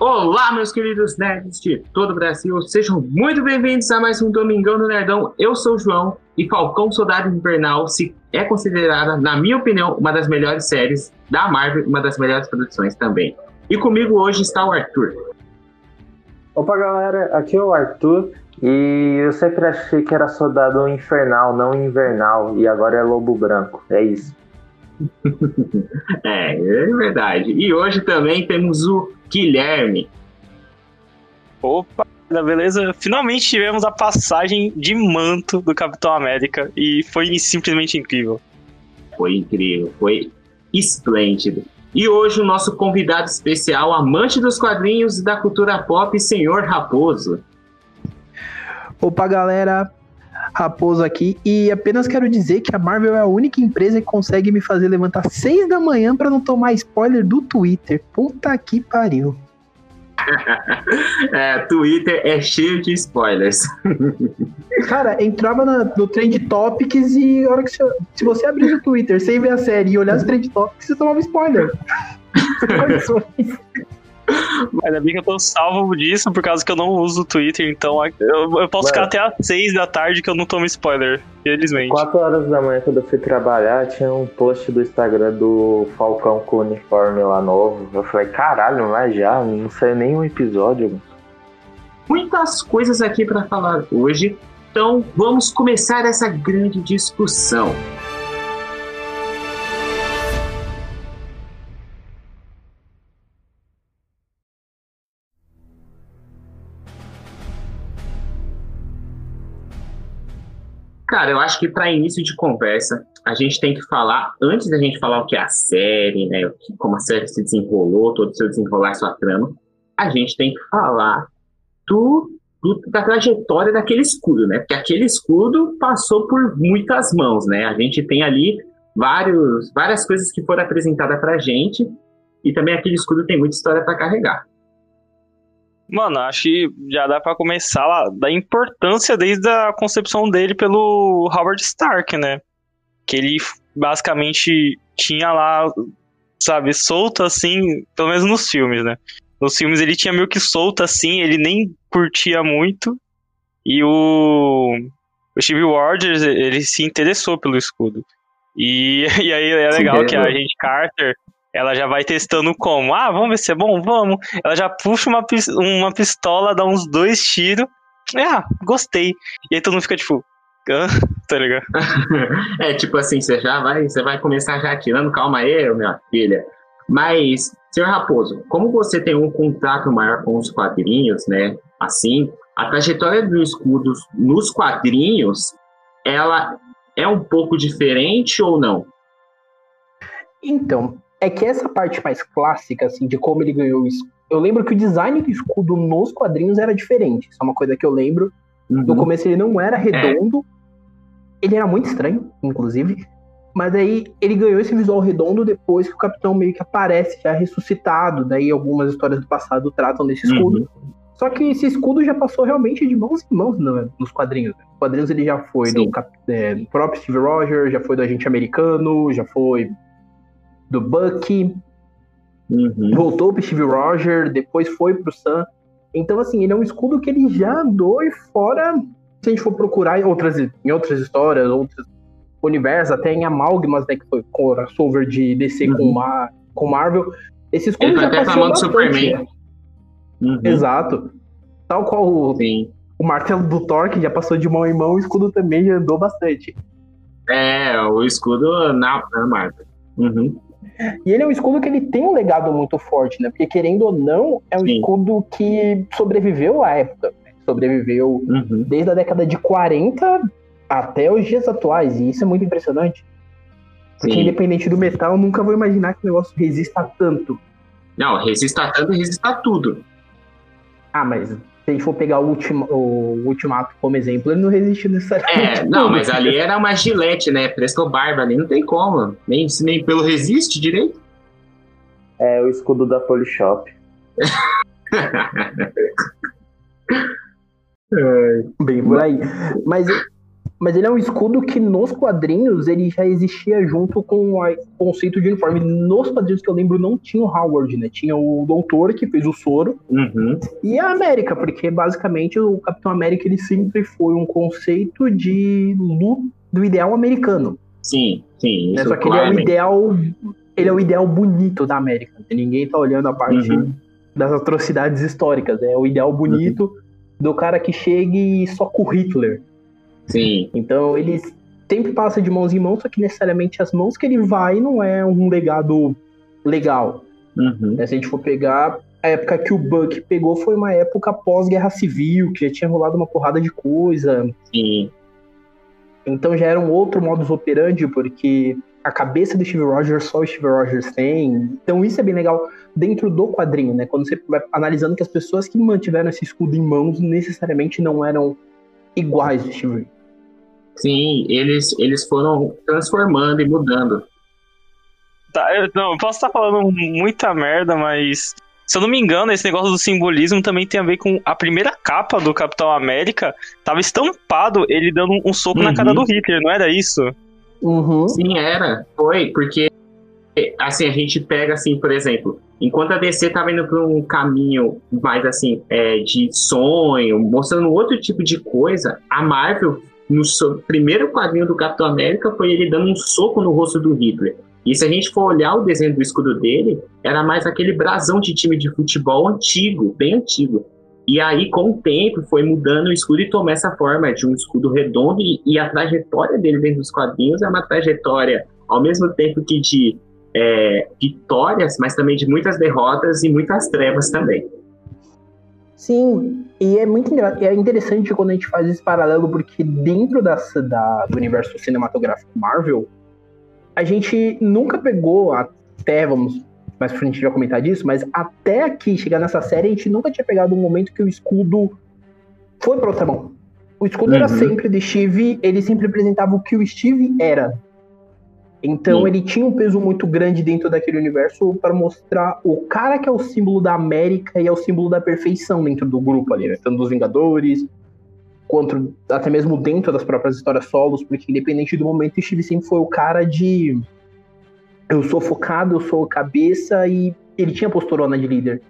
Olá, meus queridos nerds de todo o Brasil, sejam muito bem-vindos a mais um Domingão do Nerdão. Eu sou o João e Falcão Soldado Invernal se é considerada, na minha opinião, uma das melhores séries da Marvel, uma das melhores produções também. E comigo hoje está o Arthur. Opa, galera, aqui é o Arthur e eu sempre achei que era Soldado Infernal, não Invernal, e agora é Lobo Branco. É isso. é, é verdade. E hoje também temos o Guilherme. Opa, beleza? Finalmente tivemos a passagem de manto do Capitão América e foi simplesmente incrível. Foi incrível, foi esplêndido. E hoje o nosso convidado especial, amante dos quadrinhos e da cultura pop, senhor Raposo. Opa, galera, Raposo aqui e apenas quero dizer que a Marvel é a única empresa que consegue me fazer levantar 6 da manhã para não tomar spoiler do Twitter. Puta que pariu. é, Twitter é cheio de spoilers. Cara, entrava na, no Trend Topics e hora que você, se você abrir o Twitter sem ver a série e olhar os Trend Topics, você tomava spoiler. Ainda bem que eu tô salvo disso, por causa que eu não uso o Twitter, então eu, eu posso Mano. ficar até às 6 da tarde que eu não tomo spoiler, felizmente. 4 horas da manhã, quando eu fui trabalhar, tinha um post do Instagram do Falcão com o uniforme lá novo. Eu falei, caralho, mas já, não saiu nenhum episódio. Muitas coisas aqui para falar hoje, então vamos começar essa grande discussão. Cara, eu acho que para início de conversa, a gente tem que falar, antes da gente falar o que é a série, né, como a série se desenrolou, todo o seu desenrolar, sua trama, a gente tem que falar do, do, da trajetória daquele escudo, né? Porque aquele escudo passou por muitas mãos, né? A gente tem ali vários, várias coisas que foram apresentadas pra gente e também aquele escudo tem muita história para carregar. Mano, acho que já dá para começar lá, da importância desde a concepção dele pelo Howard Stark, né? Que ele basicamente tinha lá, sabe, solto assim, pelo menos nos filmes, né? Nos filmes ele tinha meio que solto assim, ele nem curtia muito. E o, o Steve Rogers, ele se interessou pelo escudo. E, e aí é legal que a gente Carter ela já vai testando como? Ah, vamos ver se é bom? Vamos. Ela já puxa uma, uma pistola, dá uns dois tiros. Ah, gostei. E aí todo mundo fica tipo, tá ligado? é, tipo assim, você já vai, você vai começar já atirando, calma aí, minha filha. Mas, senhor Raposo, como você tem um contato maior com os quadrinhos, né? Assim, a trajetória do escudo nos quadrinhos, ela é um pouco diferente ou não? Então, é que essa parte mais clássica, assim, de como ele ganhou isso. Eu lembro que o design do escudo nos quadrinhos era diferente. Isso é uma coisa que eu lembro. Uhum. No começo ele não era redondo. É. Ele era muito estranho, inclusive. Mas aí ele ganhou esse visual redondo depois que o Capitão meio que aparece já ressuscitado. Daí algumas histórias do passado tratam desse escudo. Uhum. Só que esse escudo já passou realmente de mãos em mãos no, nos quadrinhos. Nos quadrinhos ele já foi do, é, do próprio Steve Rogers, já foi do agente americano, já foi do Bucky, uhum. voltou pro Steve Rogers, depois foi pro Sam. Então, assim, ele é um escudo que ele já andou e fora, se a gente for procurar em outras, em outras histórias, outros universos, até em Amálgamas, né, que foi crossover de DC uhum. com, Ma com Marvel, esse escudo ele já até passou bastante. Superman. Uhum. Exato. Tal qual o, o martelo do Thor, que já passou de mão em mão, o escudo também já andou bastante. É, o escudo na, na Marvel. Uhum. E ele é um escudo que ele tem um legado muito forte, né? Porque querendo ou não, é um Sim. escudo que sobreviveu à época. Né? Sobreviveu uhum. desde a década de 40 até os dias atuais. E isso é muito impressionante. Porque Sim. independente do metal, eu nunca vou imaginar que o negócio resista tanto. Não, resista tanto e resista tudo. Ah, mas se a gente for pegar o, ultima, o Ultimato como exemplo, ele não resiste necessariamente. É, não, mas ali era uma gilete, né? Prestou barba ali, não tem como. Nem, nem pelo resiste direito. É o escudo da Polishop. Bem por aí. Mas Mas ele é um escudo que nos quadrinhos ele já existia junto com o conceito de uniforme. Nos quadrinhos que eu lembro não tinha o Howard, né? Tinha o Doutor que fez o soro Uhum. e a América, porque basicamente o Capitão América ele sempre foi um conceito de luta do ideal americano. Sim, sim. Né? Isso Só que ele é o ideal. Ele é o ideal bonito da América. Ninguém tá olhando a parte Uhum. das atrocidades históricas. É o ideal bonito do cara que chegue só com o Hitler. Sim, Então ele sempre passa de mãos em mãos, só que necessariamente as mãos que ele vai não é um legado legal. uhum. né? Se a gente for pegar. A época que o Buck pegou foi uma época pós-guerra civil, que já tinha rolado uma porrada de coisa. sim. Então já era um outro modus operandi, porque a cabeça do Steve Rogers só o Steve Rogers tem. Então isso é bem legal dentro do quadrinho, né? Quando você vai analisando que as pessoas que mantiveram esse escudo em mãos necessariamente não eram iguais ao Steve. Sim, eles, eles foram transformando e mudando. Tá, eu, não, eu posso estar falando muita merda, mas. Se eu não me engano, esse negócio do simbolismo também tem a ver com a primeira capa do Capitão América. Tava estampado ele dando um soco na Uhum. cara do Hitler, não era isso? Uhum. Sim, era. Foi, porque assim, a gente pega assim, por exemplo, enquanto a DC tava indo para um caminho mais assim, é, de sonho, mostrando outro tipo de coisa, a Marvel, no primeiro quadrinho do Capitão América, foi ele dando um soco no rosto do Hitler. E se a gente for olhar o desenho do escudo dele, era mais aquele brasão de time de futebol antigo, bem antigo. E aí, com o tempo, foi mudando o escudo e tomou essa forma de um escudo redondo. E, e a trajetória dele dentro dos quadrinhos é uma trajetória, ao mesmo tempo que de é, vitórias, mas também de muitas derrotas e muitas trevas também. Sim, e é muito é interessante quando a gente faz esse paralelo, porque dentro da, da- do universo cinematográfico Marvel, a gente nunca pegou até, vamos, mais pra frente vai comentar disso, mas até aqui, chegar nessa série, a gente nunca tinha pegado um momento que o escudo foi pra outra mão. O escudo era Uhum. sempre de Steve, ele sempre representava o que o Steve era. Então Sim. ele tinha um peso muito grande dentro daquele universo para mostrar o cara que é o símbolo da América e é o símbolo da perfeição dentro do grupo ali, né? Tanto dos Vingadores, quanto até mesmo dentro das próprias histórias solos, porque independente do momento, Steve sempre foi o cara de eu sou focado, eu sou cabeça e ele tinha posturona de líder.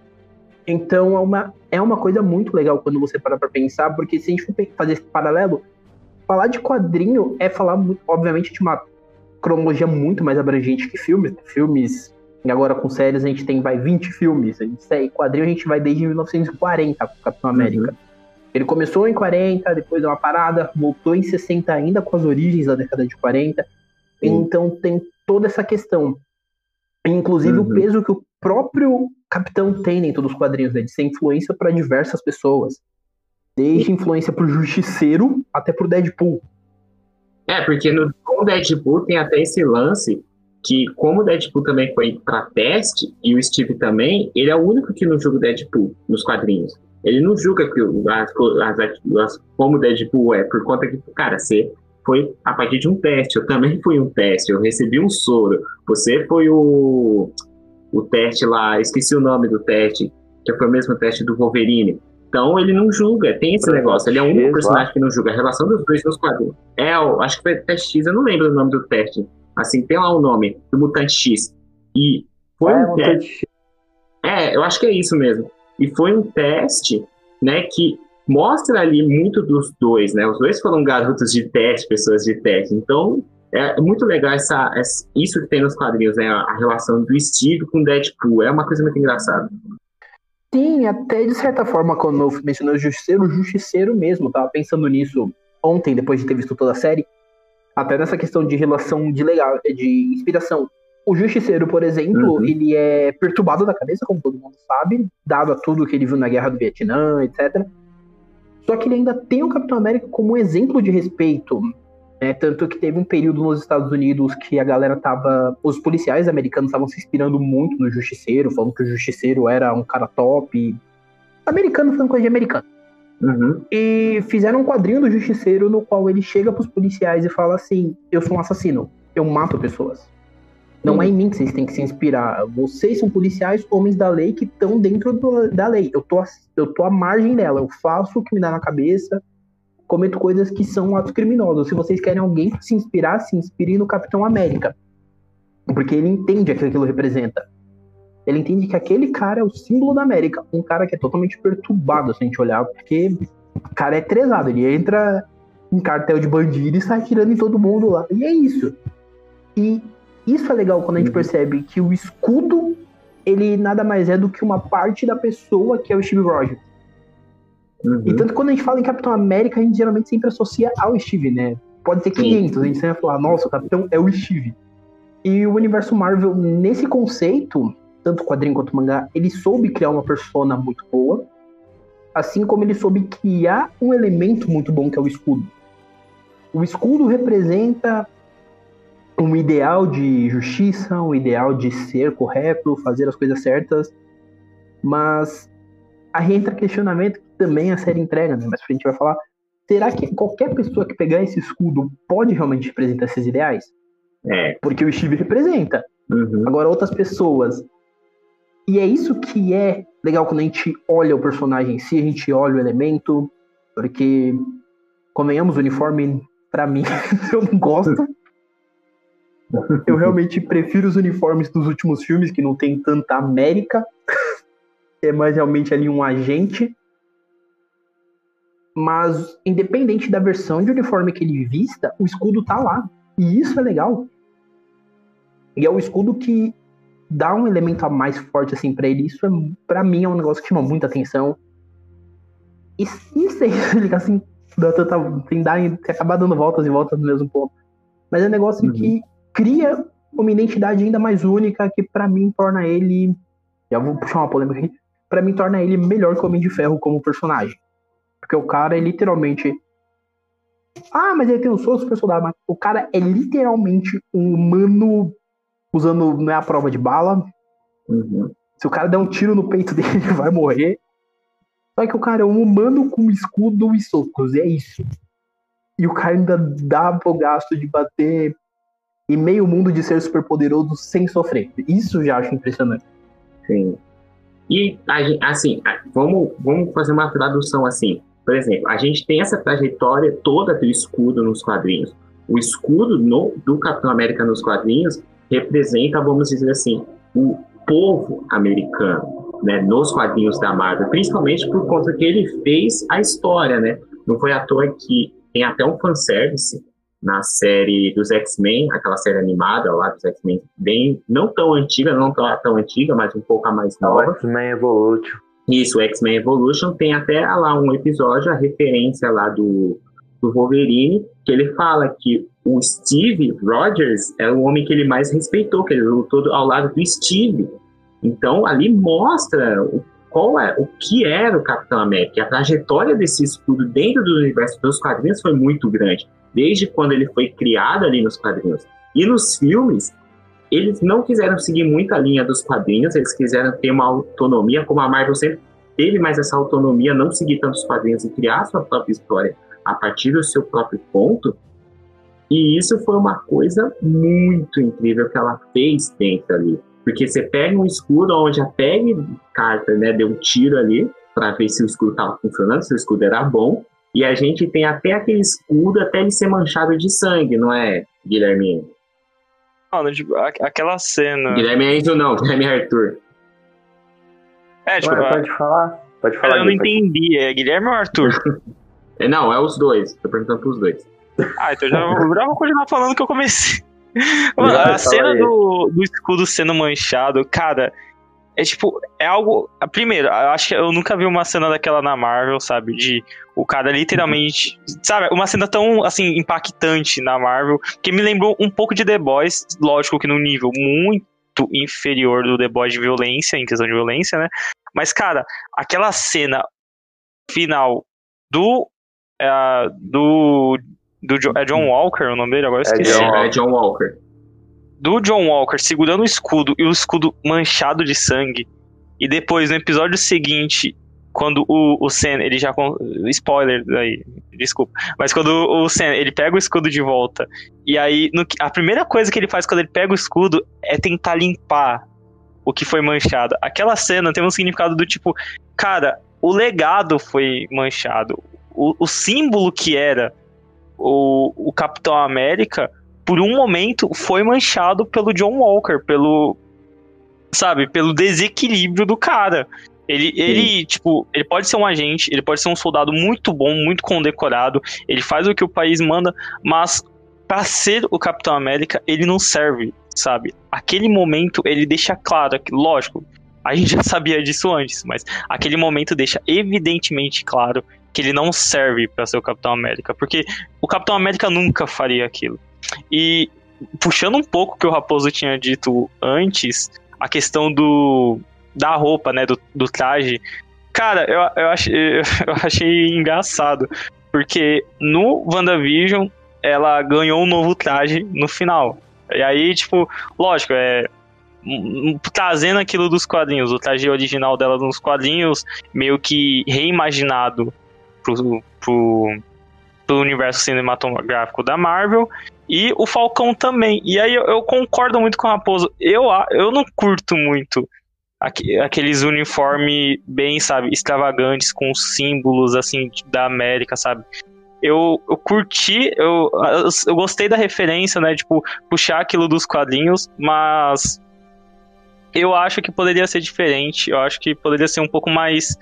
Então é uma, é uma coisa muito legal quando você para pra pensar, porque se a gente for fazer esse paralelo, falar de quadrinho é falar, muito, obviamente, de uma cronologia muito mais abrangente que filmes. Filmes, agora com séries a gente tem, vai, 20 filmes. Tem, quadrinho a gente vai desde 1940 com o Capitão América. Ele começou em 40, depois deu uma parada, voltou em 60 ainda com as origens da década de 40. Então tem toda essa questão. Inclusive Uhum. o peso que o próprio Capitão tem dentro dos quadrinhos, né, de ser influência para diversas pessoas. Desde influência pro Justiceiro até pro Deadpool. É, porque no com Deadpool tem até esse lance que, como o Deadpool também foi pra teste, e o Steve também, ele é o único que não julga o Deadpool nos quadrinhos. Ele não julga que as, as, as- como o Deadpool é, por conta que, cara, você foi a partir de um teste, eu também fui um teste, eu recebi um soro, você foi o, o teste lá, esqueci o nome do teste, que foi o mesmo teste do Wolverine. Então ele não julga, tem esse negócio, ele é o único personagem que não julga. A relação dos dois nos quadrinhos. É, acho que foi teste X, eu não lembro o nome do teste. Assim, tem lá o nome, do Mutante X. E foi É, um um teste. É, eu acho que é isso mesmo. E foi um teste, né, que mostra ali muito dos dois, né? Os dois foram garotos de teste, pessoas de teste. Então, é muito legal essa, essa- isso que tem nos quadrinhos, né? A, a relação do Steve com o Deadpool. É uma coisa muito engraçada. Sim, até de certa forma, quando eu mencionei o Justiceiro, o Justiceiro mesmo, tava pensando nisso ontem, depois de ter visto toda a série, até nessa questão de relação de legal, de inspiração. O Justiceiro, por exemplo, Uhum. ele é perturbado da cabeça, como todo mundo sabe, dado a tudo que ele viu na Guerra do Vietnã, etc. Só que ele ainda tem o Capitão América como um exemplo de respeito. Né? Tanto que teve um período nos Estados Unidos que a galera tava. Os policiais americanos estavam se inspirando muito no Justiceiro, falando que o Justiceiro era um cara top. Americano falando coisa de americano. Uhum. E fizeram um quadrinho do Justiceiro no qual ele chega pros policiais e fala assim: Eu sou um assassino, eu mato pessoas. Não é em mim que vocês têm que se inspirar. Vocês são policiais, homens da lei, que estão dentro do- da lei. Eu tô, eu tô à margem dela. Eu faço o que me dá na cabeça. Cometo coisas que são atos criminosos. Se vocês querem alguém se inspirar, se inspirem no Capitão América. Porque ele entende o que aquilo representa. Ele entende que aquele cara é o símbolo da América. Um cara que é totalmente perturbado, se a gente olhar, porque o cara é trezado. Ele entra em cartel de bandido e sai atirando em todo mundo lá. E é isso. E isso é legal quando a gente uhum. percebe que o escudo, ele nada mais é do que uma parte da pessoa que é o Steve Rogers. Uhum. E tanto quando a gente fala em Capitão América, a gente geralmente sempre associa ao Steve, né? Pode ser 500, Sim. a gente sempre vai falar, nossa, o Capitão é o Steve. E o universo Marvel, nesse conceito, tanto quadrinho quanto mangá, ele soube criar uma persona muito boa, assim como ele soube criar um elemento muito bom que é o escudo. O escudo representa um ideal de justiça, um ideal de ser correto, fazer as coisas certas, mas aí entra questionamento que também a série entrega, né? Mas a gente vai falar, será que qualquer pessoa que pegar esse escudo pode realmente representar esses ideais? É. Porque o Steve representa. Uhum. Agora, outras pessoas. E é isso que é legal quando a gente olha o personagem em si, a gente olha o elemento, porque, convenhamos, o uniforme, para mim, eu não gosto. Eu realmente prefiro os uniformes dos últimos filmes, que não tem tanta América. É mais realmente ali um agente. Mas, independente da versão de uniforme que ele vista, o escudo tá lá. E isso é legal. E é o escudo que dá um elemento a mais forte assim para ele. Isso é, para mim é um negócio que chama muita atenção. E sim, sei, assim, dá dá, tem acabar dando voltas e voltas no mesmo ponto. Mas é um negócio uhum. que cria uma identidade ainda mais única que para mim torna ele, já vou puxar uma polêmica aqui, para mim torna ele melhor que o Homem de Ferro como personagem. Porque o cara é literalmente ah, mas ele tem um soro super soldado. Mas o cara é literalmente um humano usando não é a prova de bala. Uhum. Se o cara der um tiro no peito dele, ele vai morrer. Só que o cara é um humano com escudo e socos, e é isso. E o cara ainda dá pro gasto de bater e meio mundo de ser super poderoso sem sofrer. Isso já acho impressionante. Sim. E, assim, vamos, vamos fazer uma tradução assim. Por exemplo, a gente tem essa trajetória toda do escudo nos quadrinhos. O escudo no, do Capitão América nos quadrinhos representa, vamos dizer assim, o povo americano, né, nos quadrinhos da Marvel, principalmente por conta que ele fez a história, né? Não foi à toa que tem até um fanservice na série dos X-Men, aquela série animada lá dos X-Men, bem, não tão antiga, não tão, tão antiga, mas um pouco mais nova. X-Men Evolution. Isso, X-Men Evolution tem até lá um episódio, a referência lá do, do Wolverine, que ele fala que o Steve Rogers é o homem que ele mais respeitou, que ele lutou ao lado do Steve. Então ali mostra o, qual é o que era o Capitão América. A trajetória desse escudo dentro do universo dos quadrinhos foi muito grande, desde quando ele foi criado ali nos quadrinhos. E nos filmes, eles não quiseram seguir muito a linha dos quadrinhos, eles quiseram ter uma autonomia, como a Marvel sempre teve mais essa autonomia, não seguir tantos quadrinhos e criar sua própria história a partir do seu próprio ponto. E isso foi uma coisa muito incrível que ela fez dentro ali. Porque você pega um escudo onde a Peg Carter né, deu um tiro ali para ver se o escudo estava funcionando, se o escudo era bom. E a gente tem até aquele escudo até ele ser manchado de sangue, não é, Guilherme? Mano, tipo, aquela cena. Guilherme Enzo não, Guilherme Arthur. É, tipo. Ué, pode falar? Pode falar. Eu não entendi. É Guilherme ou Arthur? não, é os dois. Tô perguntando pros dois. Ah, então já, já vou continuar falando que eu comecei. Mano, a cena do, do escudo sendo manchado, cara, é tipo, é algo. Primeiro, eu acho que eu nunca vi uma cena daquela na Marvel, sabe? De o cara literalmente. Sabe? Uma cena tão, assim, impactante na Marvel, que me lembrou um pouco de The Boys, lógico que num nível muito inferior do The Boys de violência, em questão de violência, né? Mas, cara, aquela cena final do. Uh, do. do é John Walker o nome dele? Agora eu esqueci. É John, é John Walker do John Walker segurando o escudo e o escudo manchado de sangue. E depois, no episódio seguinte, quando o, o Sen, ele já. Spoiler aí, desculpa. Mas quando o, o Sen, ele pega o escudo de volta. E aí, no, a primeira coisa que ele faz quando ele pega o escudo é tentar limpar o que foi manchado. Aquela cena tem um significado do tipo, cara, o legado foi manchado. o, o símbolo que era o, o Capitão América, por um momento, foi manchado pelo John Walker, pelo. Sabe, pelo desequilíbrio do cara. Ele, ele, tipo, ele pode ser um agente, ele pode ser um soldado muito bom, muito condecorado, ele faz o que o país manda, mas para ser o Capitão América, ele não serve, sabe? Aquele momento ele deixa claro, que, lógico, a gente já sabia disso antes, mas aquele momento deixa evidentemente claro que ele não serve para ser o Capitão América, porque o Capitão América nunca faria aquilo. E puxando um pouco o que o Raposo tinha dito antes, a questão do da roupa, né, do, do traje, cara, eu, eu, achei, eu achei engraçado, porque no WandaVision ela ganhou um novo traje no final. E aí, tipo, lógico, é trazendo aquilo dos quadrinhos, o traje original dela nos quadrinhos, meio que reimaginado pro, pro, pro universo cinematográfico da Marvel. E o Falcão também. E aí eu, eu concordo muito com o Raposo. Eu, eu não curto muito aqueles uniformes bem, sabe, extravagantes, com símbolos, assim, da América, sabe? Eu, eu curti, eu, eu gostei da referência, né, tipo, puxar aquilo dos quadrinhos, mas eu acho que poderia ser diferente, eu acho que poderia ser um pouco mais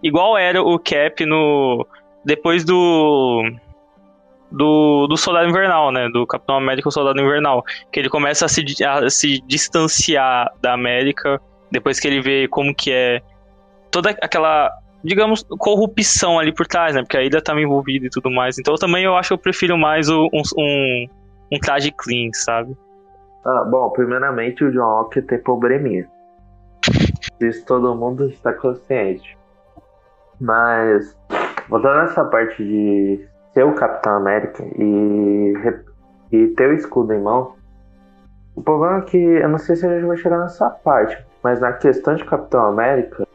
igual era o Cap no depois do do, do Soldado Invernal, né? Do Capitão América o Soldado Invernal. Que ele começa a se, a se distanciar da América depois que ele vê como que é toda aquela, digamos, corrupção ali por trás, né? Porque a ilha estava envolvida e tudo mais. Então também eu acho que eu prefiro mais o, um, um, um traje clean, sabe? Ah, bom, primeiramente o John Walker tem probleminha. Isso todo mundo está consciente. Mas, voltando nessa parte de ser o Capitão América e, e ter o escudo em mão, o problema é que eu não sei se a gente vai chegar nessa parte, mas na questão de Capitão América,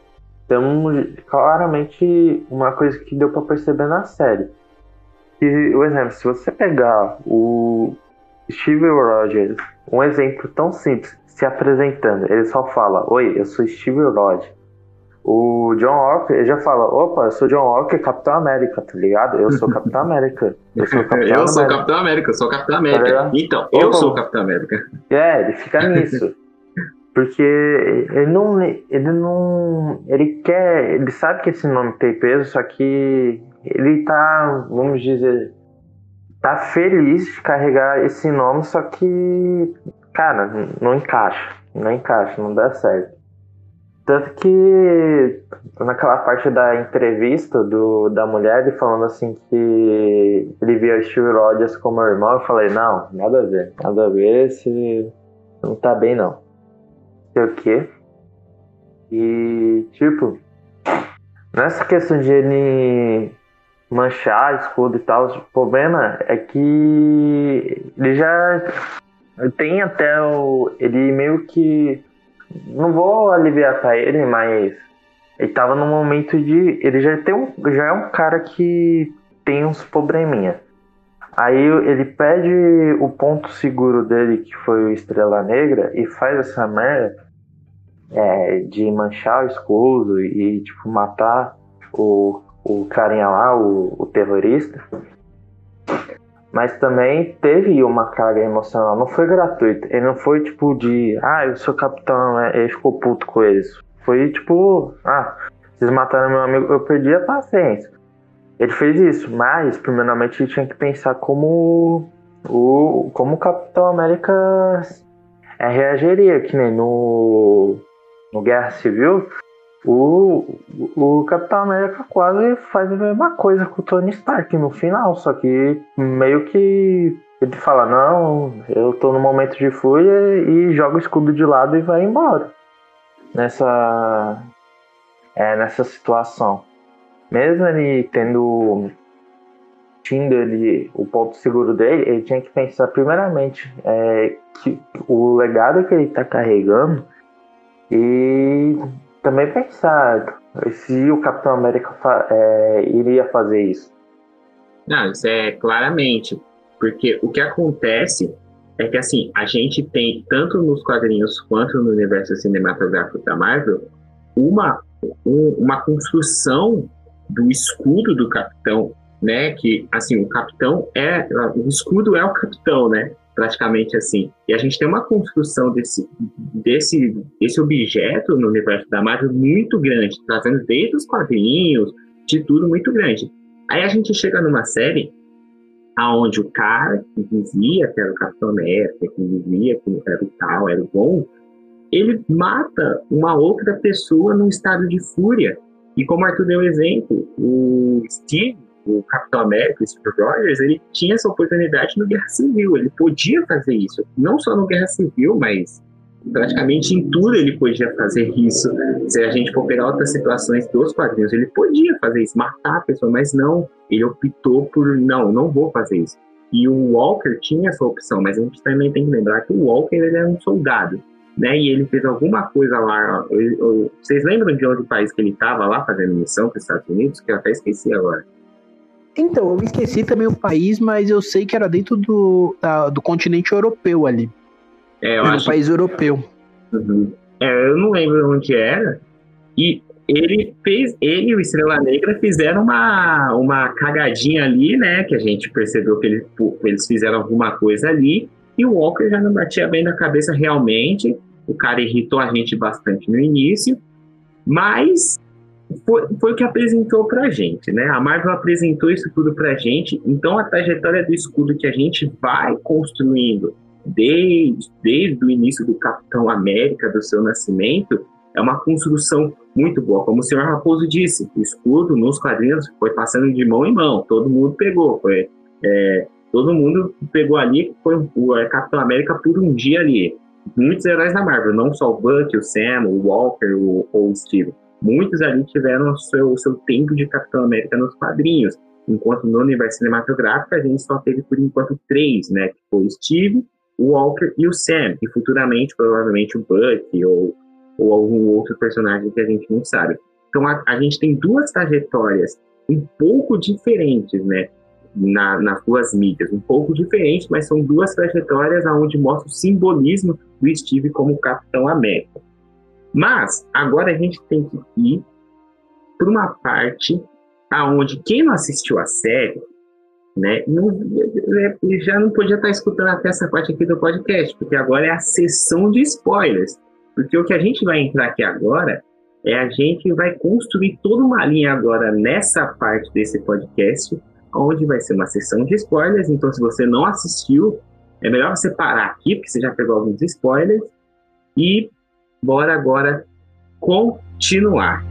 temos claramente uma coisa que deu para perceber na série. E, o exemplo, se você pegar o Steve Rogers, um exemplo tão simples, se apresentando, ele só fala: Oi, eu sou Steve Rogers. O John Walker, ele já fala, opa, eu sou John Walker, Capitão América, tá ligado? Eu sou Capitão América. Eu sou Capitão eu América. sou Capitão América, eu sou Capitão América. Tá então, eu opa. sou Capitão América. É, ele fica nisso. Porque ele não, ele não, ele quer, ele sabe que esse nome tem peso, só que ele tá, vamos dizer, tá feliz de carregar esse nome, só que, cara, não encaixa, não encaixa, não dá certo. Tanto que naquela parte da entrevista do, da mulher, ele falando assim que ele via o Steve Rogers como irmão, eu falei, não, nada a ver, nada a ver, esse não tá bem não sei o quê. E, tipo, nessa questão de ele manchar escudo e tal, o problema é que ele já tem até o. Ele meio que. Não vou aliviar pra ele, mas ele tava num momento de. Ele já tem um. Já é um cara que tem uns probleminha. Aí ele pede o ponto seguro dele, que foi o Estrela Negra, e faz essa merda é, de manchar o escudo e, tipo, matar o, o carinha lá, o, o terrorista. Mas também teve uma carga emocional, não foi gratuito. Ele não foi tipo de, ah, eu sou capitão, né? ele ficou puto com eles. Foi tipo, ah, vocês mataram meu amigo, eu perdi a paciência. Ele fez isso, mas primeiramente ele tinha que pensar como o como o Capitão América reagiria, que nem no no Guerra Civil, o, o Capitão América quase faz a mesma coisa com o Tony Stark no final, só que meio que ele fala, não, eu tô no momento de fúria e joga o escudo de lado e vai embora. Nessa. É, nessa situação. Mesmo ele tendo tindo ele, o ponto seguro dele, ele tinha que pensar primeiramente é, que o legado que ele tá carregando e também pensar se o Capitão América é, iria fazer isso. Não, isso é claramente. Porque o que acontece é que, assim, a gente tem, tanto nos quadrinhos quanto no universo cinematográfico da Marvel, uma, um, uma construção do escudo do Capitão né? Que, assim, o capitão é... O escudo é o capitão, né? Praticamente assim. E a gente tem uma construção desse, desse, desse objeto no universo da Marvel muito grande, trazendo desde os quadrinhos, de tudo muito grande. Aí a gente chega numa série aonde o cara que dizia que era o Capitão América, que dizia que era o tal, era o bom, ele mata uma outra pessoa num estado de fúria. E como Arthur deu exemplo, o Steve, o Capitão América, o Steve Rogers, ele tinha essa oportunidade no Guerra Civil, ele podia fazer isso. Não só no Guerra Civil, mas praticamente em tudo ele podia fazer isso. Se a gente for pegar outras situações dos quadrinhos, ele podia fazer isso, matar a pessoa, mas não. Ele optou por, não, não vou fazer isso. E o Walker tinha essa opção, mas a gente também tem que lembrar que o Walker ele era um soldado, né? E ele fez alguma coisa lá. vocês lembram de onde país que ele estava lá fazendo missão para os Estados Unidos? Que eu até esqueci agora. Então, eu esqueci também o país, mas eu sei que era dentro do, da, do continente europeu ali. É, eu acho... país europeu. Uhum. É, eu não lembro onde era. E ele fez, ele e o Estrela Negra fizeram uma, uma cagadinha ali, né? Que a gente percebeu que eles, eles fizeram alguma coisa ali. E o Walker já não batia bem na cabeça realmente. O cara irritou a gente bastante no início. Mas foi, foi o que apresentou pra gente, né? A Marvel apresentou isso tudo pra gente. Então a trajetória do escudo que a gente vai construindo desde, desde o início do Capitão América, do seu nascimento, é uma construção muito boa. Como o senhor Raposo disse, o escudo nos quadrinhos foi passando de mão em mão, todo mundo pegou, foi, é, todo mundo pegou ali, foi o é, Capitão América por um dia ali. Muitos heróis da Marvel, não só o Buck, o Sam, o Walker o, ou o Steve. Muitos ali tiveram o seu, o seu tempo de Capitão América nos quadrinhos, enquanto no universo cinematográfico a gente só teve por enquanto três, né? Que foi o Steve, o Walker e o Sam, e futuramente, provavelmente, o Buck ou, ou algum outro personagem que a gente não sabe. Então, a, a gente tem duas trajetórias um pouco diferentes, né? Na, nas duas mídias, um pouco diferentes, mas são duas trajetórias aonde mostra o simbolismo do Steve como Capitão América. Mas agora a gente tem que ir para uma parte aonde quem não assistiu a série né? Não, já não podia estar escutando até essa parte aqui do podcast, porque agora é a sessão de spoilers. Porque o que a gente vai entrar aqui agora é a gente vai construir toda uma linha agora nessa parte desse podcast, onde vai ser uma sessão de spoilers. Então, se você não assistiu, é melhor você parar aqui, porque você já pegou alguns spoilers. E bora agora continuar.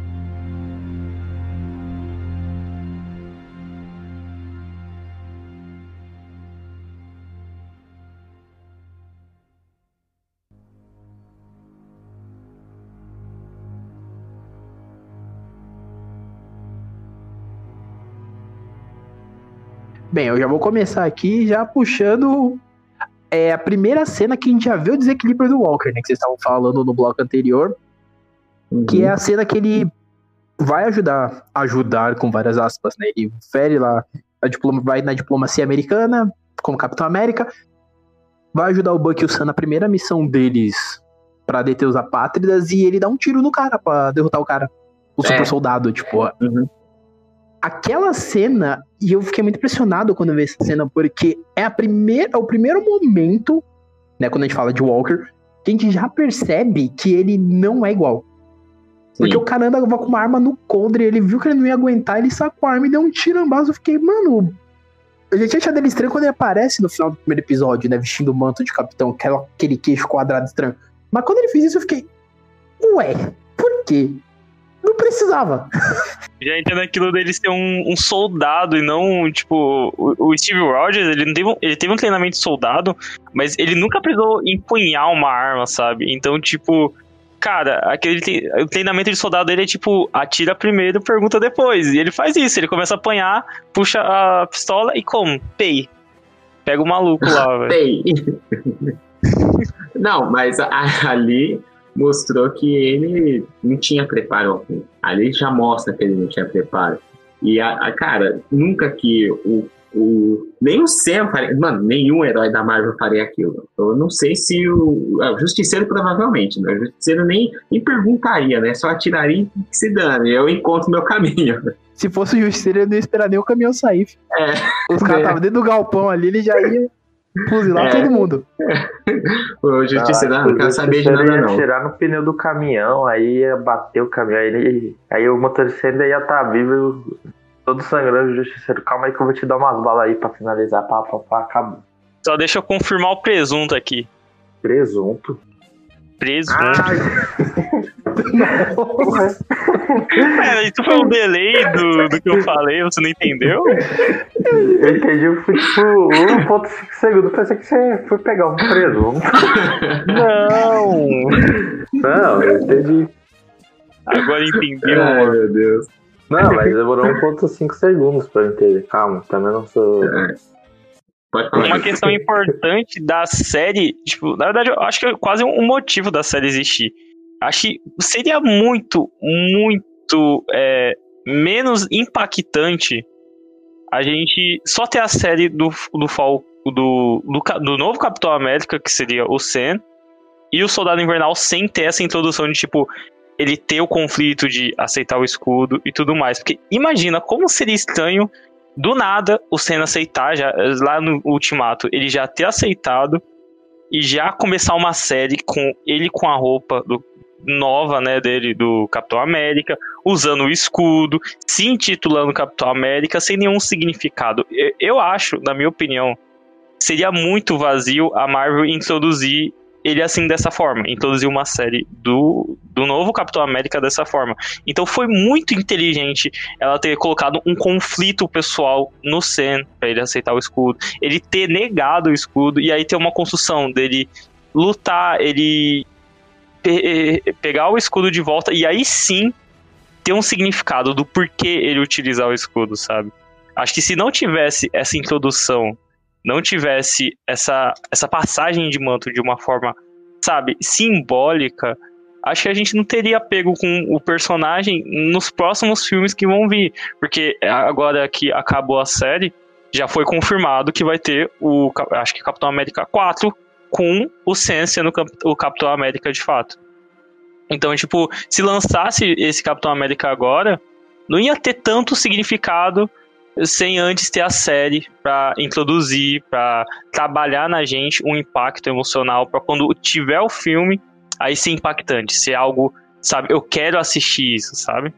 Bem, eu já vou começar aqui já puxando é, a primeira cena que a gente já vê o desequilíbrio do Walker, né? Que vocês estavam falando no bloco anterior. Uhum. Que é a cena que ele vai ajudar, ajudar com várias aspas, né? Ele fere lá, a diploma, vai na diplomacia americana, como Capitão América, vai ajudar o Buck e o Sam na primeira missão deles para deter os apátridas e ele dá um tiro no cara para derrotar o cara, o é. super soldado, tipo. Uhum aquela cena, e eu fiquei muito impressionado quando eu vi essa cena, porque é, a primeira, é o primeiro momento, né, quando a gente fala de Walker, que a gente já percebe que ele não é igual. Sim. Porque o cara andava com uma arma no coldre, ele viu que ele não ia aguentar, ele sacou a arma e deu um tiro ambaço. Eu fiquei, mano. Eu já tinha achado ele estranho quando ele aparece no final do primeiro episódio, né? Vestindo o manto de capitão, aquela, aquele queixo quadrado estranho. Mas quando ele fez isso, eu fiquei. Ué, por quê? Não precisava. Já entendo aquilo dele ser um, um soldado e não, tipo, o, o, Steve Rogers, ele, não teve um, ele teve um treinamento de soldado, mas ele nunca precisou empunhar uma arma, sabe? Então, tipo, cara, aquele o treinamento de soldado dele é tipo, atira primeiro, pergunta depois. E ele faz isso, ele começa a apanhar, puxa a pistola e como? Pei. Pega o maluco lá, velho. Pei. Não, mas ali mostrou que ele não tinha preparo Ali já mostra que ele não tinha preparo. E, a, a cara, nunca que o, o, Nem o Sam faria. Mano, nenhum herói da Marvel faria aquilo. Eu não sei se o. o Justiceiro provavelmente, né? O Justiceiro nem, nem perguntaria, né? Só atiraria e se dane. Eu encontro meu caminho. Se fosse o Justiceiro, eu não ia esperar nem o caminhão sair. É. Os caras É. estavam dentro do galpão ali, ele já ia fuzilar É. todo mundo. O Justiceiro, Ah, ah, não quero saber de nada, ia não. tirar no pneu do caminhão, aí ia bater o caminhão, aí, aí o motorista ainda ia estar vivo, todo sangrando, o justiceiro, calma aí que eu vou te dar umas balas aí pra finalizar, pá, pá, pá, acabou. Só deixa eu confirmar o presunto aqui. Presunto. Presunto. Porra, É, isso foi um delay do, do que eu falei, você não entendeu? eu entendi, foi tipo 1.5 segundos, pensei que você foi pegar um presunto. Não! Não, eu entendi. Agora entendeu, Ai, amor. meu Deus. Não, mas demorou 1.5 segundos pra eu entender. Calma, também não sou. É. Uma questão importante da série, tipo, na verdade, eu acho que é quase um motivo da série existir. Acho que seria muito, muito é, menos impactante a gente só ter a série do, do Fal do, do, do novo Capitão América, que seria o Sam, e o Soldado Invernal sem ter essa introdução de, tipo, ele ter o conflito de aceitar o escudo e tudo mais. Porque imagina como seria estranho do nada o Senna aceitar, já, lá no Ultimato, ele já ter aceitado e já começar uma série com ele com a roupa do- nova, né, dele, do Capitão América, usando o escudo, se intitulando Capitão América, sem nenhum significado. Eu, eu acho, na minha opinião, seria muito vazio a Marvel introduzir ele assim dessa forma, introduzir uma série do, do novo Capitão América dessa forma. Então foi muito inteligente ela ter colocado um conflito pessoal no Sen pra ele aceitar o escudo, ele ter negado o escudo e aí ter uma construção dele lutar, ele pe- eh, pegar o escudo de volta e aí sim ter um significado do porquê ele utilizar o escudo, sabe? Acho que se não tivesse essa introdução, não tivesse essa, essa passagem de manto de uma forma, sabe, simbólica, acho que a gente não teria pego com o personagem nos próximos filmes que vão vir. Porque agora que acabou a série, já foi confirmado que vai ter o, acho que Capitão América 4 com o Sam sendo o Capitão América de fato. Então, tipo, se lançasse esse Capitão América agora, não ia ter tanto significado sem antes ter a série pra introduzir, pra trabalhar na gente um impacto emocional, pra quando tiver o filme, aí ser impactante, ser algo, sabe, eu quero assistir isso, sabe?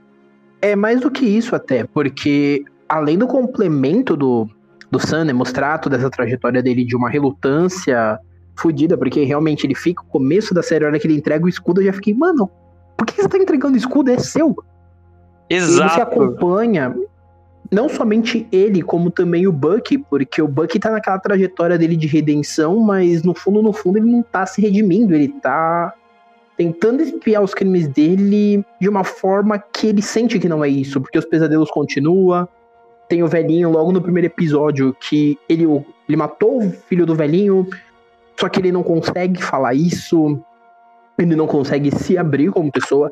É mais do que isso até, porque além do complemento do, do Sam, né, mostrar toda essa trajetória dele de uma relutância fodida, porque realmente ele fica, o começo da série, a hora que ele entrega o escudo, eu já fiquei, mano, por que você tá entregando o escudo? É seu. E você Exato. acompanha não somente ele, como também o Bucky, porque o Bucky tá naquela trajetória dele de redenção, mas no fundo, no fundo, ele não tá se redimindo, ele tá tentando espiar os crimes dele de uma forma que ele sente que não é isso, porque os pesadelos continuam. Tem o velhinho logo no primeiro episódio que ele, ele matou o filho do velhinho, só que ele não consegue falar isso, ele não consegue se abrir como pessoa.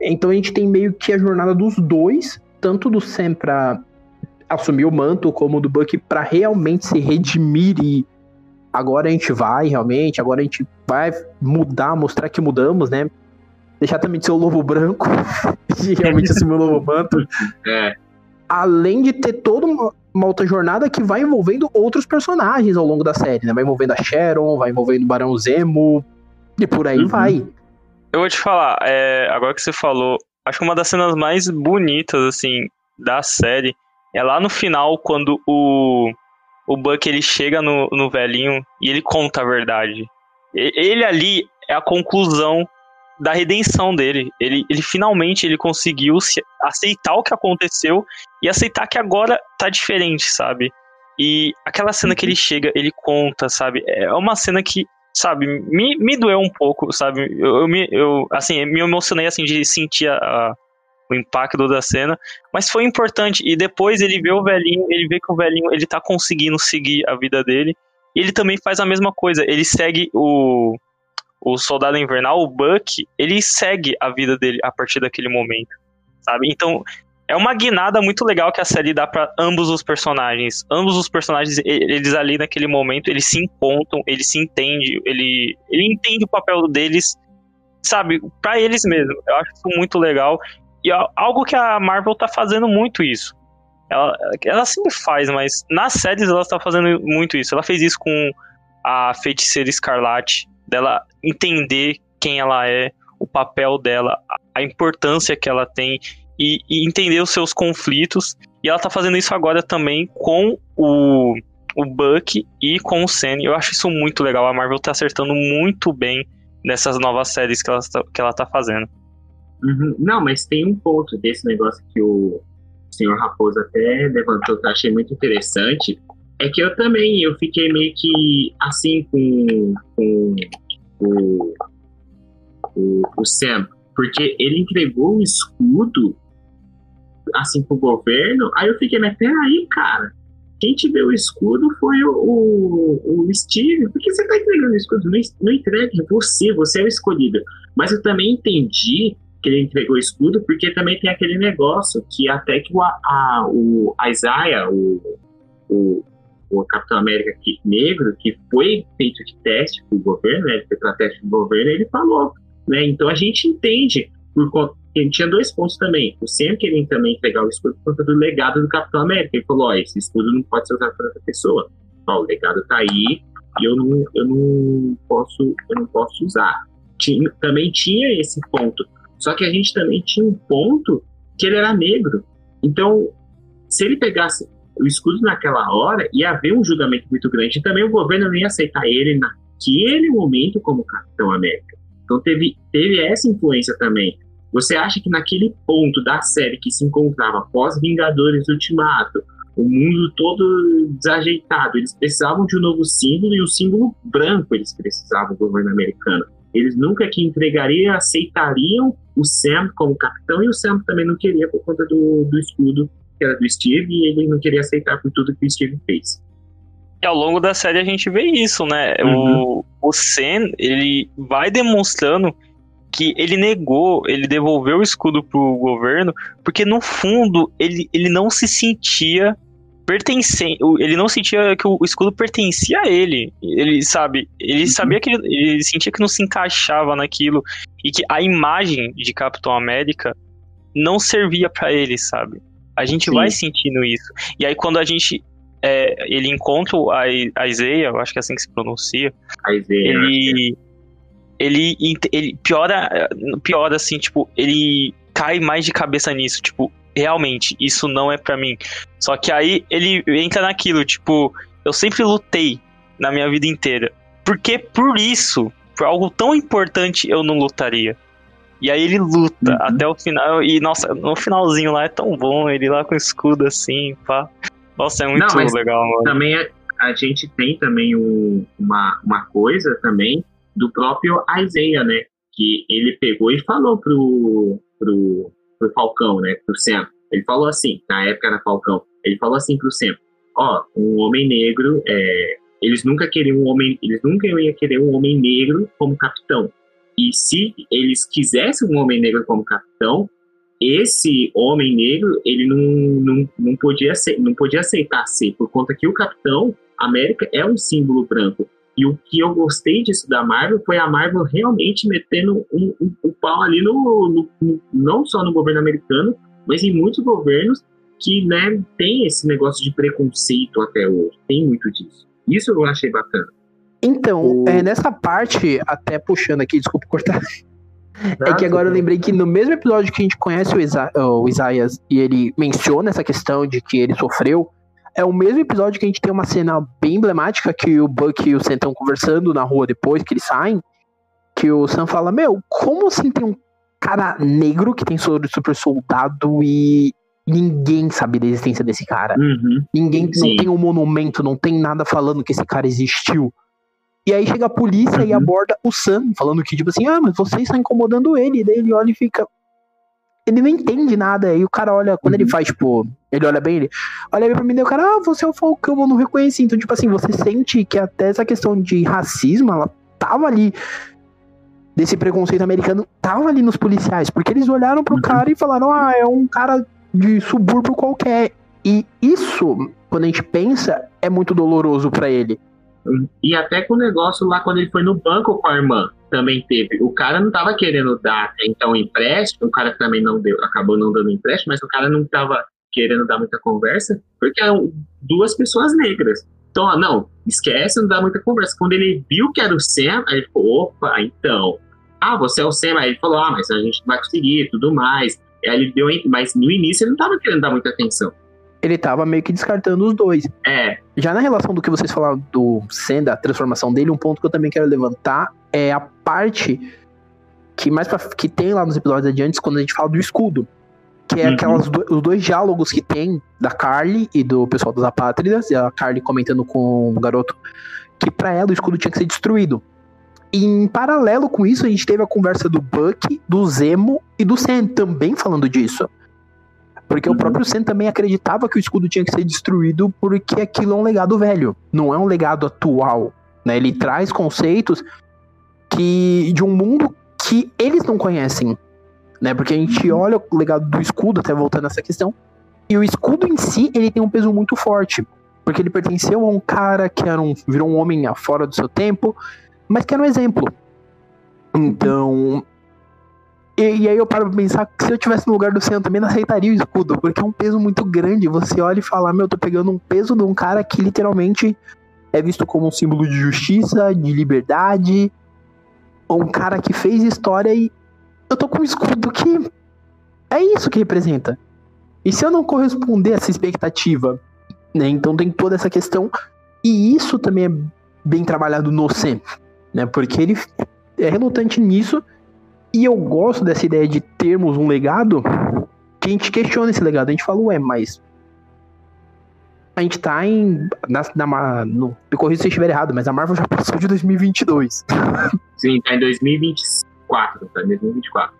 Então a gente tem meio que a jornada dos dois, tanto do Sam pra assumir o manto, como do Bucky pra realmente se redimir e agora a gente vai realmente, agora a gente vai mudar, mostrar que mudamos, né? Deixar também de ser o lobo branco e realmente assumir o lobo manto. É, Além de ter toda uma, uma outra jornada que vai envolvendo outros personagens ao longo da série, né? Vai envolvendo a Sharon, vai envolvendo o Barão Zemo e por aí Uhum. vai. Eu vou te falar, é, agora que você falou, acho que uma das cenas mais bonitas, assim, da série é lá no final, quando o, o Buck ele chega no, no velhinho e ele conta a verdade. Ele ali é a conclusão da redenção dele. Ele, ele finalmente ele conseguiu se aceitar o que aconteceu e aceitar que agora tá diferente, sabe? E aquela cena que ele chega, ele conta, sabe? É uma cena que sabe, me, me doeu um pouco, sabe? Eu, eu, me, eu assim, me emocionei assim de sentir a- o impacto da cena, mas foi importante. E depois ele vê o velhinho, ele vê que o velhinho ele tá conseguindo seguir a vida dele. E ele também faz a mesma coisa. Ele segue o o soldado invernal, o Buck, ele segue a vida dele a partir daquele momento, sabe? Então é uma guinada muito legal que a série dá para ambos os personagens. Ambos os personagens, eles ali naquele momento, eles se encontram, eles se entendem, ele, ele entende o papel deles, sabe, para eles mesmos. Eu acho isso muito legal. E algo que a Marvel tá fazendo muito isso. Ela, ela sempre faz, mas nas séries ela tá fazendo muito isso. Ela fez isso com a Feiticeira Escarlate, dela entender quem ela é, o papel dela, a importância que ela tem e, e entender os seus conflitos. E ela tá fazendo isso agora também com o, o Buck e com o Sen. Eu acho isso muito legal. A Marvel tá acertando muito bem nessas novas séries que ela, tá, que ela tá fazendo. Uhum. Não, mas tem um ponto desse negócio que o senhor Raposo até levantou que eu achei muito interessante. É que eu também, eu fiquei meio que assim com, com o, o, o Sam, porque ele entregou o escudo assim pro governo, aí eu fiquei, mas peraí, cara, quem te deu o escudo foi o, o, o Steve, por que você tá entregando o escudo? Não, não entregue, você, você é o escolhido. Mas eu também entendi que ele entregou o escudo, porque também tem aquele negócio que até que o, a, o Isaiah, o, o, o Capitão América que, negro, que foi feito de teste pro governo, né, foi para teste do governo, ele falou, né, então a gente entende por conta ele tinha dois pontos também. O Sam queria também pegar o escudo por conta do legado do Capitão América. Ele falou: esse escudo não pode ser usado por outra pessoa. O legado tá aí e eu não, eu não posso eu não posso usar. Tinha, também tinha esse ponto. Só que a gente também tinha um ponto que ele era negro. Então, se ele pegasse o escudo naquela hora, ia haver um julgamento muito grande. E também o governo não ia aceitar ele naquele momento como Capitão América. Então teve, teve essa influência também. Você acha que naquele ponto da série que se encontrava pós-Vingadores Ultimato, o mundo todo desajeitado, eles precisavam de um novo símbolo e o símbolo branco eles precisavam do governo americano. Eles nunca que entregariam, aceitariam o Sam como capitão e o Sam também não queria por conta do, do escudo que era do Steve e ele não queria aceitar por tudo que o Steve fez. E ao longo da série a gente vê isso, né? Uhum. O, o Sam, ele vai demonstrando que ele negou, ele devolveu o escudo pro governo, porque no fundo ele, ele não se sentia pertencente, ele não sentia que o escudo pertencia a ele. Ele sabe, ele uhum. sabia que ele, ele sentia que não se encaixava naquilo e que a imagem de Capitão América não servia para ele, sabe? A gente Sim. vai sentindo isso. E aí quando a gente é, ele encontra a, Isaiah, eu acho que é assim que se pronuncia. A Isaiah, ele ele, ele piora, piora assim, tipo, ele cai mais de cabeça nisso, tipo, realmente, isso não é para mim. Só que aí ele entra naquilo, tipo, eu sempre lutei na minha vida inteira. Porque por isso, por algo tão importante, eu não lutaria. E aí ele luta uhum. até o final. E, nossa, no finalzinho lá é tão bom, ele lá com o escudo assim, pá. Nossa, é muito não, legal, mano. Também a, a gente tem também um, uma, uma coisa também do próprio Isaiah, né? Que ele pegou e falou pro, pro, pro Falcão, né? Pro Sam. Ele falou assim, na época da Falcão, ele falou assim pro Sam, ó, um homem negro, é, eles nunca queriam um homem, eles nunca iam querer um homem negro como capitão. E se eles quisessem um homem negro como capitão, esse homem negro ele não, não, não, podia, ser, não podia aceitar ser, por conta que o Capitão América é um símbolo branco. E o que eu gostei disso da Marvel foi a Marvel realmente metendo um, um, um pau ali no, no, não só no governo americano, mas em muitos governos que né, tem esse negócio de preconceito até hoje. Tem muito disso. Isso eu achei bacana. Então, o... é, nessa parte, até puxando aqui, desculpa cortar. é que agora eu lembrei que no mesmo episódio que a gente conhece o, Isa o Isaias e ele menciona essa questão de que ele sofreu é o mesmo episódio que a gente tem uma cena bem emblemática que o Buck e o Sam estão conversando na rua depois que eles saem. Que o Sam fala: Meu, como assim tem um cara negro que tem soro de super soldado e ninguém sabe da existência desse cara? Uhum. Ninguém Sim. não tem um monumento, não tem nada falando que esse cara existiu. E aí chega a polícia uhum. e aborda o Sam, falando que, tipo assim, ah, mas você está incomodando ele. E daí ele olha e fica, ele não entende nada. E o cara olha, quando uhum. ele faz, tipo, ele olha bem, ele olha bem pra mim e o cara, ah, você é o Falcão, eu não reconheci. Então, tipo assim, você sente que até essa questão de racismo, ela tava ali, desse preconceito americano, tava ali nos policiais, porque eles olharam pro uhum. cara e falaram, ah, é um cara de subúrbio qualquer. E isso, quando a gente pensa, é muito doloroso para ele. E até com o negócio lá quando ele foi no banco com a irmã, também teve. O cara não tava querendo dar então empréstimo, o cara também não deu, acabou não dando empréstimo, mas o cara não tava querendo dar muita conversa, porque eram duas pessoas negras. Então, não, esquece, não dá muita conversa. Quando ele viu que era o Sam, ele falou, opa, então. Ah, você é o Sam. Aí ele falou, ah, mas a gente vai conseguir, tudo mais. Ele deu, mas no início ele não tava querendo dar muita atenção. Ele tava meio que descartando os dois. É. Já na relação do que vocês falaram do Sam, da transformação dele, um ponto que eu também quero levantar é a parte que mais pra, que tem lá nos episódios adiantes quando a gente fala do escudo. Que é Uhum. aquelas do- os dois diálogos que tem da Carly e do pessoal dos Apátridas, e a Carly comentando com o garoto que pra ela o escudo tinha que ser destruído. Em paralelo com isso, a gente teve a conversa do Buck, do Zemo e do Sam também falando disso. Porque Uhum. o próprio Sam também acreditava que o escudo tinha que ser destruído porque aquilo é um legado velho, não é um legado atual. Né? Ele traz conceitos que de um mundo que eles não conhecem. Né? Porque a gente olha o legado do escudo, até voltando nessa questão, e o escudo em si ele tem um peso muito forte. Porque ele pertenceu a um cara que era um, virou um homem fora do seu tempo, mas que era um exemplo. Então. E, e aí eu paro pra pensar que se eu tivesse no lugar do eu também não aceitaria o escudo, porque é um peso muito grande. Você olha e fala, meu, eu tô pegando um peso de um cara que literalmente é visto como um símbolo de justiça, de liberdade. Um cara que fez história e eu tô com um escudo que é isso que representa. E se eu não corresponder a essa expectativa, né? Então tem toda essa questão. E isso também é bem trabalhado no Sam, né? Porque ele é relutante nisso. E eu gosto dessa ideia de termos um legado que a gente questiona esse legado. A gente fala, ué, mas. A gente tá em. Na, na, no, me corrija se eu estiver errado, mas a Marvel já passou de 2022. Sim, tá em 2024, tá em 2024.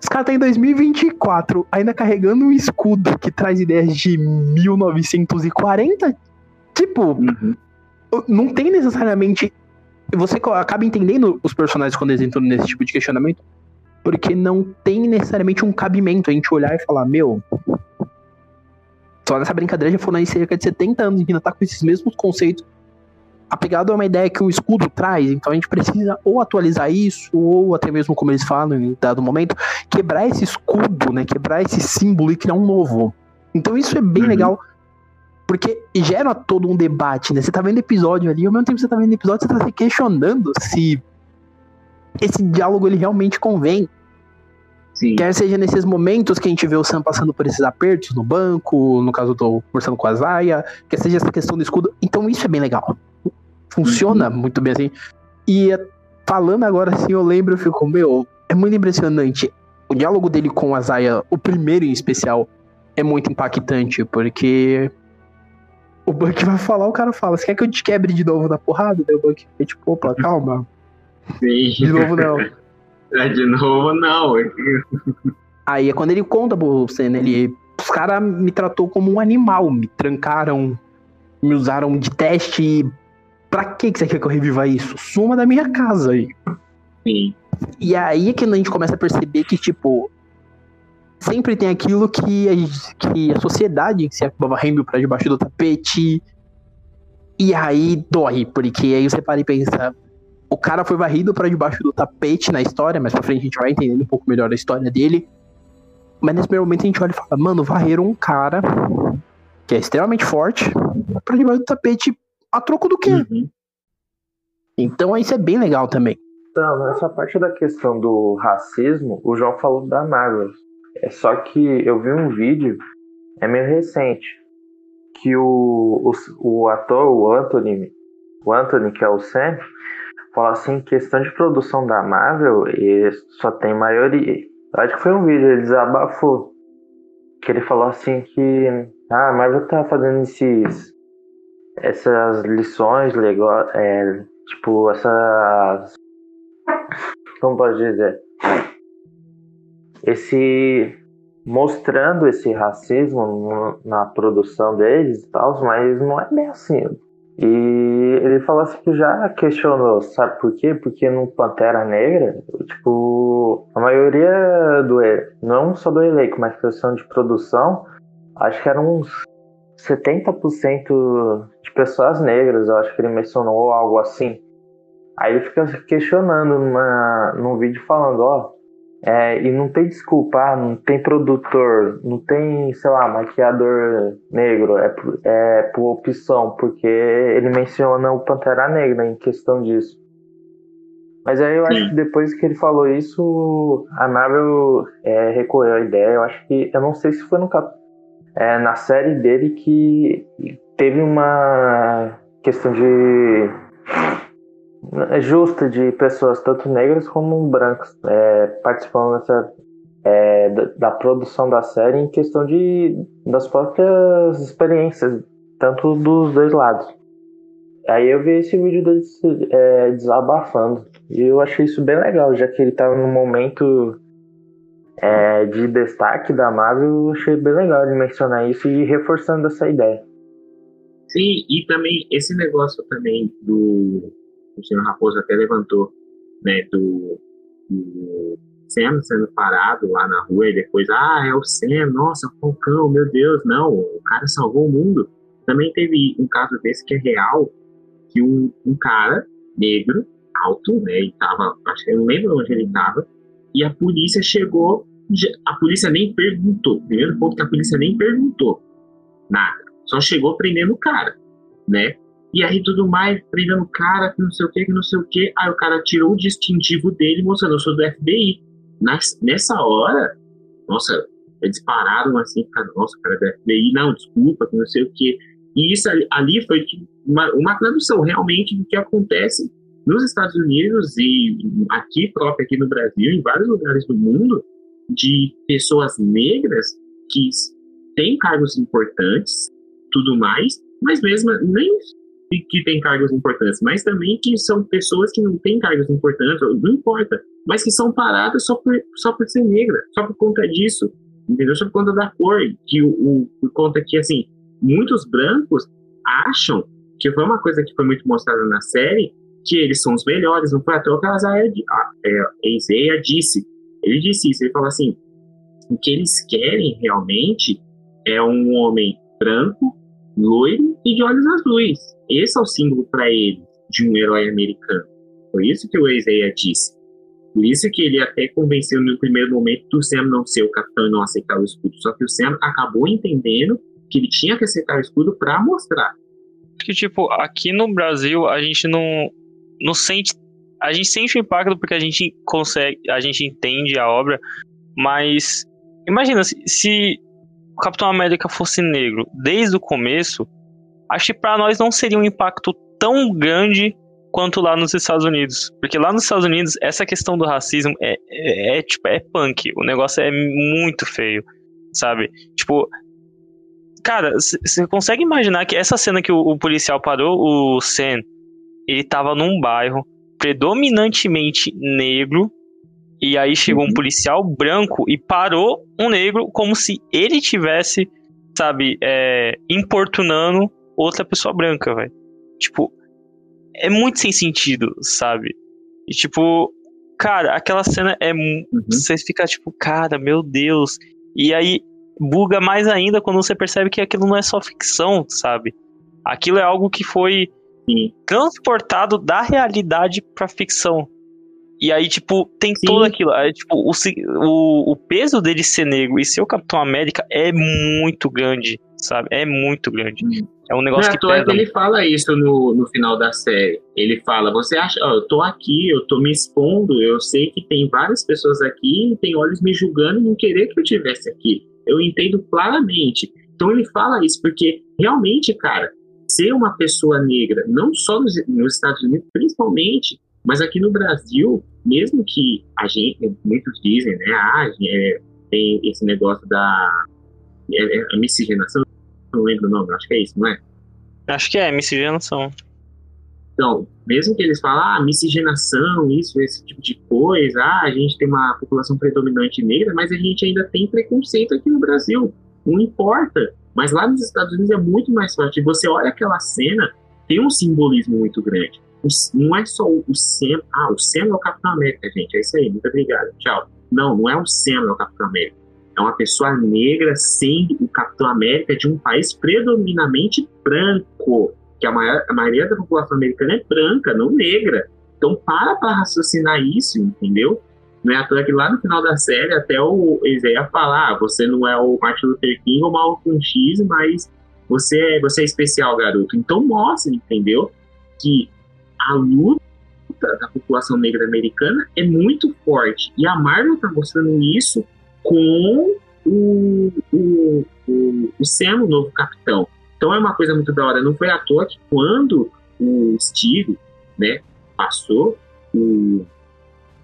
Os caras tá em 2024, ainda carregando um escudo que traz ideias de 1940. Tipo, Uhum. não tem necessariamente. Você acaba entendendo os personagens quando eles entram nesse tipo de questionamento, porque não tem necessariamente um cabimento a gente olhar e falar: Meu, só nessa brincadeira já foram aí cerca de 70 anos e ainda tá com esses mesmos conceitos, apegado a uma ideia que o escudo traz. Então a gente precisa ou atualizar isso, ou até mesmo, como eles falam em dado momento, quebrar esse escudo, né? Quebrar esse símbolo e criar um novo. Então isso é bem Uhum. legal. Porque gera todo um debate, né? Você tá vendo episódio ali, ao mesmo tempo que você tá vendo episódio, você tá se questionando se esse diálogo ele realmente convém. Sim. Quer seja nesses momentos que a gente vê o Sam passando por esses apertos no banco, no caso eu tô conversando com a Zaya, quer seja essa questão do escudo. Então isso é bem legal. Funciona muito bem assim. E eh, falando agora assim, eu lembro, eu fico, meu, é muito impressionante. O diálogo dele com a Zaya, o primeiro em especial, é muito impactante, porque o Buck vai falar, o cara fala, você quer que eu te quebre de novo na porrada? Daí o Buck fica tipo, opa, calma, Sim. de novo não. É, de novo, não. Aí é quando ele conta pro Senna, ele. Os caras me tratou como um animal, me trancaram, me usaram de teste. e Pra que que você quer que eu reviva isso? Suma da minha casa aí. Sim. E aí é que a gente começa a perceber que, tipo, sempre tem aquilo que a, que a sociedade se acaba varrendo pra debaixo do tapete. E aí dói, porque aí você para e pensa. O cara foi varrido pra debaixo do tapete na história, mas pra frente a gente vai entendendo um pouco melhor a história dele. Mas nesse primeiro momento a gente olha e fala, mano, varreram um cara que é extremamente forte pra debaixo do tapete a troco do quê? Uhum. Então isso é bem legal também. Então, nessa parte da questão do racismo, o João falou da Marvel. É só que eu vi um vídeo, é meio recente, que o, o, o ator, o Anthony, o Anthony, que é o Sam, fala assim, questão de produção da Marvel, e só tem maioria. Acho que foi um vídeo, ele desabafou. Que ele falou assim que ah, a Marvel tá fazendo esses essas lições legal, é, tipo, essas como pode dizer? Esse mostrando esse racismo na produção deles e tal, mas não é bem assim. E ele falou assim que já questionou, sabe por quê? Porque no Pantera Negra, tipo, a maioria do não só do elenco, mas questão de produção, acho que eram uns 70% de pessoas negras, eu acho que ele mencionou algo assim. Aí ele fica questionando numa, num vídeo falando, ó, é, e não tem desculpa, ah, não tem produtor, não tem, sei lá, maquiador negro, é, é por opção, porque ele menciona o Pantera Negra em questão disso. Mas aí eu Sim. acho que depois que ele falou isso, a Marvel é, recorreu à ideia. Eu acho que, eu não sei se foi no cap, é, na série dele que teve uma questão de justa de pessoas tanto negras como brancas é, participando dessa, é, da, produção da série em questão de das próprias experiências tanto dos dois lados. Aí eu vi esse vídeo dele é, desabafando e eu achei isso bem legal já que ele estava no momento é, de destaque da Marvel eu achei bem legal de mencionar isso e reforçando essa ideia. Sim, e também esse negócio também do o senhor Raposo até levantou, né, do, do sendo parado lá na rua e depois, ah, é o Sam, nossa, o Falcão, meu Deus, não, o cara salvou o mundo. Também teve um caso desse que é real, que um, um cara negro, alto, né, e tava, acho que eu não lembro onde ele tava, e a polícia chegou, a polícia nem perguntou, primeiro ponto que a polícia nem perguntou nada, só chegou prendendo o cara, né, e aí tudo mais, prendendo o cara, que não sei o que, que não sei o que. Aí o cara tirou o distintivo dele, mostrando, eu sou do FBI. Nas, nessa hora, nossa, eles pararam assim, nossa, cara é do FBI, não, desculpa, que não sei o que. E isso ali, ali foi uma, uma tradução realmente do que acontece nos Estados Unidos e aqui próprio, aqui no Brasil, em vários lugares do mundo, de pessoas negras que têm cargos importantes, tudo mais, mas mesmo nem que tem cargos importantes, mas também que são pessoas que não têm cargos importantes, não importa, mas que são paradas só por, só por ser negra, só por conta disso, entendeu? Só por conta da cor, que o, o por conta que, assim, muitos brancos acham, que foi uma coisa que foi muito mostrada na série, que eles são os melhores, não foi à toa que a Isaiah disse, ele disse isso, ele falou assim, o que eles querem realmente é um homem branco, loiro e de olhos azuis. Esse é o símbolo para ele de um herói americano. Foi isso que o Isaiah disse. Por isso que ele até convenceu no primeiro momento do Sam não ser o capitão e não aceitar o escudo. Só que o Sam acabou entendendo que ele tinha que aceitar o escudo para mostrar. Que tipo, aqui no Brasil a gente não não sente a gente sente o impacto porque a gente consegue, a gente entende a obra, mas imagina se, se o Capitão América fosse negro desde o começo, acho que para nós não seria um impacto tão grande quanto lá nos Estados Unidos. Porque lá nos Estados Unidos, essa questão do racismo é, é, é tipo, é punk. O negócio é muito feio, sabe? Tipo, cara, você consegue imaginar que essa cena que o, o, policial parou o Sen, ele tava num bairro predominantemente negro, e aí chegou uhum. um policial branco e parou um negro como se ele tivesse, sabe, é, importunando outra pessoa branca, velho. Tipo, é muito sem sentido, sabe? E tipo, cara, aquela cena é. Uhum. Você fica tipo, cara, meu Deus. E aí buga mais ainda quando você percebe que aquilo não é só ficção, sabe? Aquilo é algo que foi Sim. transportado da realidade pra ficção. E aí, tipo, tem Sim. tudo aquilo. Aí, tipo, o, o, o peso dele ser negro e ser o Capitão América é muito grande, sabe? É muito grande. Hum. É um negócio Não, que pesa. ele fala isso no, no final da série. Ele fala, você acha, ó, eu tô aqui, eu tô me expondo, eu sei que tem várias pessoas aqui, tem olhos me julgando e não querer que eu tivesse aqui. Eu entendo claramente. Então ele fala isso, porque realmente, cara, ser uma pessoa negra, não só nos, nos Estados Unidos, principalmente, mas aqui no Brasil, mesmo que a gente, muitos dizem, né, ah, é, tem esse negócio da é, é, miscigenação, não lembro o nome, acho que é isso, não é? Acho que é, miscigenação. Então, mesmo que eles falem, ah, miscigenação, isso, esse tipo de coisa, ah, a gente tem uma população predominante negra, mas a gente ainda tem preconceito aqui no Brasil. Não importa. Mas lá nos Estados Unidos é muito mais forte. Você olha aquela cena tem um simbolismo muito grande. Não é só o Sam. Ah, o Sam é o Capitão América, gente. É isso aí, muito obrigado. Tchau. Não, não é o Sam é o Capitão América. É uma pessoa negra sendo o Capitão América de um país predominantemente branco. Que a, maior, a maioria da população americana é branca, não negra. Então para para raciocinar isso, entendeu? Não é à toa que lá no final da série até o Isaiah falar, ah, você não é o Martin Luther King ou Malcolm X, mas você é, você é especial, garoto. Então mostra, entendeu? Que a luta da população negra americana é muito forte. E a Marvel está mostrando isso com o, o, o, o Sam, o novo capitão. Então é uma coisa muito da hora. Não foi à toa que quando o Steve né, passou o,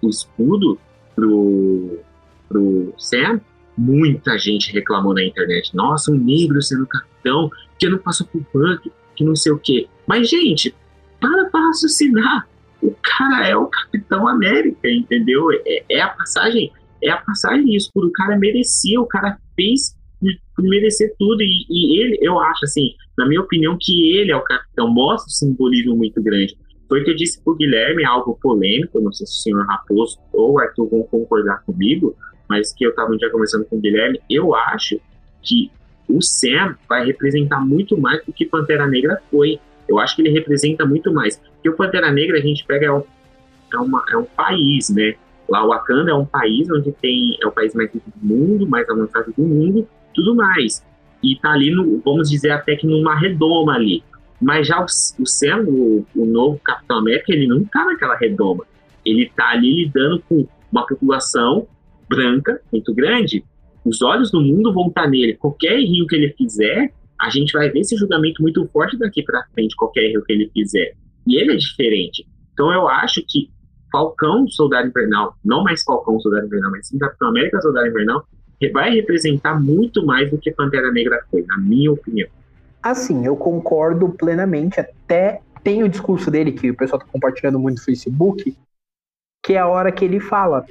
o escudo pro, pro Sam, muita gente reclamou na internet. Nossa, um negro sendo capitão, que não passou por Buck, que não sei o quê. Mas, gente, para para raciocinar. O cara é o Capitão América, entendeu? É, é a passagem, é a passagem isso. O cara merecia, o cara fez merecer tudo. E, e, ele, eu acho, assim, na minha opinião, que ele é o capitão, mostra um simbolismo muito grande. Foi o que eu disse pro Guilherme, algo polêmico, não sei se o senhor Raposo ou o Arthur vão concordar comigo, mas que eu estava um dia conversando com o Guilherme, eu acho que o Sam vai representar muito mais do que Pantera Negra foi. Eu acho que ele representa muito mais. Porque o Pantera Negra a gente pega é um, é uma, é um país, né? Lá o Wakanda é um país onde tem é o país mais rico do mundo, mais avançado do mundo, tudo mais. E tá ali no, vamos dizer até que numa redoma ali. Mas já o, o Sam, o, o novo Capitão América, ele não tá naquela redoma. Ele tá ali lidando com uma população branca muito grande. Os olhos do mundo vão estar tá nele. Qualquer erro que ele fizer, a gente vai ver esse julgamento muito forte daqui para frente, qualquer erro que ele fizer. E ele é diferente. Então eu acho que Falcão, Soldado Invernal, não mais Falcão, Soldado Invernal, mas sim Capitão América, Soldado Invernal, vai representar muito mais do que Pantera Negra foi, na minha opinião. Assim, eu concordo plenamente. Até tem o discurso dele, que o pessoal tá compartilhando muito no Facebook, que é a hora que ele fala.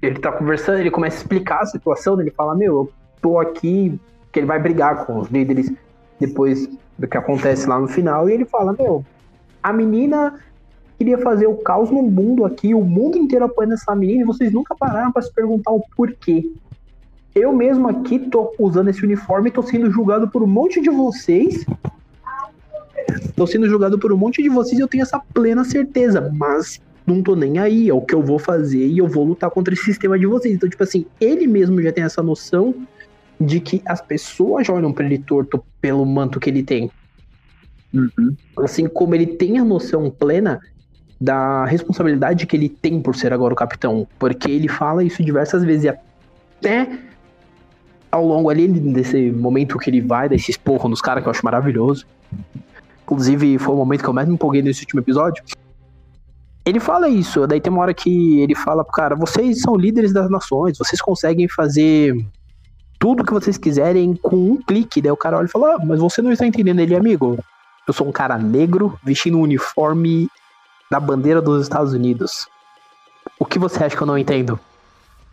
Ele tá conversando, ele começa a explicar a situação, ele fala, meu, eu tô aqui, que ele vai brigar com os líderes depois do que acontece lá no final, e ele fala, meu, a menina queria fazer o caos no mundo aqui, o mundo inteiro apoiando essa menina, e vocês nunca pararam para se perguntar o porquê. Eu mesmo aqui tô usando esse uniforme e tô sendo julgado por um monte de vocês. Tô sendo julgado por um monte de vocês e eu tenho essa plena certeza. Mas não tô nem aí. É o que eu vou fazer e eu vou lutar contra esse sistema de vocês. Então, tipo assim, ele mesmo já tem essa noção de que as pessoas olham pra ele torto pelo manto que ele tem. Uhum. Assim como ele tem a noção plena da responsabilidade que ele tem por ser agora o capitão. Porque ele fala isso diversas vezes e até ao longo ali desse momento que ele vai, desse esporro nos caras, que eu acho maravilhoso. Inclusive, foi o momento que eu mais me empolguei nesse último episódio. Ele fala isso, daí tem uma hora que ele fala cara: vocês são líderes das nações, vocês conseguem fazer tudo que vocês quiserem com um clique. Daí o cara olha e fala: ah, mas você não está entendendo ele, amigo. Eu sou um cara negro vestindo um uniforme da bandeira dos Estados Unidos. O que você acha que eu não entendo?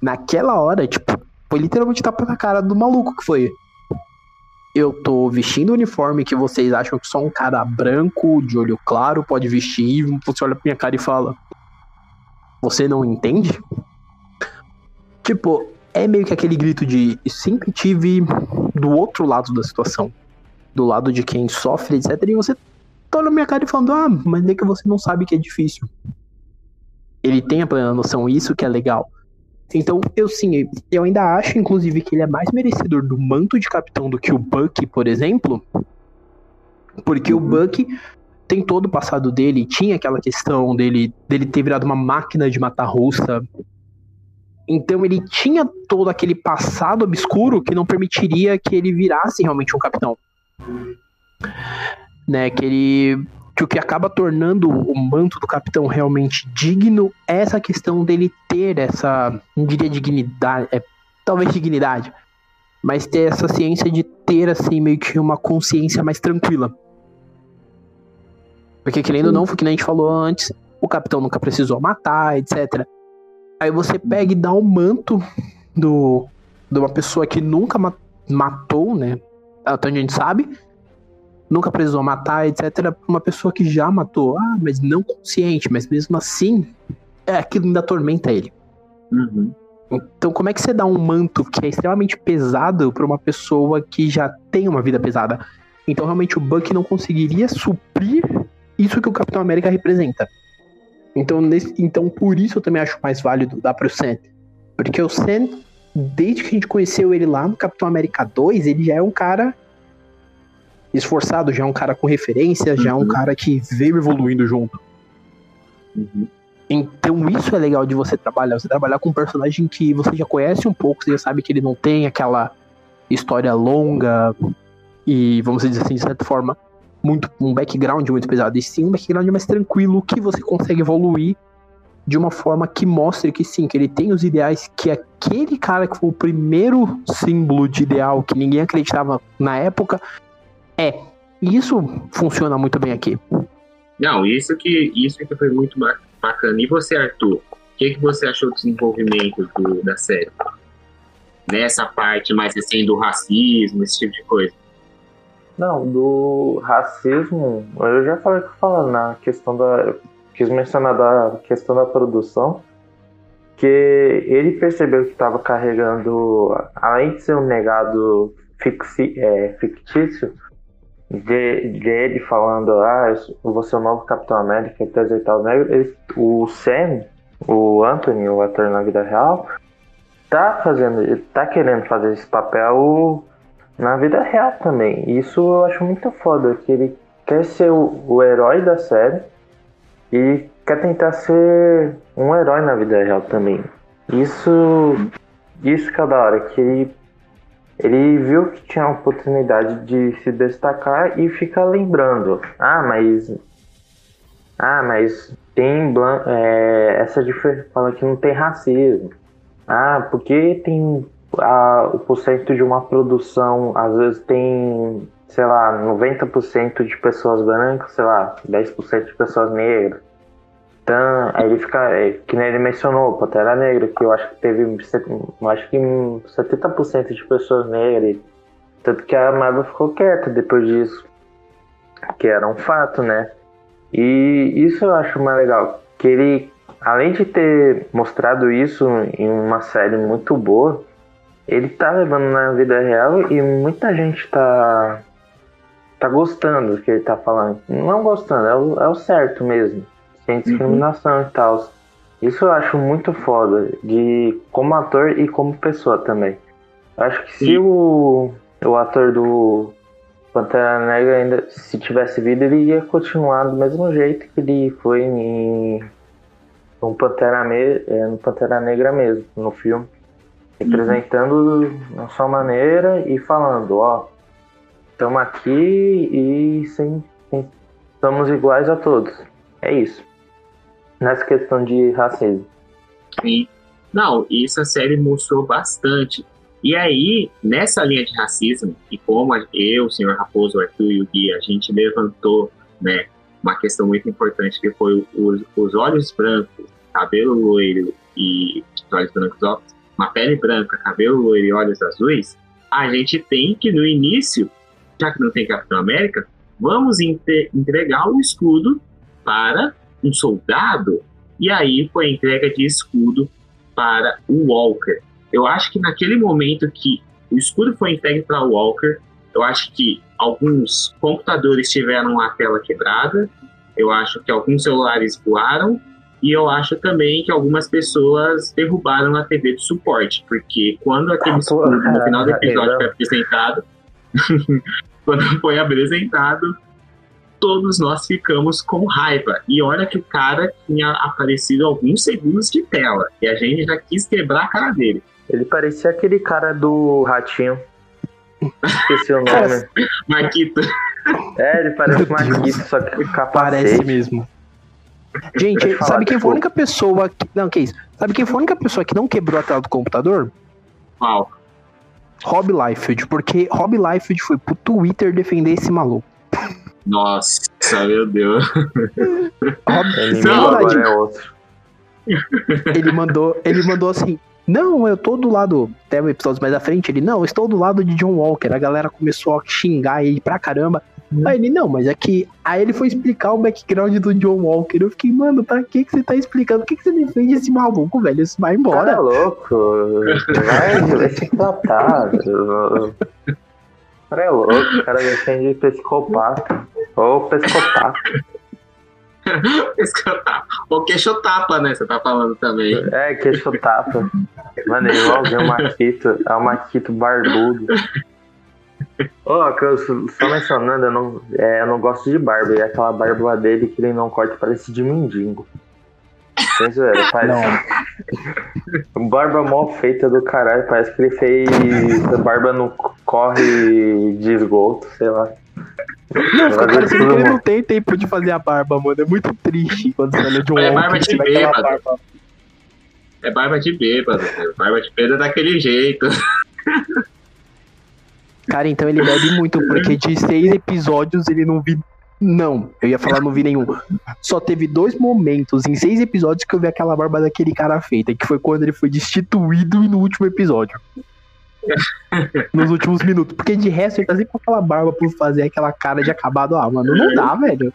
Naquela hora, tipo, foi literalmente tapa na cara do maluco que foi. Eu tô vestindo o uniforme que vocês acham que só um cara branco, de olho claro, pode vestir, e você olha pra minha cara e fala: Você não entende? Tipo, é meio que aquele grito de sempre tive do outro lado da situação. Do lado de quem sofre, etc. E você tá olhando minha cara e falando: Ah, mas nem que você não sabe que é difícil. Ele tem a plena noção, isso que é legal. Então, eu sim, eu ainda acho, inclusive, que ele é mais merecedor do manto de capitão do que o Buck, por exemplo. Porque o Buck tem todo o passado dele, tinha aquela questão dele, dele ter virado uma máquina de matar russa. Então ele tinha todo aquele passado obscuro que não permitiria que ele virasse realmente um capitão. Né, que ele que o que acaba tornando o manto do capitão realmente digno é essa questão dele ter essa, não diria dignidade, é, talvez dignidade, mas ter essa ciência de ter assim meio que uma consciência mais tranquila. Porque querendo ou não, foi que nem a gente falou antes, o capitão nunca precisou matar, etc. Aí você pega e dá um manto do, de uma pessoa que nunca matou, né? Até onde a gente sabe nunca precisou matar, etc. Uma pessoa que já matou, ah, mas não consciente, mas mesmo assim, é aquilo ainda atormenta ele. Uhum. Então, como é que você dá um manto que é extremamente pesado para uma pessoa que já tem uma vida pesada? Então, realmente, o Buck não conseguiria suprir isso que o Capitão América representa. Então, nesse, então por isso eu também acho mais válido dar pro Sam. Porque o Sam, desde que a gente conheceu ele lá no Capitão América 2, ele já é um cara esforçado, já é um cara com referência, já é um uhum. cara que veio evoluindo junto. Uhum. Então isso é legal de você trabalhar, você trabalhar com um personagem que você já conhece um pouco, você já sabe que ele não tem aquela história longa e, vamos dizer assim, de certa forma, muito um background muito pesado, e sim um background mais tranquilo que você consegue evoluir de uma forma que mostre que sim, que ele tem os ideais que aquele cara que foi o primeiro símbolo de ideal que ninguém acreditava na época é. E isso funciona muito bem aqui. Não, isso que isso que foi muito bacana. E você, Arthur? O que, que você achou do desenvolvimento do, da série? Nessa parte mais assim do racismo, esse tipo de coisa. Não, do racismo, eu já falei que fala na questão da. Quis mencionar da questão da produção, que ele percebeu que estava carregando, além de ser um negado fixi, é, fictício, de ele falando, ah, eu vou ser o novo Capitão América e apresentar o negro, ele, o Sam, o Anthony, o ator na vida real, tá fazendo, tá querendo fazer esse papel na vida real também. Isso eu acho muito foda, que ele quer ser o, o herói da série e quer tentar ser um herói na vida real também. Isso, isso que é da hora, que ele ele viu que tinha a oportunidade de se destacar e fica lembrando. Ah, mas. Ah, mas tem é, essa diferença. Fala que não tem racismo. Ah, porque tem a, o porcento de uma produção, às vezes tem, sei lá, 90% de pessoas brancas, sei lá, 10% de pessoas negras. Então, aí ele fica, é, que nem ele mencionou, Pantera Negra, que eu acho que teve, eu acho que 70% de pessoas negras, tanto que a Marvel ficou quieta depois disso, que era um fato, né? E isso eu acho mais legal, que ele, além de ter mostrado isso em uma série muito boa, ele tá levando na vida real e muita gente tá, tá gostando do que ele tá falando. Não gostando, é o, é o certo mesmo sem discriminação uhum. e tal. Isso eu acho muito foda, de como ator e como pessoa também. Eu acho que se o, o ator do Pantera Negra ainda, se tivesse vida, ele ia continuar do mesmo jeito que ele foi em no Pantera, Me, é, no Pantera Negra mesmo, no filme. Representando uhum. na sua maneira e falando, ó, estamos aqui e sem, sem, somos iguais a todos. É isso nessa questão de racismo. Sim. Não, isso a série mostrou bastante. E aí, nessa linha de racismo, e como eu, o senhor Raposo, o Arthur e o Gui, a gente levantou né, uma questão muito importante que foi os, os olhos brancos, cabelo loiro e olhos brancos, ó, uma pele branca, cabelo loiro e olhos azuis, a gente tem que no início, já que não tem Capitão América, vamos entregar o escudo para um soldado, e aí foi a entrega de escudo para o Walker. Eu acho que naquele momento que o escudo foi entregue para o Walker, eu acho que alguns computadores tiveram a tela quebrada, eu acho que alguns celulares voaram, e eu acho também que algumas pessoas derrubaram a TV de suporte, porque quando aquele escudo no final do episódio foi apresentado, quando foi apresentado, todos nós ficamos com raiva. E olha que o cara tinha aparecido alguns segundos de tela. E a gente já quis quebrar a cara dele. Ele parecia aquele cara do ratinho. Esqueci o nome. Marquito. É, ele parece Marquito, só que capacete. Parece mesmo. Gente, sabe quem foi a única pessoa que. Não, que isso? Sabe quem foi a única pessoa que não quebrou a tela do computador? Qual? Rob Liefeld, porque Rob Liefeld foi pro Twitter defender esse maluco. Nossa, meu Deus. Rob, ele, agora é outro. ele mandou, ele mandou assim: Não, eu tô do lado. Até o episódio mais à frente, ele, não, eu estou do lado de John Walker. A galera começou a xingar ele pra caramba. Aí ele, não, mas é que. Aí ele foi explicar o background do John Walker. Eu fiquei, mano, pra que, que você tá explicando? Por que, que você defende esse maluco, velho? Isso vai embora. Cara é louco. Vai, vai se tratar. O cara é louco, o cara defende psicopata. Ou psicopata. Escutapa. Ou queixo-tapa, né? Você tá falando também. É, queixo-tapa. Mano, é igualzinho o Maquito. É o Maquito barbudo. Ó, eu só mencionando, eu não, é, eu não gosto de barba. E aquela barba dele que ele não corta parece de mendigo. Sem zoeira, faz. Barba mal feita do caralho. Parece que ele fez barba no corre de esgoto, sei lá. Não, fica parecendo que ele não tem tempo de fazer a barba, mano. É muito triste quando você olha de um É barba de bêbado. barba. É barba de bêbado. Barba de bêbado é daquele jeito. Cara, então ele bebe muito, porque de seis episódios ele não vi. Não, eu ia falar não vi nenhum. Só teve dois momentos em seis episódios que eu vi aquela barba daquele cara feita, que foi quando ele foi destituído e no último episódio. Nos últimos minutos. Porque de resto ele tá sempre com aquela barba por fazer aquela cara de acabado. Ah, mano, não dá, velho.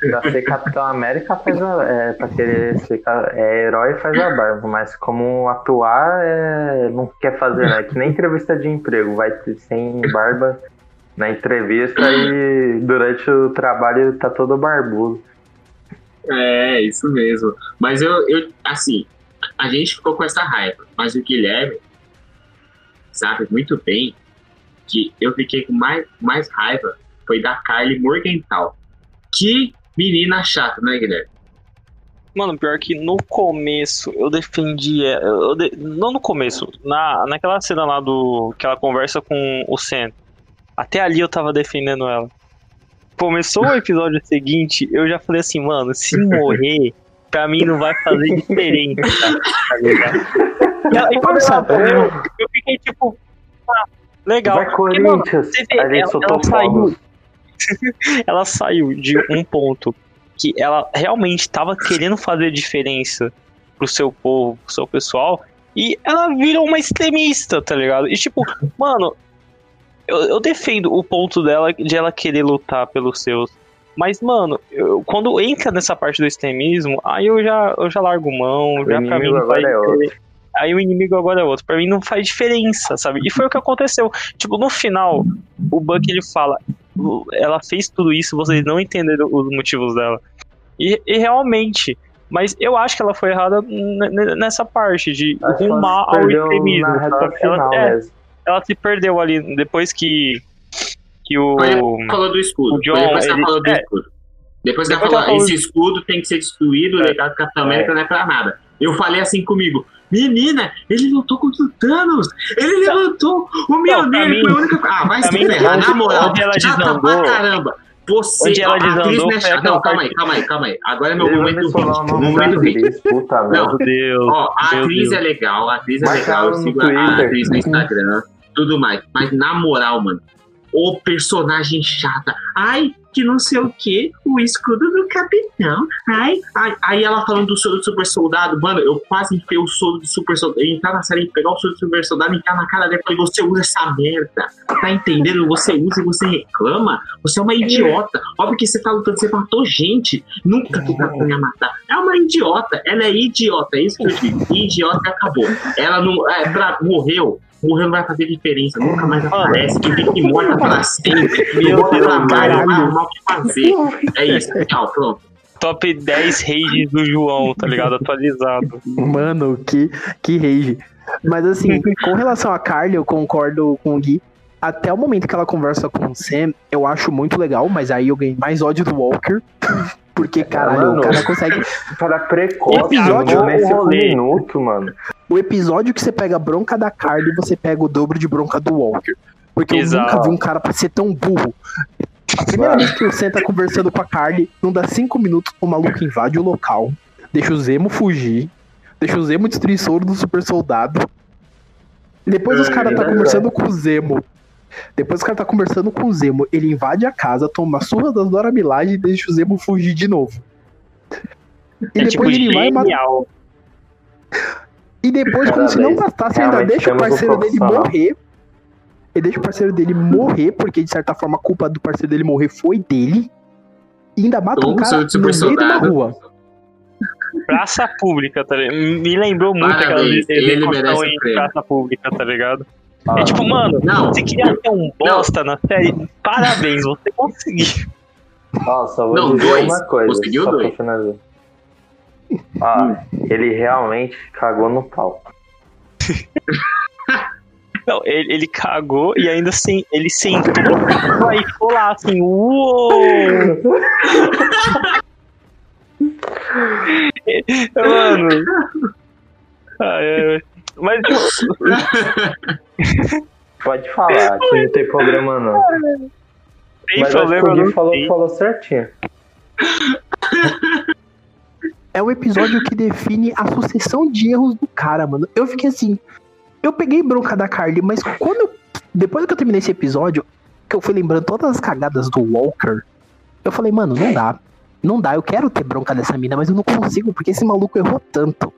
Pra ser Capitão América faz a, é, pra querer ser é, herói faz a barba, mas como atuar é, não quer fazer, né? Que nem entrevista de emprego, vai sem barba na entrevista e durante o trabalho tá todo barbudo. É, isso mesmo. Mas eu, eu, assim, a gente ficou com essa raiva. Mas o Guilherme sabe muito bem que eu fiquei com mais, mais raiva foi da Kylie Morgenthau. Que menina chata, né, Guilherme? Mano, pior que no começo eu defendi. é, eu de- Não no começo, na, naquela cena lá do. que ela conversa com o Sam. Até ali eu tava defendendo ela. Começou o episódio seguinte, eu já falei assim, mano, se morrer, pra mim não vai fazer diferença. Tá ligado? E ela- e quando ela morreu, eu fiquei tipo. Ah, legal. Vai Porque, mano, Corinthians! você vê, A gente ela- soltou ela saiu- ela saiu de um ponto que ela realmente estava querendo fazer diferença pro seu povo, pro seu pessoal, e ela virou uma extremista, tá ligado? E tipo, mano, eu, eu defendo o ponto dela de ela querer lutar pelos seus. Mas, mano, eu- quando entra nessa parte do extremismo, aí eu já, eu já largo mão, já pra mim agora é. Aí o inimigo agora é outro. Pra mim não faz diferença, sabe? E foi o que aconteceu. Tipo, no final, o Buck ele fala: ela fez tudo isso, vocês não entenderam os motivos dela. E, e realmente, mas eu acho que ela foi errada nessa parte de ela rumar ao extremismo. Ela, é, ela se perdeu ali depois que, que o. Falou do escudo. o John, depois que ela ele- falou do é. escudo. Depois que ela Depois ela falou- esse escudo tem que ser destruído, o É. legado do Capitão América não é pra nada. Eu falei assim comigo, menina, ele lutou contra o Thanos, ele levantou o Mjolnir, foi a única... Ah, vai se ferrar, na moral, onde ela desandou- pra caramba. Você, onde ela a atriz desandou não é calma aí, calma aí, calma aí. Agora é meu momento nome da Momento atriz, puta merda. Meu Deus. Ó, a Meu atriz Deus. é legal, a atriz é legal, eu sigo a atriz no Instagram, tudo mais. Mas na moral, mano, o personagem chata. Ai, que não sei o que, o escudo do capitão. Ai, ai. Aí ela falando do soro do super soldado, mano, eu quase enfiei o soro do super soldado. Entrar na série, pegar o soro do super soldado entrar na cara dele e você usa essa merda. Tá entendendo? Você usa e você reclama. Você é uma idiota. Óbvio que você tá lutando, você matou gente. Nunca que o ia matar. É uma idiota. Ela é idiota. É isso que eu digo. Idiota acabou. Ela não. É, pra, morreu. Morreu não vai fazer diferença. Nunca mais aparece. Que fique morta pra sempre. Meu Volta Deus, pra cá, caralho. vai arrumar o que fazer. É isso. Tchau, pronto. Top 10 rages do João, tá ligado? Atualizado. Mano, que, que rage. Mas assim, com relação a Carly, eu concordo com o Gui. Até o momento que ela conversa com o Sam, eu acho muito legal, mas aí eu ganhei mais ódio do Walker. Porque, caralho, Mano. o cara consegue. Cara precoce, Episódio mano, nesse ou rolê? minuto, mano. O episódio que você pega a bronca da Carly, você pega o dobro de bronca do Walker. Porque eu Exato. nunca vi um cara pra ser tão burro. A primeira Mano. vez que o Sam tá conversando com a Carly, não dá cinco minutos, o maluco invade o local, deixa o Zemo fugir, deixa o Zemo destruir soro do super soldado. Depois os É, caras tá é conversando com o Zemo. Depois os caras tá conversando com o Zemo. Ele invade a casa, toma a surra das Dora Milaje e deixa o Zemo fugir de novo. E é depois tipo ele vai e mata genial. E depois, como se não bastasse, ainda deixa o um parceiro dele morrer. Ele deixa o parceiro dele morrer, porque de certa forma a culpa do parceiro dele morrer foi dele. E ainda mata um Como cara sou no meio uma soldado. rua. Praça pública, tá ligado? Me lembrou muito aquela Parabéns, ele execução merece em o praça pública, tá ligado? Ah, É tipo, mano, Não, você queria ter um bosta na série? Parabéns, você conseguiu. Ó, só vou Não, dizer dois. uma coisa. Conseguiu dois. Ah, ele realmente cagou no pau. Não, ele, ele cagou e ainda sem, ele sentou aí ficou lá assim, uou! Mano. Ai, ai, ai. Mas, tipo, Pode falar, que não tem problema não. tem Mas acho que problema o não Gui falou, falou certinho. É o episódio que define a sucessão de erros do cara, mano. Eu fiquei assim. Eu peguei bronca da Carly, mas quando eu. Depois que eu terminei esse episódio, que eu fui lembrando todas as cagadas do Walker, eu falei, mano, não dá. Não dá, eu quero ter bronca dessa mina, mas eu não consigo, porque esse maluco errou tanto.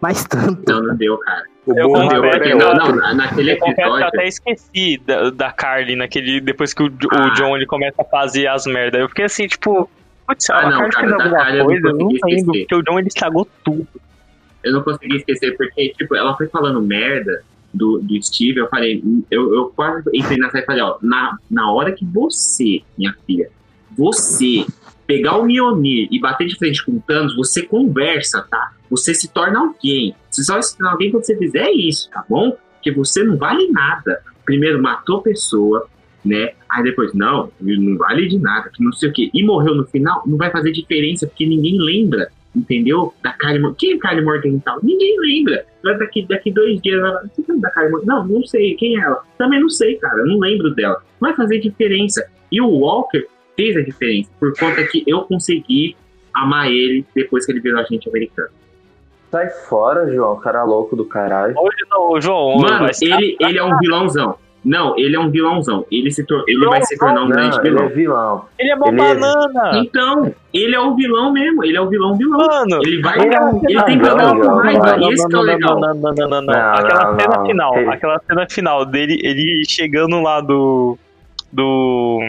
Mas tanto. Não, não deu, cara. O Eu Não confesso que não, não, na- naquele Eu confesso que eu episódio. até esqueci da, da Carly naquele. Depois que o, Ah. John ele começa a fazer as merdas. Eu fiquei assim, tipo. Putz, Ah, a não, Carly fez alguma Carly eu não coisa, eu não consegui lembro, esquecer. porque o John ele estragou tudo. eu não consegui esquecer, porque, tipo, ela foi falando merda do, do Steve, eu falei, eu, eu quase entrei na série e falei, ó, na, na hora que você, minha filha, você pegar o Mjolnir e bater de frente com o Thanos, você conversa, tá? Você se torna alguém. Você só se torna alguém quando você fizer isso, tá bom? Porque você não vale nada. Primeiro matou pessoa, né? Aí depois, não, não vale de nada, que não sei o quê. E morreu no final, não vai fazer diferença, porque ninguém lembra entendeu? Da Kylie. Quem é Kylie Morgenthau? Ninguém lembra. Vai Daqui, daqui dois dias, ela você lembra da Kylie Morgan? Não, não sei. Quem é ela? Também não sei, cara. Não lembro dela. Não vai fazer diferença. E o Walker fez a diferença, por conta que eu consegui amar ele depois que ele virou agente americano. Sai fora, João, cara louco do caralho. Hoje não, João. Mano, ele, ele é um vilãozão. Não, ele é um vilãozão. Ele, se tor- ele vai se tornar um grande Não, ele vilão. é vilão. ele é mó ele- banana. Então, ele é o vilão mesmo. Ele é o vilão vilão. Mano, Ele vai. Ele é um Ele tem vilão, problema com raiva. Esse que é o legal. não, não, não, não, não. Não, Aquela não, cena não. final, Ele- aquela cena final dele, ele chegando lá do. do.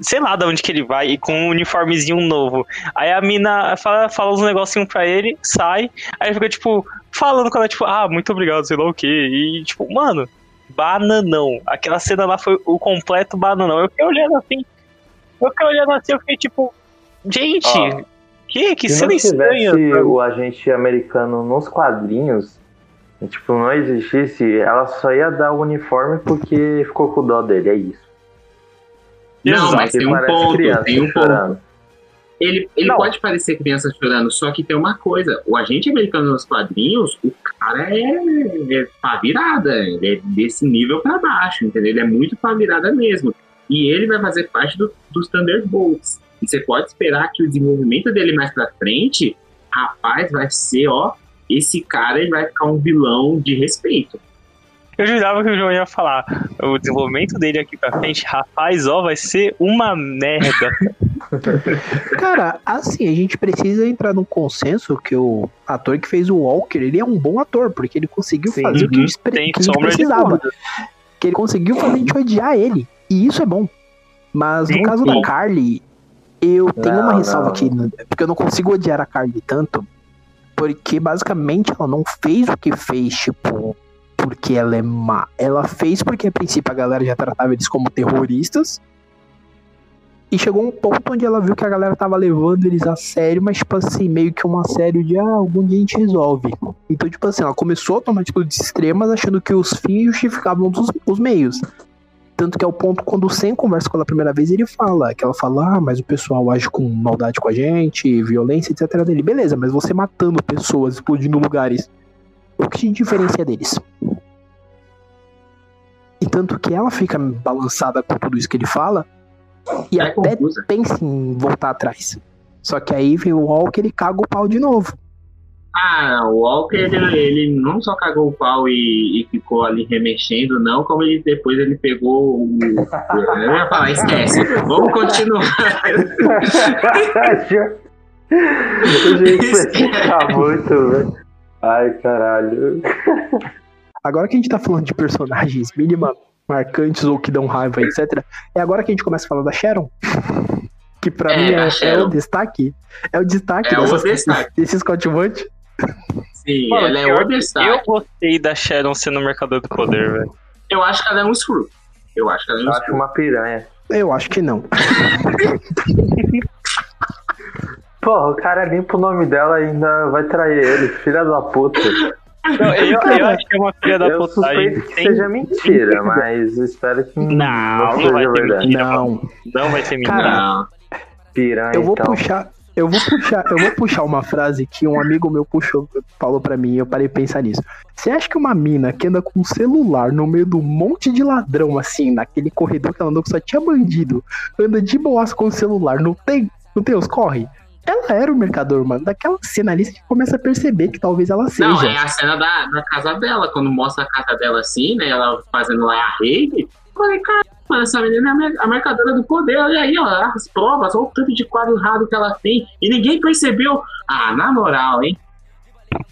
Sei lá de onde que ele vai, e com um uniformezinho novo. Aí a mina fala, fala uns negocinhos pra ele, sai, aí fica, tipo, falando com ela, tipo, ah, muito obrigado, sei lá o quê. E, tipo, mano, bananão. Aquela cena lá foi o completo bananão. Eu fiquei olhando assim, eu fiquei olhando assim, eu fiquei, tipo, gente, Ó, que, que Se cena não estranha. o agente americano nos quadrinhos, tipo, não existisse, ela só ia dar o uniforme porque ficou com dó dele, é isso. Não, Exato. mas tem Ele um ponto. Tem um ponto. chorando. Ele, ele Não. pode parecer criança chorando, só que tem uma coisa: o agente americano nos quadrinhos, o cara é, é virada, ele é desse nível pra baixo, entendeu? Ele é muito virada mesmo. E ele vai fazer parte do, dos Thunderbolts. E você pode esperar que o desenvolvimento dele mais pra frente, rapaz, vai ser, ó, esse cara ele vai ficar um vilão de respeito. Eu jurava que o João ia falar. O desenvolvimento dele aqui pra frente, rapaz, ó, vai ser uma merda. Cara, assim, a gente precisa entrar num consenso que o ator que fez o Walker, ele é um bom ator, porque ele conseguiu Sim. fazer o que Tem que a gente precisava. Que ele conseguiu fazer a gente odiar ele. E isso é bom. Mas no Sim, caso da Carly, eu tenho Não, uma ressalva não. aqui, porque eu não consigo odiar a Carly tanto, porque basicamente ela não fez o que fez, tipo, porque ela é má. Ela fez porque a princípio a galera já tratava eles como terroristas. E chegou um ponto onde ela viu que a galera tava levando eles a sério, mas tipo assim, meio que uma sério de ah, algum dia a gente resolve. Então, tipo assim, ela começou a tomar atitudes extremas achando que os fins justificavam os, os meios. Tanto que é o ponto quando o Sam conversa com ela a primeira vez, ele fala, que ela fala, ah, mas o pessoal age com maldade com a gente, violência, etc. dele. Beleza, mas você matando pessoas, explodindo lugares, o que te diferencia deles? E tanto que ela fica balançada com tudo isso que ele fala, e É até confusa. pensa em voltar atrás. Só que aí vem o Walker e caga o pau de novo. Ah, o Walker, ele, ele não só cagou o pau e, e ficou ali remexendo, não, como ele depois ele pegou o. Eu ia falar, esquece. Vamos continuar. o jeito tá muito, velho. Ai, caralho. Agora que a gente tá falando de personagens mínima marcantes ou que dão raiva, etc., é agora que a gente começa a falar da Sharon. Que pra É, mim é, é Sharon. o destaque. É o destaque É o dessas- destaque. desses coadjuvantes. Sim, Mano, ela é o que destaque. Eu gostei da Sharon sendo o mercador do poder, velho. Eu acho que ela é um screw. Eu acho que ela é um Eu acho uma piranha. Eu acho que não. Porra, o cara limpa o nome dela e ainda vai trair ele. Filha da puta. Não, eu, eu acho que é uma filha da eu putagem. suspeito que sem- seja mentira, mas espero que Não, não seja vai ser verdade. mentira. Não. Não vai ser mentira. Cara, Não. Piranha, Eu vou então. puxar. Eu vou puxar, eu vou puxar uma frase que um amigo meu puxou, falou pra mim, e eu parei de pensar nisso. Você acha que uma mina que anda com um celular no meio do monte de ladrão, assim, naquele corredor que ela andou que só tinha bandido, anda de boas com o celular, não tem? Não tem os corre? Ela era o mercador, mano. Daquela cena ali, você começa a perceber que talvez ela seja. Não, é a cena da, da casa dela, quando mostra a casa dela assim, né? Ela fazendo lá a rede. Eu falei, cara, mano, essa menina é a mercadora do poder. Olha aí, ó, as provas, olha o tanto de quadro errado que ela tem. E ninguém percebeu. Ah, na moral, hein?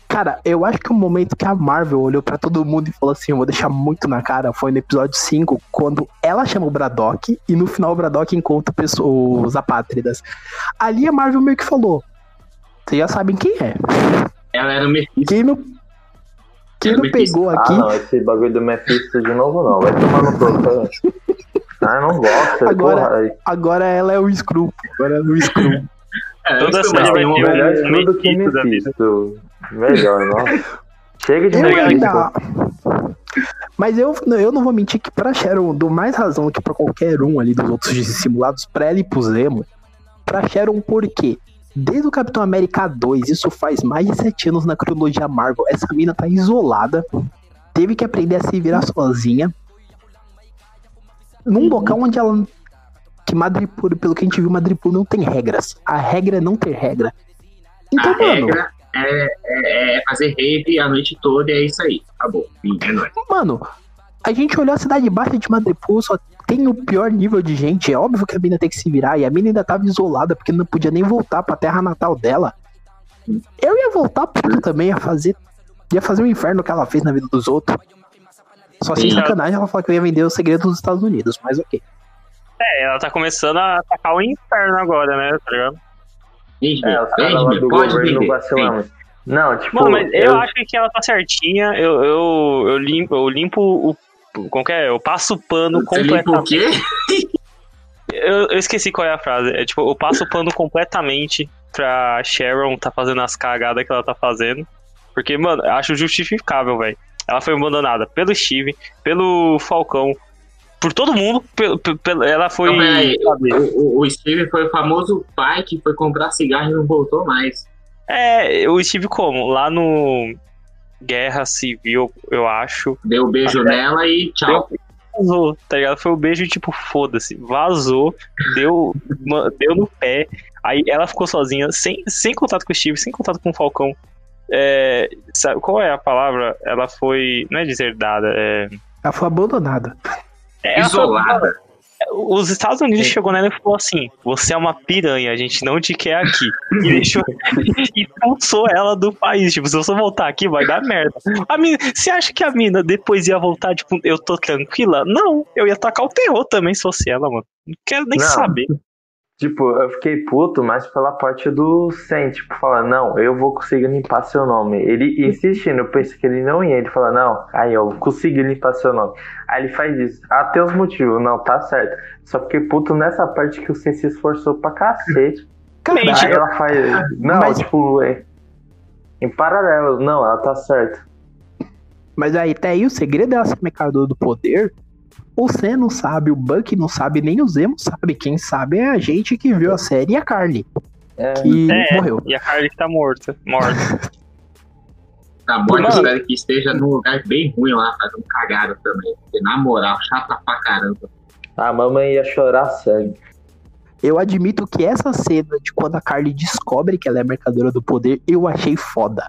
Cara, eu acho que o momento que a Marvel olhou pra todo mundo e falou assim: eu vou deixar muito na cara, foi no episódio 5, quando ela chama o Braddock e no final o Braddock encontra os apátridas. Ali a Marvel meio que falou: vocês já sabem quem é. Ela era o Mephisto. Quem não, quem não pegou Ah, aqui, não, esse bagulho do Mephisto de novo não. Vai tomar no corpo. Ah, eu não gosto. Agora- porra. agora ela é o Screw. Agora ela é o Screw. É, Toda série vai tem um ter um Mephisto da vida. Melhor, nossa. Chega de Eu ainda. Mas eu, eu não vou mentir que pra Sharon, dou mais razão do que pra qualquer um ali dos outros simulados, pra ela e pro Zemo. Pra Sharon, por quê? Desde o Capitão América 2, isso faz mais de sete anos na cronologia Marvel. Essa mina tá isolada, teve que aprender a se virar sozinha. Num local onde ela. Que Madripoor, pelo que a gente viu, Madripoor não tem regras. A regra é não ter regra. Então, A mano. regra é, é- é fazer rave a noite toda e é isso aí. Acabou. Fim, é nóis. Mano, a gente olhou a cidade baixa de Madripoor, só tem o pior nível de gente. É óbvio que a mina tem que se virar. E a mina ainda tava isolada, porque não podia nem voltar pra terra natal dela. Eu ia voltar puto também, ia fazer. Ia fazer o inferno que ela fez na vida dos outros. Só sem sacanagem, ela falou que eu ia vender o segredo dos Estados Unidos, mas ok. É, ela tá começando a atacar o inferno agora, né? Tá ligado? Vende, É, os caras vende, pode governo vender. Não, tipo. Mano, mas eu acho que ela tá certinha. Eu, eu, eu limpo, eu limpo o. Como que é? Eu passo o pano Você limpa o completamente. quê? Eu, eu esqueci qual é a frase. É tipo, eu passo o pano completamente pra Sharon tá fazendo as cagadas que ela tá fazendo. Porque, mano, eu acho justificável, velho. Ela foi abandonada pelo Steve, pelo Falcão, por todo mundo. Ela foi. Peraí, sabe? o, o, Steve foi o famoso pai que foi comprar cigarro e não voltou mais. É, o Steve como? Lá no Guerra Civil, eu acho. Deu um beijo nela e tchau. Vazou, tá ligado? Foi o beijo tipo, foda-se. Vazou, deu, deu no pé. Aí ela ficou sozinha, sem, sem contato com o Steve, sem contato com o Falcão. É, sabe, qual é a palavra? Ela foi. Não é deserdada, é. Ela foi abandonada. É, Isolada. os Estados Unidos chegou nela e falou assim: Você é uma piranha, a gente não te quer aqui. E deixou. e expulsou ela do país. Tipo, se você voltar aqui, vai dar merda. A mina, você acha que a mina depois ia voltar, tipo, eu tô tranquila? Não, eu ia tacar o terror também se fosse ela, mano. Não quero nem Não. saber. Tipo, eu fiquei puto, mas pela parte do Sen, tipo, falar, não, eu vou conseguir limpar seu nome. Ele insistindo, eu pensei que ele não ia. Ele fala, não, aí eu consegui limpar seu nome. Aí ele faz isso. Tem os motivos, não, tá certo. Só fiquei puto nessa parte que o Sen se esforçou pra cacete. Caralho, Aí ela faz. Não, Mas- tipo, é, em paralelo, não, ela tá certa. Mas aí, até aí, o segredo dela ser mercador do poder, o Sam não sabe, o Buck não sabe, nem o Zemo sabe. Quem sabe é a gente que viu a série e a Carly, É, que É. morreu. E a Carly tá morta. Morta. Tá morto, Mano. espero que esteja num lugar bem ruim lá, fazendo cagada também. Porque, na moral, chata pra caramba. a mamãe ia chorar sangue. Eu admito que essa cena de quando a Carly descobre que ela é mercadora do poder, eu achei foda.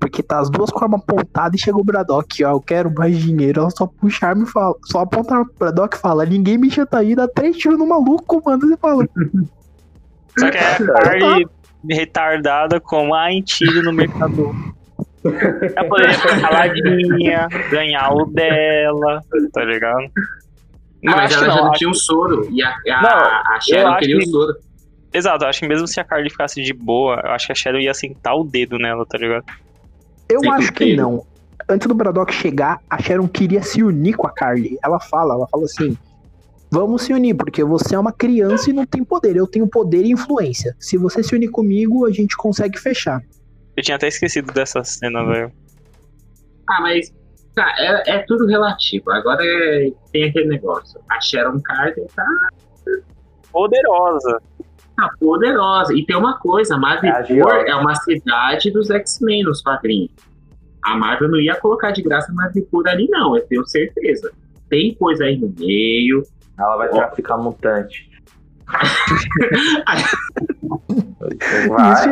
Porque tá as duas com a arma apontada e chega o Braddock, ó, eu quero mais dinheiro. Ela só puxa a arma e fala, só aponta o Braddock e fala, ninguém me chata aí, dá três tiros no maluco, mano. Você fala, Só que é a Carly retardada como a tiro no mercador. Ela poderia ficar caladinha, ganhar o dela, tá ligado? Ah, mas ela que já não, não tinha o soro. E a, a, Não, a Sharon queria que- o soro. Exato, eu acho que mesmo se a Carly ficasse de boa, eu acho que a Sharon ia sentar o dedo nela, tá ligado? Eu acho que não. Antes do Braddock chegar, a Sharon queria se unir com a Carly. Ela fala, ela fala assim: Vamos se unir, porque você é uma criança e não tem poder. Eu tenho poder e influência. Se você se unir comigo, a gente consegue fechar. Eu tinha até esquecido dessa cena, velho. Ah, mas tá, é, é tudo relativo. Agora é- tem aquele negócio. A Sharon Carter tá, Poderosa. Tá poderosa. E tem uma coisa, É a Madripoor Georgia. é uma cidade dos X-Men nos quadrinhos. A Marvel não ia colocar de graça Madripoor ali, não, eu tenho certeza. Tem coisa aí no meio. Ela vai traficar mutante.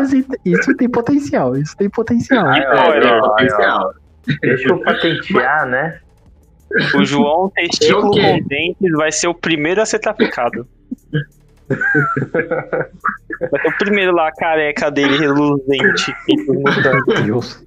Isso, isso tem potencial. Isso tem potencial. Ai, É, ó, é ó, ó, potencial. Deixa eu patentear, né? O João Testículo com Dentes vai ser o primeiro a ser traficado. Vai ser o primeiro lá, a careca dele reluzente. Meu Deus.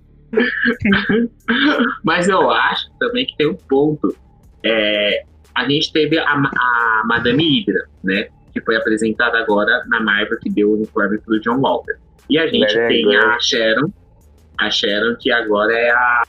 Mas eu acho também que tem um ponto. É, a gente teve a, a Madame Hydra, né? Que foi apresentada agora na Marvel, que deu o uniforme pro John Walker. E a gente Very tem a Sharon, a Sharon que agora é a,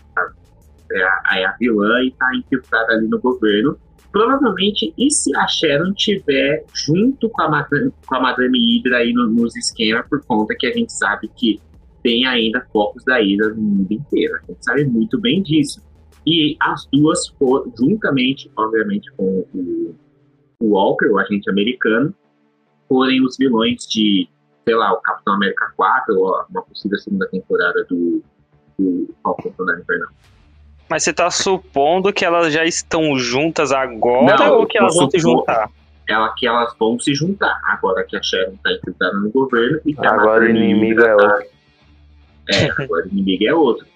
é a, é a vilã e tá infiltrada ali no governo. Provavelmente, e se a Sharon tiver junto com a Madame, com a Madame Hydra aí no- nos esquemas, por conta que a gente sabe que tem ainda focos da Hydra no mundo inteiro. A gente sabe muito bem disso. E as duas foram, juntamente, obviamente, com o, o Walker, o agente americano, forem os vilões de, sei lá, o Capitão América 4, ou uma possível segunda temporada do, do Falcão Soldado Invernal. Mas você tá supondo que elas já estão juntas agora Não, ou que elas vão se juntar? Ela que elas vão se juntar, agora que a Sharon tá infiltrada no governo e a Agora o Madame inimigo Hydra é tá- outro. É, agora o inimigo é outro.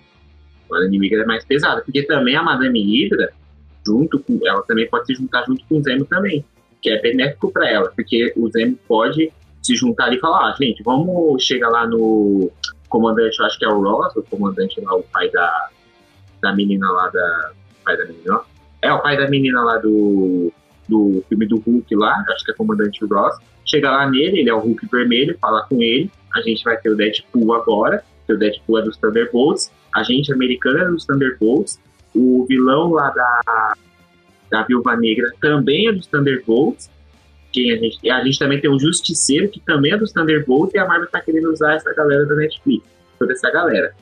Agora o inimigo é mais pesado. Porque também a Madame Hydra, junto com. Ela também pode se juntar junto com o Zemo também. Que é benéfico pra ela. Porque o Zemo pode se juntar e falar, ah, gente, vamos chegar lá no comandante, eu acho que é o Ross, o comandante lá, o pai da, da menina lá da. Pai da menina, ó. É, o pai da menina lá do, do filme do Hulk lá, acho que é comandante Ross. Chega lá nele, ele é o Hulk vermelho, fala com ele. A gente vai ter o Deadpool agora, que o Deadpool é dos Thunderbolts. A gente americana é dos Thunderbolts. O vilão lá da, da Viúva Negra também é dos Thunderbolts. Quem a, gente, a gente também tem o Justiceiro, que também é dos Thunderbolts, e a Marvel tá querendo usar essa galera da Netflix. Toda essa galera.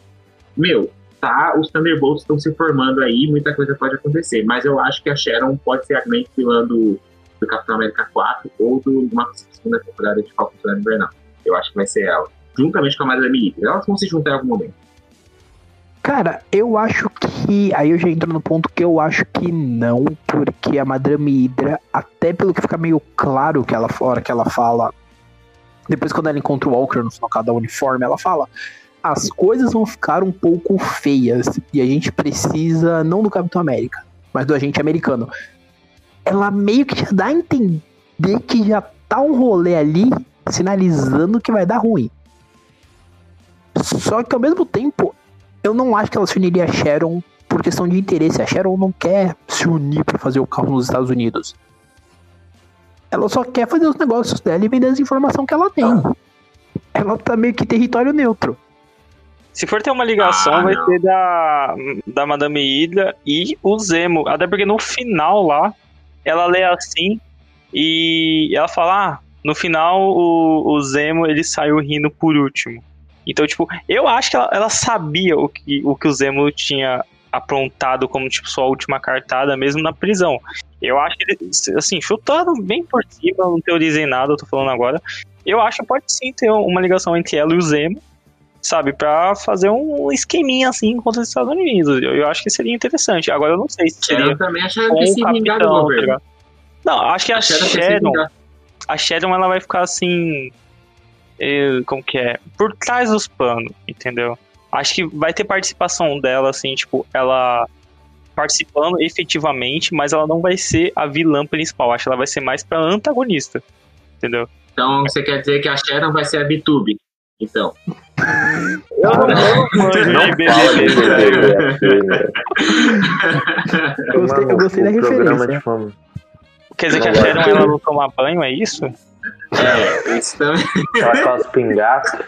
Meu, tá, os Thunderbolts estão se formando aí, muita coisa pode acontecer. Mas eu acho que a Sharon pode ser a grande vilã do, do Capitão América 4 ou do, uma segunda temporada de Falcon Soldado Invernal. Eu acho que vai ser ela. Juntamente com a Madame Hydra. Elas vão se juntar em algum momento. Cara, eu acho que. Aí eu já entro no ponto que eu acho que não, porque a Madame Hydra, até pelo que fica meio claro que ela fora que ela fala. Depois, quando ela encontra o Walker no final da uniforme, ela fala: as coisas vão ficar um pouco feias e a gente precisa, não do Capitão América, mas do agente americano. Ela meio que já dá a entender que já tá um rolê ali sinalizando que vai dar ruim. Só que ao mesmo tempo, eu não acho que ela se uniria a Sharon por questão de interesse. A Sharon não quer se unir pra fazer o carro nos Estados Unidos. Ela só quer fazer os negócios dela e vender as informações que ela tem. Ela tá meio que território neutro. Se for ter uma ligação, Ah, vai não. ser da, da Madame Hydra e o Zemo. Até porque no final lá, ela lê assim e ela fala: ah, no final o, o Zemo ele saiu rindo por último. Então, tipo, eu acho que ela, ela sabia o que, o que o Zemo tinha aprontado como, tipo, sua última cartada, mesmo na prisão. Eu acho que, ele, assim, chutando bem por cima, não teorizei nada, eu tô falando agora. Eu acho que pode sim ter uma ligação entre ela e o Zemo sabe, pra fazer um esqueminha assim contra os Estados Unidos. Eu, eu acho que seria interessante. Agora eu não sei se seria Eu também acho com que se vingar do tá governo. Não, acho que a, A Sharon a Sharon ela vai ficar assim, eh, como que é, por trás dos panos, entendeu? Acho que vai ter participação dela, assim, tipo, ela participando efetivamente, mas ela não vai ser a vilã principal. Acho que ela vai ser mais pra antagonista, entendeu? Então você quer dizer que a Sharon vai ser a VTube. Então. Eu não, BBB. Eu gostei, da referência. Quer dizer que a Sharon ela não toma banho, é isso? É, isso também. Ela cospe em gato.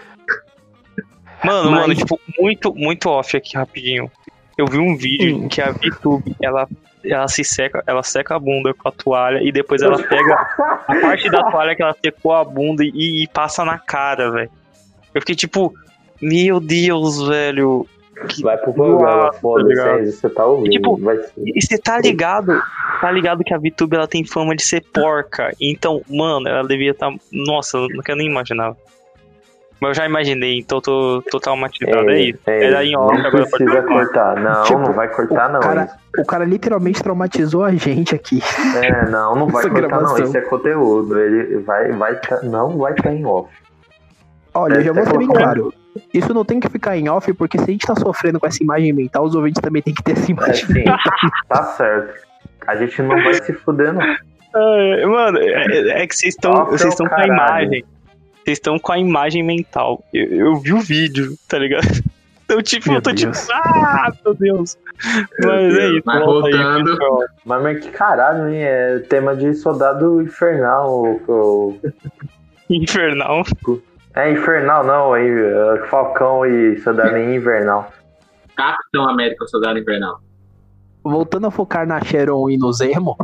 Mano, Mas- mano, tipo, muito, muito off aqui rapidinho. Eu vi um vídeo Hum. que a VTube, ela, ela se seca, ela seca a bunda com a toalha e depois ela pega a parte da toalha que ela secou a bunda e, e passa na cara, velho. Eu fiquei tipo, meu Deus, velho. Que- Vai pro programa, Nossa, foda-se, é isso, você tá ouvindo. Tipo, vai ser. E você tá ligado? Tá ligado que a VTube ela tem fama de ser porca. Então, mano, ela devia estar. Nossa, eu não quero nem imaginar. Mas eu já imaginei, então tô, tô traumatizado. É isso. é, É daí, ó, não agora pode precisa continuar. cortar. Não, Tipo, não vai cortar, o não. cara-. O cara literalmente traumatizou a gente aqui. É, não, não vai cortar, não. gravação. Isso é conteúdo. Ele vai, vai, tá- não vai estar em off. Olha, eu já É, vou ser bem claro. Isso não tem que ficar em off, porque se a gente tá sofrendo com essa imagem mental, os ouvintes também tem que ter essa É imagem. sim, tá certo. A gente não vai se fuder, não. É, mano, é, é que vocês estão Nossa, vocês estão com a imagem. Vocês estão com a imagem mental. Eu, eu vi o vídeo, tá ligado? Então, tipo, Meu eu tô Deus. tipo, ah, meu Deus. Meu Mas é isso, Mas volta aí, voltando. pessoal. Mas, mas que caralho, hein? É tema de soldado infernal. o- o- Infernal. É infernal, não. É, é Falcão e soldado invernal. Capitão América, Soldado Invernal. Voltando a focar na Sharon e no Zemo,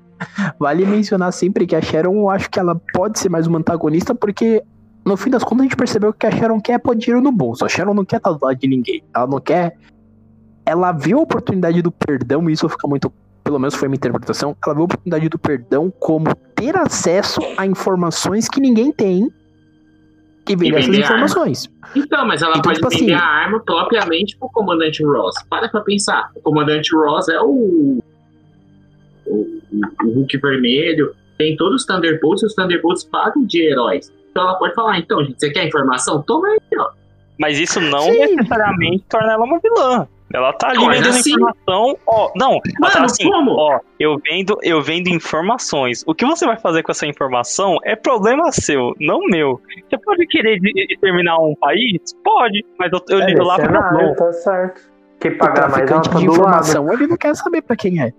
vale mencionar sempre que a Sharon, eu acho que ela pode ser mais uma antagonista, porque no fim das contas a gente percebeu que a Sharon quer pôr dinheiro no bolso. A Sharon não quer estar do lado de ninguém. Ela não quer. Ela viu a oportunidade do perdão, e isso fica muito. Pelo menos foi a minha interpretação. Ela viu a oportunidade do perdão como ter acesso a informações que ninguém tem e vender essas informações. Então, mas ela Então, pode tipo vender assim- a arma propriamente pro comandante Ross. Para pra pensar. O comandante Ross é o. O, o Hulk vermelho. Tem todos os Thunderbolts e os Thunderbolts pagam de heróis. Então ela pode falar, então, gente, você quer informação? Toma aí, ó. Mas isso não Sim. necessariamente torna ela uma vilã. Ela tá ali Não, mas vendendo assim- informação. Ó, não, ela tá Mano, assim, como? ó, eu vendo, eu vendo informações. O que você vai fazer com essa informação é problema seu, não meu. Você pode querer de- exterminar um país? Pode, mas eu, eu É ligo lá pra mercenário, não. tá certo. Quem pagar mais, tá de informação, ele não quer saber pra quem é.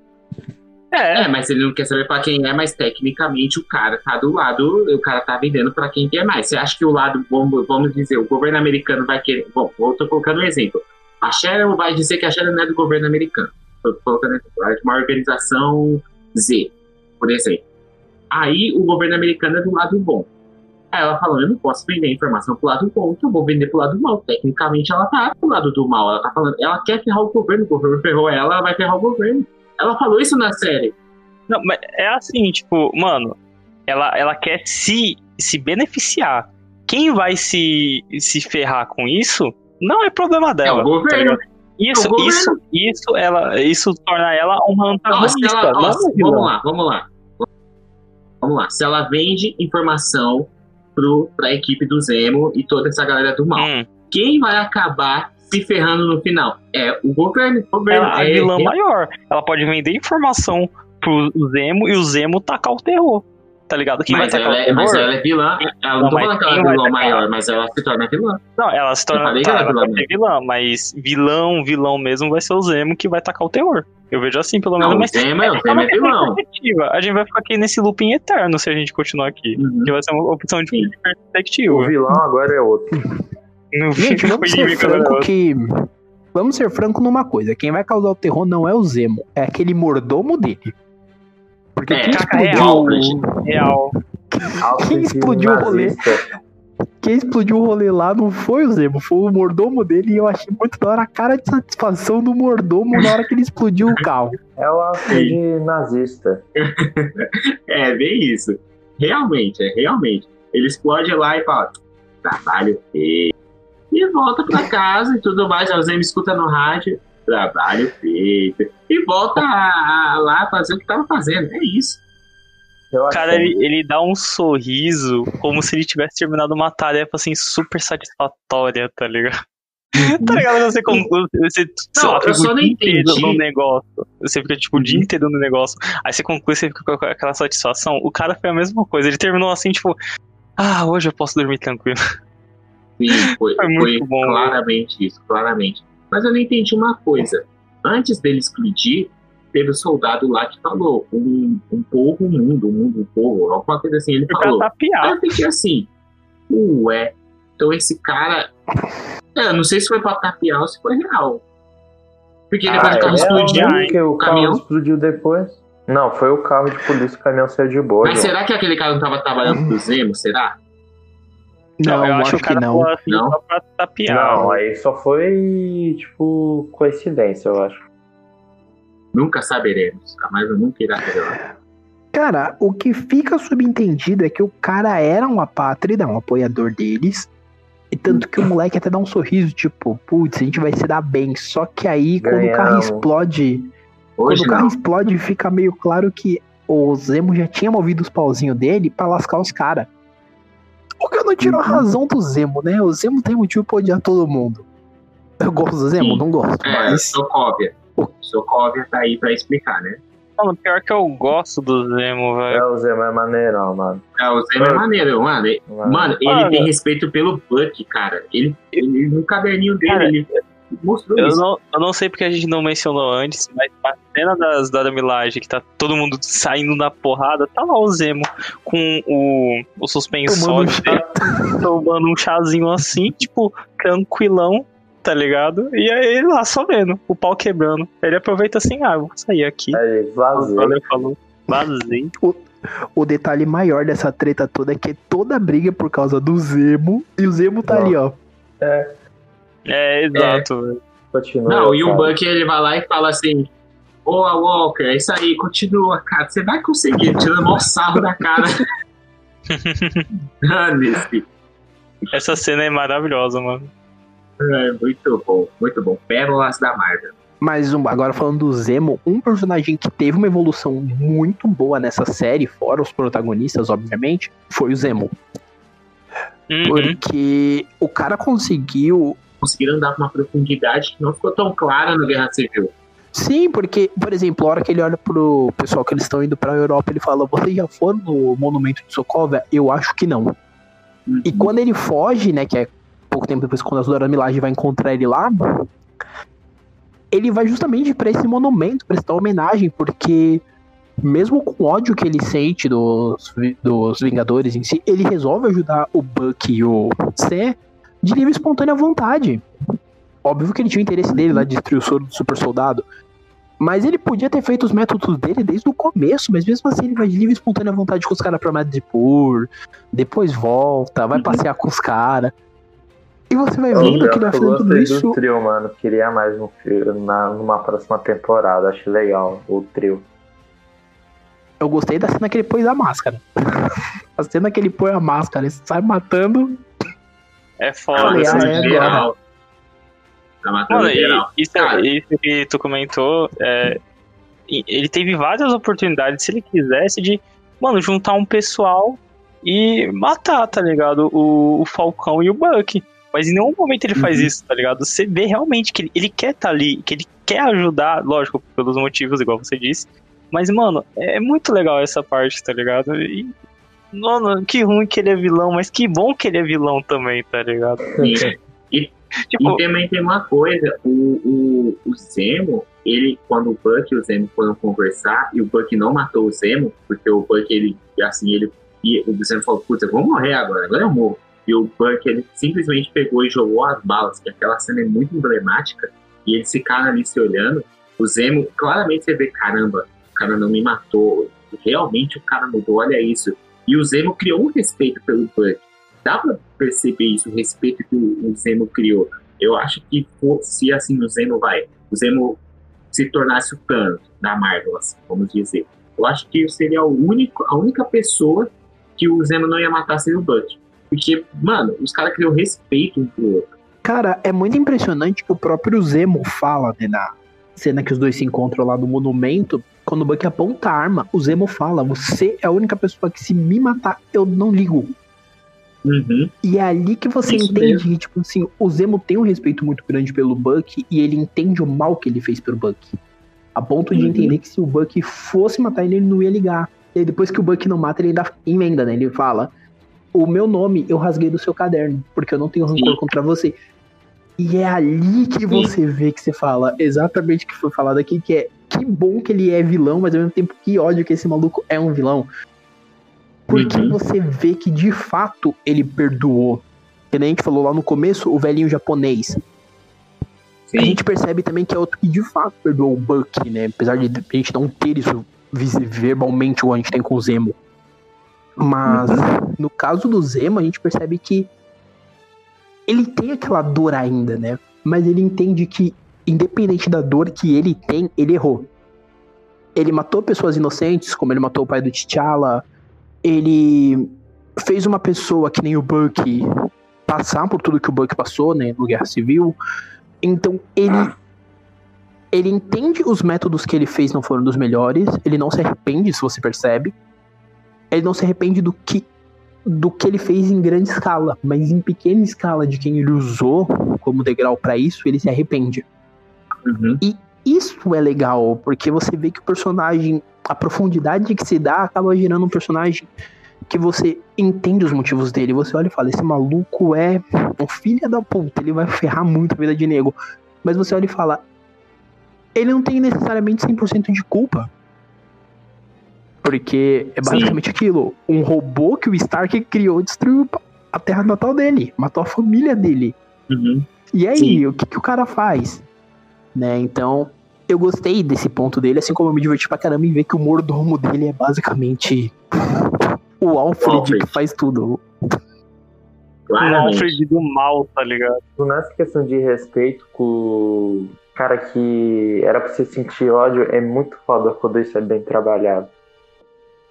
É, É, mas ele não quer saber pra quem é, mas tecnicamente o cara tá do lado, o cara tá vendendo pra quem quer mais. Você acha que o lado, vamos, vamos dizer, o governo americano vai querer. Bom, eu tô colocando um exemplo. A Sharon vai dizer que a Sharon não é do governo americano. Tô colocando exemplo. Ela é de uma organização Z, por exemplo. Aí o governo americano é do lado bom. Aí ela falou, eu não posso vender informação pro lado bom, então eu vou vender pro lado mal. Tecnicamente ela tá pro lado do mal. Ela tá falando, ela quer ferrar o governo, o governo ferrou ela, ela vai ferrar o governo. Ela falou isso na série. Não, mas é assim, tipo, mano, ela, ela quer se, se beneficiar. Quem vai se, se ferrar com isso não é problema É dela. o governo. tá isso, É o governo. isso, isso, ela, isso torna ela uma antagonista. ela- ó, vilã. vamos lá, vamos lá. Vamos lá. Se ela vende informação pro, pra equipe do Zemo e toda essa galera do mal, Hum, quem vai acabar se ferrando no final? É o governo. O governo ela é a é, vilã é- maior. Ela pode vender informação pro Zemo e o Zemo tacar o terror. Tá ligado? Quem mas, vai ela o é, terror? mas ela é vilã. Ela não, Não, tô falando que ela é vilã maior, mas ela se torna vilã. Não, ela se torna. Tá, ela é ela vilã vilã, mas vilão, vilão mesmo vai ser o Zemo que vai tacar o terror. Eu vejo assim, pelo menos. Não, o mas Zemo é, o é Zemo uma é vilão. perspectiva. A gente vai ficar aqui nesse looping eterno se a gente continuar aqui. Uhum. Que vai ser uma opção de Sim. perspectiva. O vilão agora é outro. No Gente, vamos ser de franco que. Vamos ser franco numa coisa. Quem vai causar o terror não é o Zemo, é aquele mordomo dele. Porque É, quem caca explodiu, real, real. Quem explodiu o rolê? Quem explodiu o rolê lá não foi o Zemo, foi o mordomo dele e eu achei muito da hora a cara de satisfação do mordomo na hora que ele explodiu o carro. É o Alfred nazista. É, bem isso. Realmente, é realmente. Ele explode lá e fala: trabalho feito. E volta pra casa e tudo mais. Aí o Zemo escuta no rádio: trabalho feito. E volta a- a- lá fazer o que tava fazendo. É isso. Eu Cara, que- ele, ele dá um sorriso como se ele tivesse terminado uma tarefa assim super satisfatória, tá ligado? tá ligado? Você conclui, você, sei Não, lá, eu fica só não entendi. no negócio. Você fica tipo o dia inteiro no negócio. Aí você conclui, você fica com aquela satisfação. O cara foi a mesma coisa. Ele terminou assim, tipo, ah, hoje eu posso dormir tranquilo. Sim, foi, Foi muito foi bom, né? claramente isso, claramente. Mas eu não entendi uma coisa. Antes dele explodir, teve o soldado lá que falou, um, um povo, um mundo, um mundo, um povo, alguma coisa assim, ele falou. Aí eu fiquei assim, ué, então esse cara. É, eu não sei se foi pra tapear ou se foi real. Porque depois Ah, o carro é explodiu. porque o caminhão. carro explodiu depois. Não, foi o carro de polícia, o caminhão saiu de boa. Mas será que aquele cara não tava trabalhando pro Zemo? Será? Não, eu acho, que o que cara não. assim Não? só pra tapear. Não, aí só foi, tipo, coincidência, eu acho. Nunca saberemos. A Marvel nunca irá revelar. Cara, o que fica subentendido é que o cara era um apátrida, um apoiador deles. E tanto que o moleque até dá um sorriso, tipo, putz, a gente vai se dar bem. Só que aí, quando o carro Ganhamos. explode, Hoje quando o carro não. explode, fica meio claro que o Zemo já tinha movido os pauzinhos dele pra lascar os caras. O que eu não tiro a Uhum. razão do Zemo, né? O Zemo tem motivo pra odiar todo mundo. Eu gosto do Zemo? Sim. Não gosto, É, mas. Sokovia. Sokovia tá aí pra explicar, né? Mano, pior que eu gosto do Zemo, velho. É, o Zé é maneirão, mano. É, o Zemo é maneiro, mano. Ele- Mano, ele Mano. tem respeito pelo Buck, cara. Ele, ele no caderninho dele, Cara, ele mostrou Eu isso. não, eu não sei porque a gente não mencionou antes, mas a cena das, da Milagre, que tá todo mundo saindo na porrada, tá lá o Zemo com o, o suspensório Tomando dele, tomando um chazinho assim, tipo, tranquilão, tá ligado? E aí ele lá só vendo, o pau quebrando. Ele aproveita assim, ah, vou sair aqui. Aí, O vazei. falou, vazei. O detalhe maior dessa treta toda é que toda briga é por causa do Zemo. E o Zemo tá Não. ali, ó. É, exato, velho. Continua. Não, e o. Buck ele vai lá e fala assim: Ô, Walker, é isso aí, continua, cara. Você vai conseguir, tirando o maior sarro da cara. Essa cena é maravilhosa, mano. É, muito bom, muito bom. Pérolas da Marvel. Mas um- agora falando do Zemo, um personagem que teve uma evolução muito boa nessa série, fora os protagonistas, obviamente, foi o Zemo. Uhum. Porque o cara conseguiu. Conseguiram dar uma profundidade que não ficou tão clara no Guerra Civil. Sim, porque, por exemplo, a hora que ele olha pro pessoal que eles estão indo pra Europa, ele fala: Vocês já foram no monumento de Sokovia? Eu acho que não. E quando ele foge, né, que é pouco tempo depois quando a Dora Milaje vai encontrar ele lá, ele vai justamente pra esse monumento prestar homenagem, porque mesmo com o ódio que ele sente dos, dos Vingadores em si, ele resolve ajudar o Buck e o C de livre e espontânea vontade. Óbvio que ele tinha o interesse dele lá de destruir o soro do super soldado. Mas ele podia ter feito os métodos dele desde o começo, mas mesmo assim ele vai de livre e espontânea vontade com os caras pra Madripoor, depois volta, vai passear com os caras. E você vai Eu, vendo que ele eu vai fazendo tudo isso. do trio, mano. Queria mais fi- na, numa próxima temporada. Acho legal o trio. Eu gostei da cena que ele pôs a máscara. a cena que ele põe a máscara, ele sai matando. É Tá foda, Olha, assim. matando é geral. Tá matando e geral. isso, isso que tu comentou, é, ele teve várias oportunidades, se ele quisesse, de, mano, juntar um pessoal e matar, tá ligado? O, o Falcão e o Buck. Mas em nenhum momento ele faz Uhum. isso, tá ligado? Você vê realmente que ele, ele quer estar ali, que ele quer ajudar, lógico, pelos motivos, igual você disse. Mas, mano, é muito legal essa parte, tá ligado? E, mano, que ruim que ele é vilão, mas que bom que ele é vilão também, tá ligado? Sim. E Tipo, também tem uma coisa, o, o, o Zemo, ele, quando o Buck e o Zemo foram conversar, e o Buck não matou o Zemo, porque o Buck, ele, assim, ele, e o Zemo falou, putz, eu vou morrer agora, agora eu morro. E o Buck, ele simplesmente pegou e jogou as balas, que aquela cena é muito emblemática, e eles ficaram ali se olhando, o Zemo, claramente você vê, caramba, o cara não me matou, realmente o cara mudou, olha isso. E o Zemo criou um respeito pelo Buck. Dá pra perceber isso, o respeito que o, Zemo criou. Eu acho que se assim o Zemo vai, o Zemo se tornasse o Thanos da Marvel, assim, vamos dizer. Eu acho que seria o único, a única pessoa que o Zemo não ia matar seria o Buck. Porque, mano, os caras criam respeito um pro outro. Cara, é muito impressionante que o próprio Zemo fala, né, na cena que os dois se encontram lá no monumento. Quando o Buck aponta a arma, o Zemo fala: Você é a única pessoa que, se me matar, eu não ligo. Uhum. E é ali que você Isso entende mesmo. que, tipo assim, o Zemo tem um respeito muito grande pelo Buck e ele entende o mal que ele fez pro Buck. A ponto de Uhum. entender que se o Buck fosse matar ele, ele não ia ligar. E aí depois que o Buck não mata, ele ainda emenda, né? Ele fala: o meu nome eu rasguei do seu caderno, porque eu não tenho rancor Sim. contra você. E é ali que você vê que você fala exatamente o que foi falado aqui, que é que bom que ele é vilão, mas ao mesmo tempo que ódio que esse maluco é um vilão. Porque uhum. você vê que de fato ele perdoou. Que nem a gente falou lá no começo, o velhinho japonês. Sim. A gente percebe também que é outro que de fato perdoou o Buck, né? Apesar de a gente não ter isso verbalmente igual a gente tem com o Zemo. Mas uhum. no caso do Zemo, a gente percebe que ele tem aquela dor ainda, né? Mas ele entende que, independente da dor que ele tem, ele errou. Ele matou pessoas inocentes, como ele matou o pai do T'Challa. Ele fez uma pessoa que nem o Buck passar por tudo que o Buck passou, né, no Guerra Civil. Então ele ele entende os métodos que ele fez não foram dos melhores, ele não se arrepende, se você percebe. Ele não se arrepende do que do que ele fez em grande escala, mas em pequena escala de quem ele usou como degrau para isso, ele se arrepende. Uhum. E isso é legal, porque você vê que o personagem, a profundidade que se dá, acaba gerando um personagem que você entende os motivos dele. Você olha e fala: esse maluco é um filho da puta, ele vai ferrar muito a vida de nego. Mas você olha e fala: ele não tem necessariamente 100% de culpa. Porque é basicamente Sim. aquilo: um robô que o Stark criou destruiu a terra natal dele, matou a família dele. Uhum. E aí, Sim. o que, que o cara faz? Né? Então, eu gostei desse ponto dele, assim como eu me diverti pra caramba em ver que o mordomo dele é basicamente o Alfred, Alfred. que faz tudo. Claramente. O Alfred do mal, tá ligado? Nessa questão de respeito com o cara que era pra você sentir ódio, é muito foda quando isso é bem trabalhado.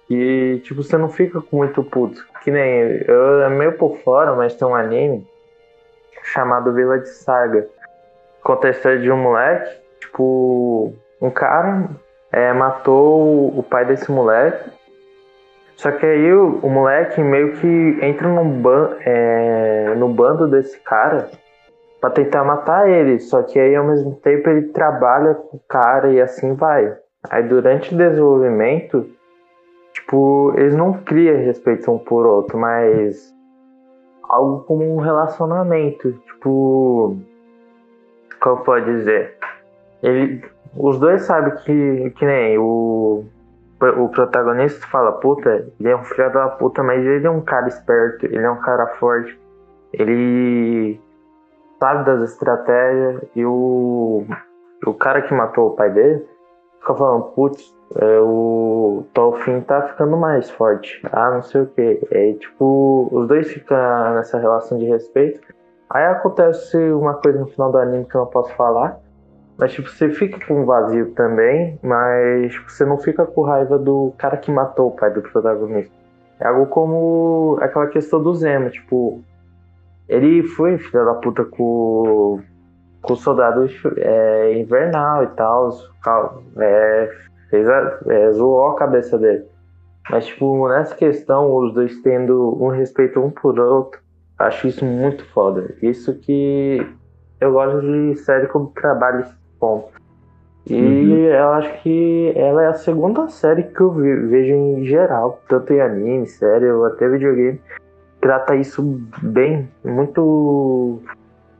E, tipo, você não fica com muito puto. Que nem eu, é meio por fora, mas tem um anime chamado Vila de Saga. Conta a história de um moleque, tipo, um cara é, matou o pai desse moleque. Só que aí o, o moleque meio que entra no, ban, é, no bando desse cara para tentar matar ele. Só que aí ao mesmo tempo ele trabalha com o cara e assim vai. Aí durante o desenvolvimento Tipo, eles não criam respeito um por outro, mas algo como um relacionamento. Tipo, como pode dizer? Ele, os dois sabem que, que nem o, o protagonista fala, puta, ele é um filho da puta, mas ele é um cara esperto, ele é um cara forte, ele sabe das estratégias e o, o cara que matou o pai dele fica falando, putz, é, o Tolfin tá ficando mais forte. Ah, não sei o que. É tipo, os dois ficam nessa relação de respeito. Aí acontece uma coisa no final do anime que eu não posso falar. Mas tipo, você fica com um vazio também, mas tipo, você não fica com raiva do cara que matou o pai do protagonista. É algo como aquela questão do Zemo, tipo, ele foi filho da puta com, com o soldado é, invernal e tal. É, fez a, é, zoou a cabeça dele. Mas, tipo, nessa questão, os dois tendo um respeito um por outro, acho isso muito foda. Isso que eu gosto de série como trabalho esse ponto. E uhum. eu acho que ela é a segunda série que eu vejo em geral, tanto em anime, série ou até videogame, trata isso bem, muito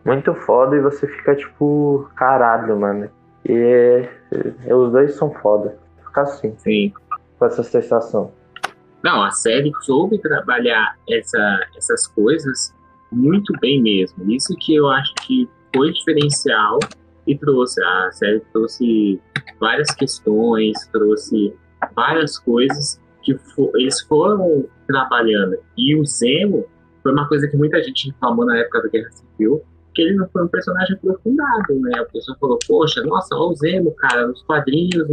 muito foda e você fica tipo, caralho, mano. E é, é, os dois são foda ficar assim. Sim. Com essa sensação. Não, a série soube trabalhar essa, essas coisas muito bem mesmo. Isso que eu acho que foi diferencial e trouxe. A série trouxe várias questões, trouxe várias coisas que for, eles foram trabalhando. E o Zemo foi uma coisa que muita gente reclamou na época da Guerra Civil, que ele não foi um personagem aprofundado, né? A pessoa falou, poxa, nossa, olha o Zemo, cara, nos quadrinhos,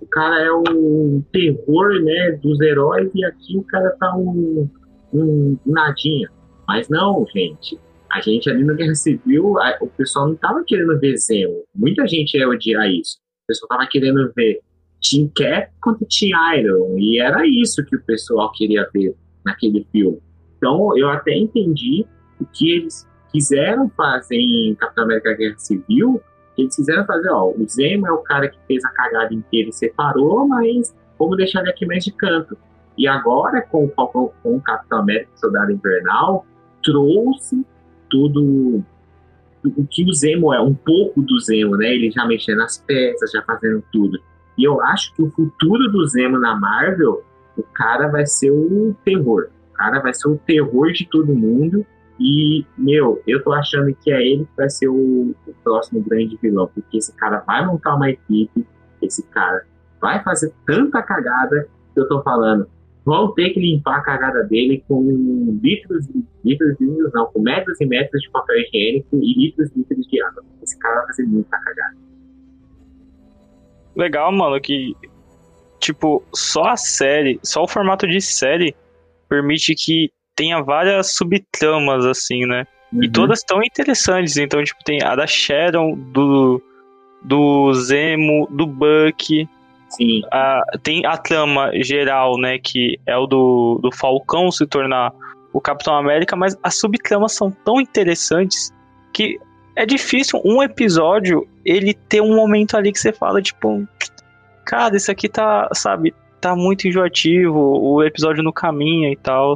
o cara é um terror, né, dos heróis e aqui o cara tá um, um nadinha. Mas não, gente. A gente ali na Guerra Civil, a, o pessoal não tava querendo ver Zemo. Muita gente ia odiar isso. O pessoal tava querendo ver Team Cap contra Team Iron. E era isso que o pessoal queria ver naquele filme. Então, eu até entendi o que eles quiseram fazer em Capitão América Guerra Civil, eles quiseram fazer, ó, o Zemo é o cara que fez a cagada inteira e separou, mas vamos deixar ele aqui mais de canto. E agora, com o, com o Capitão América Soldado Invernal, trouxe tudo o que o Zemo é, um pouco do Zemo, né? Ele já mexendo nas peças, já fazendo tudo. E eu acho que o futuro do Zemo na Marvel, o cara vai ser o terror. O cara vai ser o terror de todo mundo. E, meu, eu tô achando que é ele que vai ser o, o próximo grande vilão, porque esse cara vai montar uma equipe, esse cara vai fazer tanta cagada que eu tô falando. Vão ter que limpar a cagada dele com litros, litros, litros, não, com metros e metros de papel higiênico e litros e litros de água. Esse cara vai fazer muita cagada. Legal, mano, que tipo, só a série, só o formato de série permite que tenha várias subtramas, assim, né? Uhum. E todas tão interessantes. Então, tipo, tem a da Sharon, do, do Zemo, do Buck. Sim. A, tem a trama geral, né? Que é o do, do Falcão se tornar o Capitão América, mas as subtramas são tão interessantes que é difícil um episódio ele ter um momento ali que você fala, tipo, cara, isso aqui tá, sabe, tá muito enjoativo, o episódio no caminho e tal.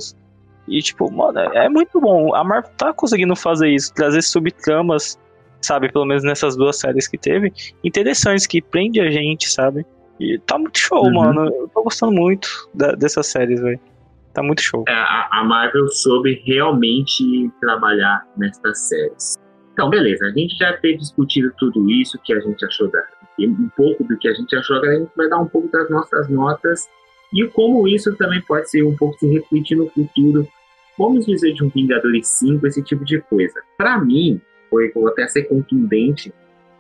E, tipo, mano, é, muito bom. A Marvel tá conseguindo fazer isso, trazer subtramas, sabe, pelo menos nessas duas séries que teve, interessantes, que prende a gente, sabe? E tá muito show, uhum. mano. Eu tô gostando muito da, dessas séries, velho. Tá muito show. É, a, Marvel soube realmente trabalhar nessas séries. Então, beleza, a gente já ter discutido tudo isso, que a gente achou da, um pouco do que a gente achou, agora a gente vai dar um pouco das nossas notas e como isso também pode ser um pouco se refletir no futuro, vamos dizer, de um Vingadores 5, esse tipo de coisa. Para mim, foi, vou até ser contundente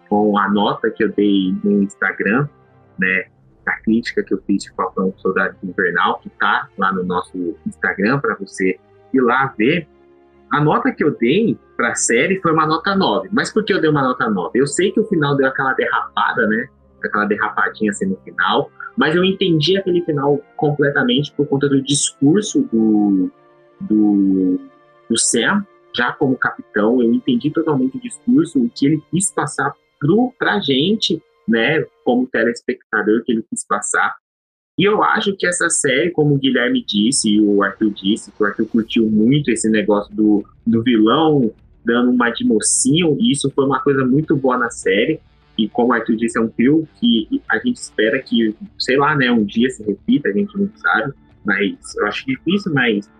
com a nota que eu dei no Instagram, né, a crítica que eu fiz de Falcão Soldado Invernal, que tá lá no nosso Instagram para você ir lá ver. A nota que eu dei para a série foi uma nota 9. Mas por que eu dei uma nota 9? Eu sei que o final deu aquela derrapada, né? Aquela derrapadinha assim no final. Mas eu entendi aquele final completamente por conta do discurso do, do, do Sam, já como capitão. Eu entendi totalmente o discurso, o que ele quis passar pro, pra gente, né? Como telespectador, que ele quis passar. E eu acho que essa série, como o Guilherme disse e o Arthur disse, que o Arthur curtiu muito esse negócio do, do vilão dando uma de mocinho, e isso foi uma coisa muito boa na série. E como o Arthur disse, é um trio que a gente espera que, sei lá, né, um dia se repita, a gente não sabe, mas eu acho difícil, mas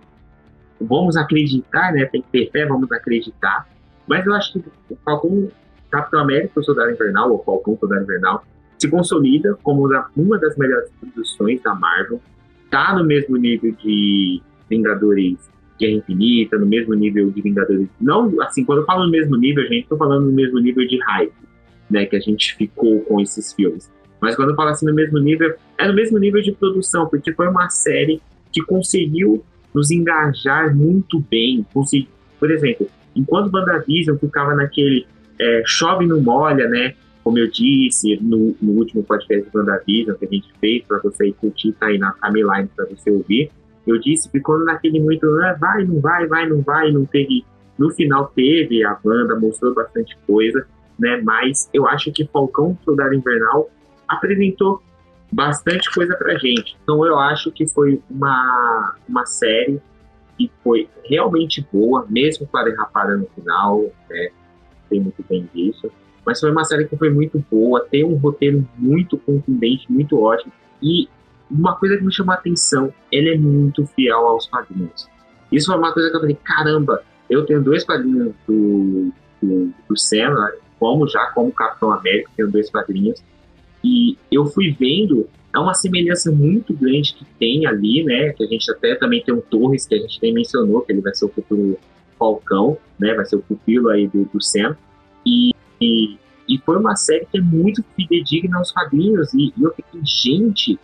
vamos acreditar, né, tem que ter fé, vamos acreditar. Mas eu acho que o Falcão, Capitão América, o Soldado Invernal, ou Falcão, Soldado Invernal, se consolida como uma das melhores produções da Marvel, tá no mesmo nível de Vingadores Guerra Infinita, no mesmo nível de Vingadores. Não, assim, quando eu falo no mesmo nível, gente, tô falando no mesmo nível de hype, né, que a gente ficou com esses filmes. Mas quando eu falo assim no mesmo nível, é no mesmo nível de produção, porque foi uma série que conseguiu nos engajar muito bem. Consegui, por exemplo, enquanto WandaVision ficava naquele é, chove não molha, né? como eu disse no, no último podcast do WandaVision que a gente fez, para você ir curtir, tá aí na timeline para você ouvir, eu disse, ficou naquele muito, ah, vai, não vai, vai, não vai, não teve. No final teve, a banda mostrou bastante coisa, né? Mas eu acho que Falcão Soldado Invernal apresentou bastante coisa pra gente. Então eu acho que foi uma, uma série que foi realmente boa, mesmo com a derrapada no final, né? Tem muito bem disso. Mas foi uma série que foi muito boa, tem um roteiro muito contundente, muito ótimo. E uma coisa que me chamou a atenção, ele é muito fiel aos quadrinhos. Isso foi uma coisa que eu falei, caramba, eu tenho dois quadrinhos do, do, do Senna, como já como Capitão América, tenho dois quadrinhos. E eu fui vendo, é uma semelhança muito grande que tem ali, né? Que a gente até também tem um Torres, que a gente nem mencionou, que ele vai ser o futuro Falcão, né? Vai ser o pupilo aí do, do Sam. E e, e foi uma série que é muito fidedigna aos quadrinhos. E, e eu fiquei, gente,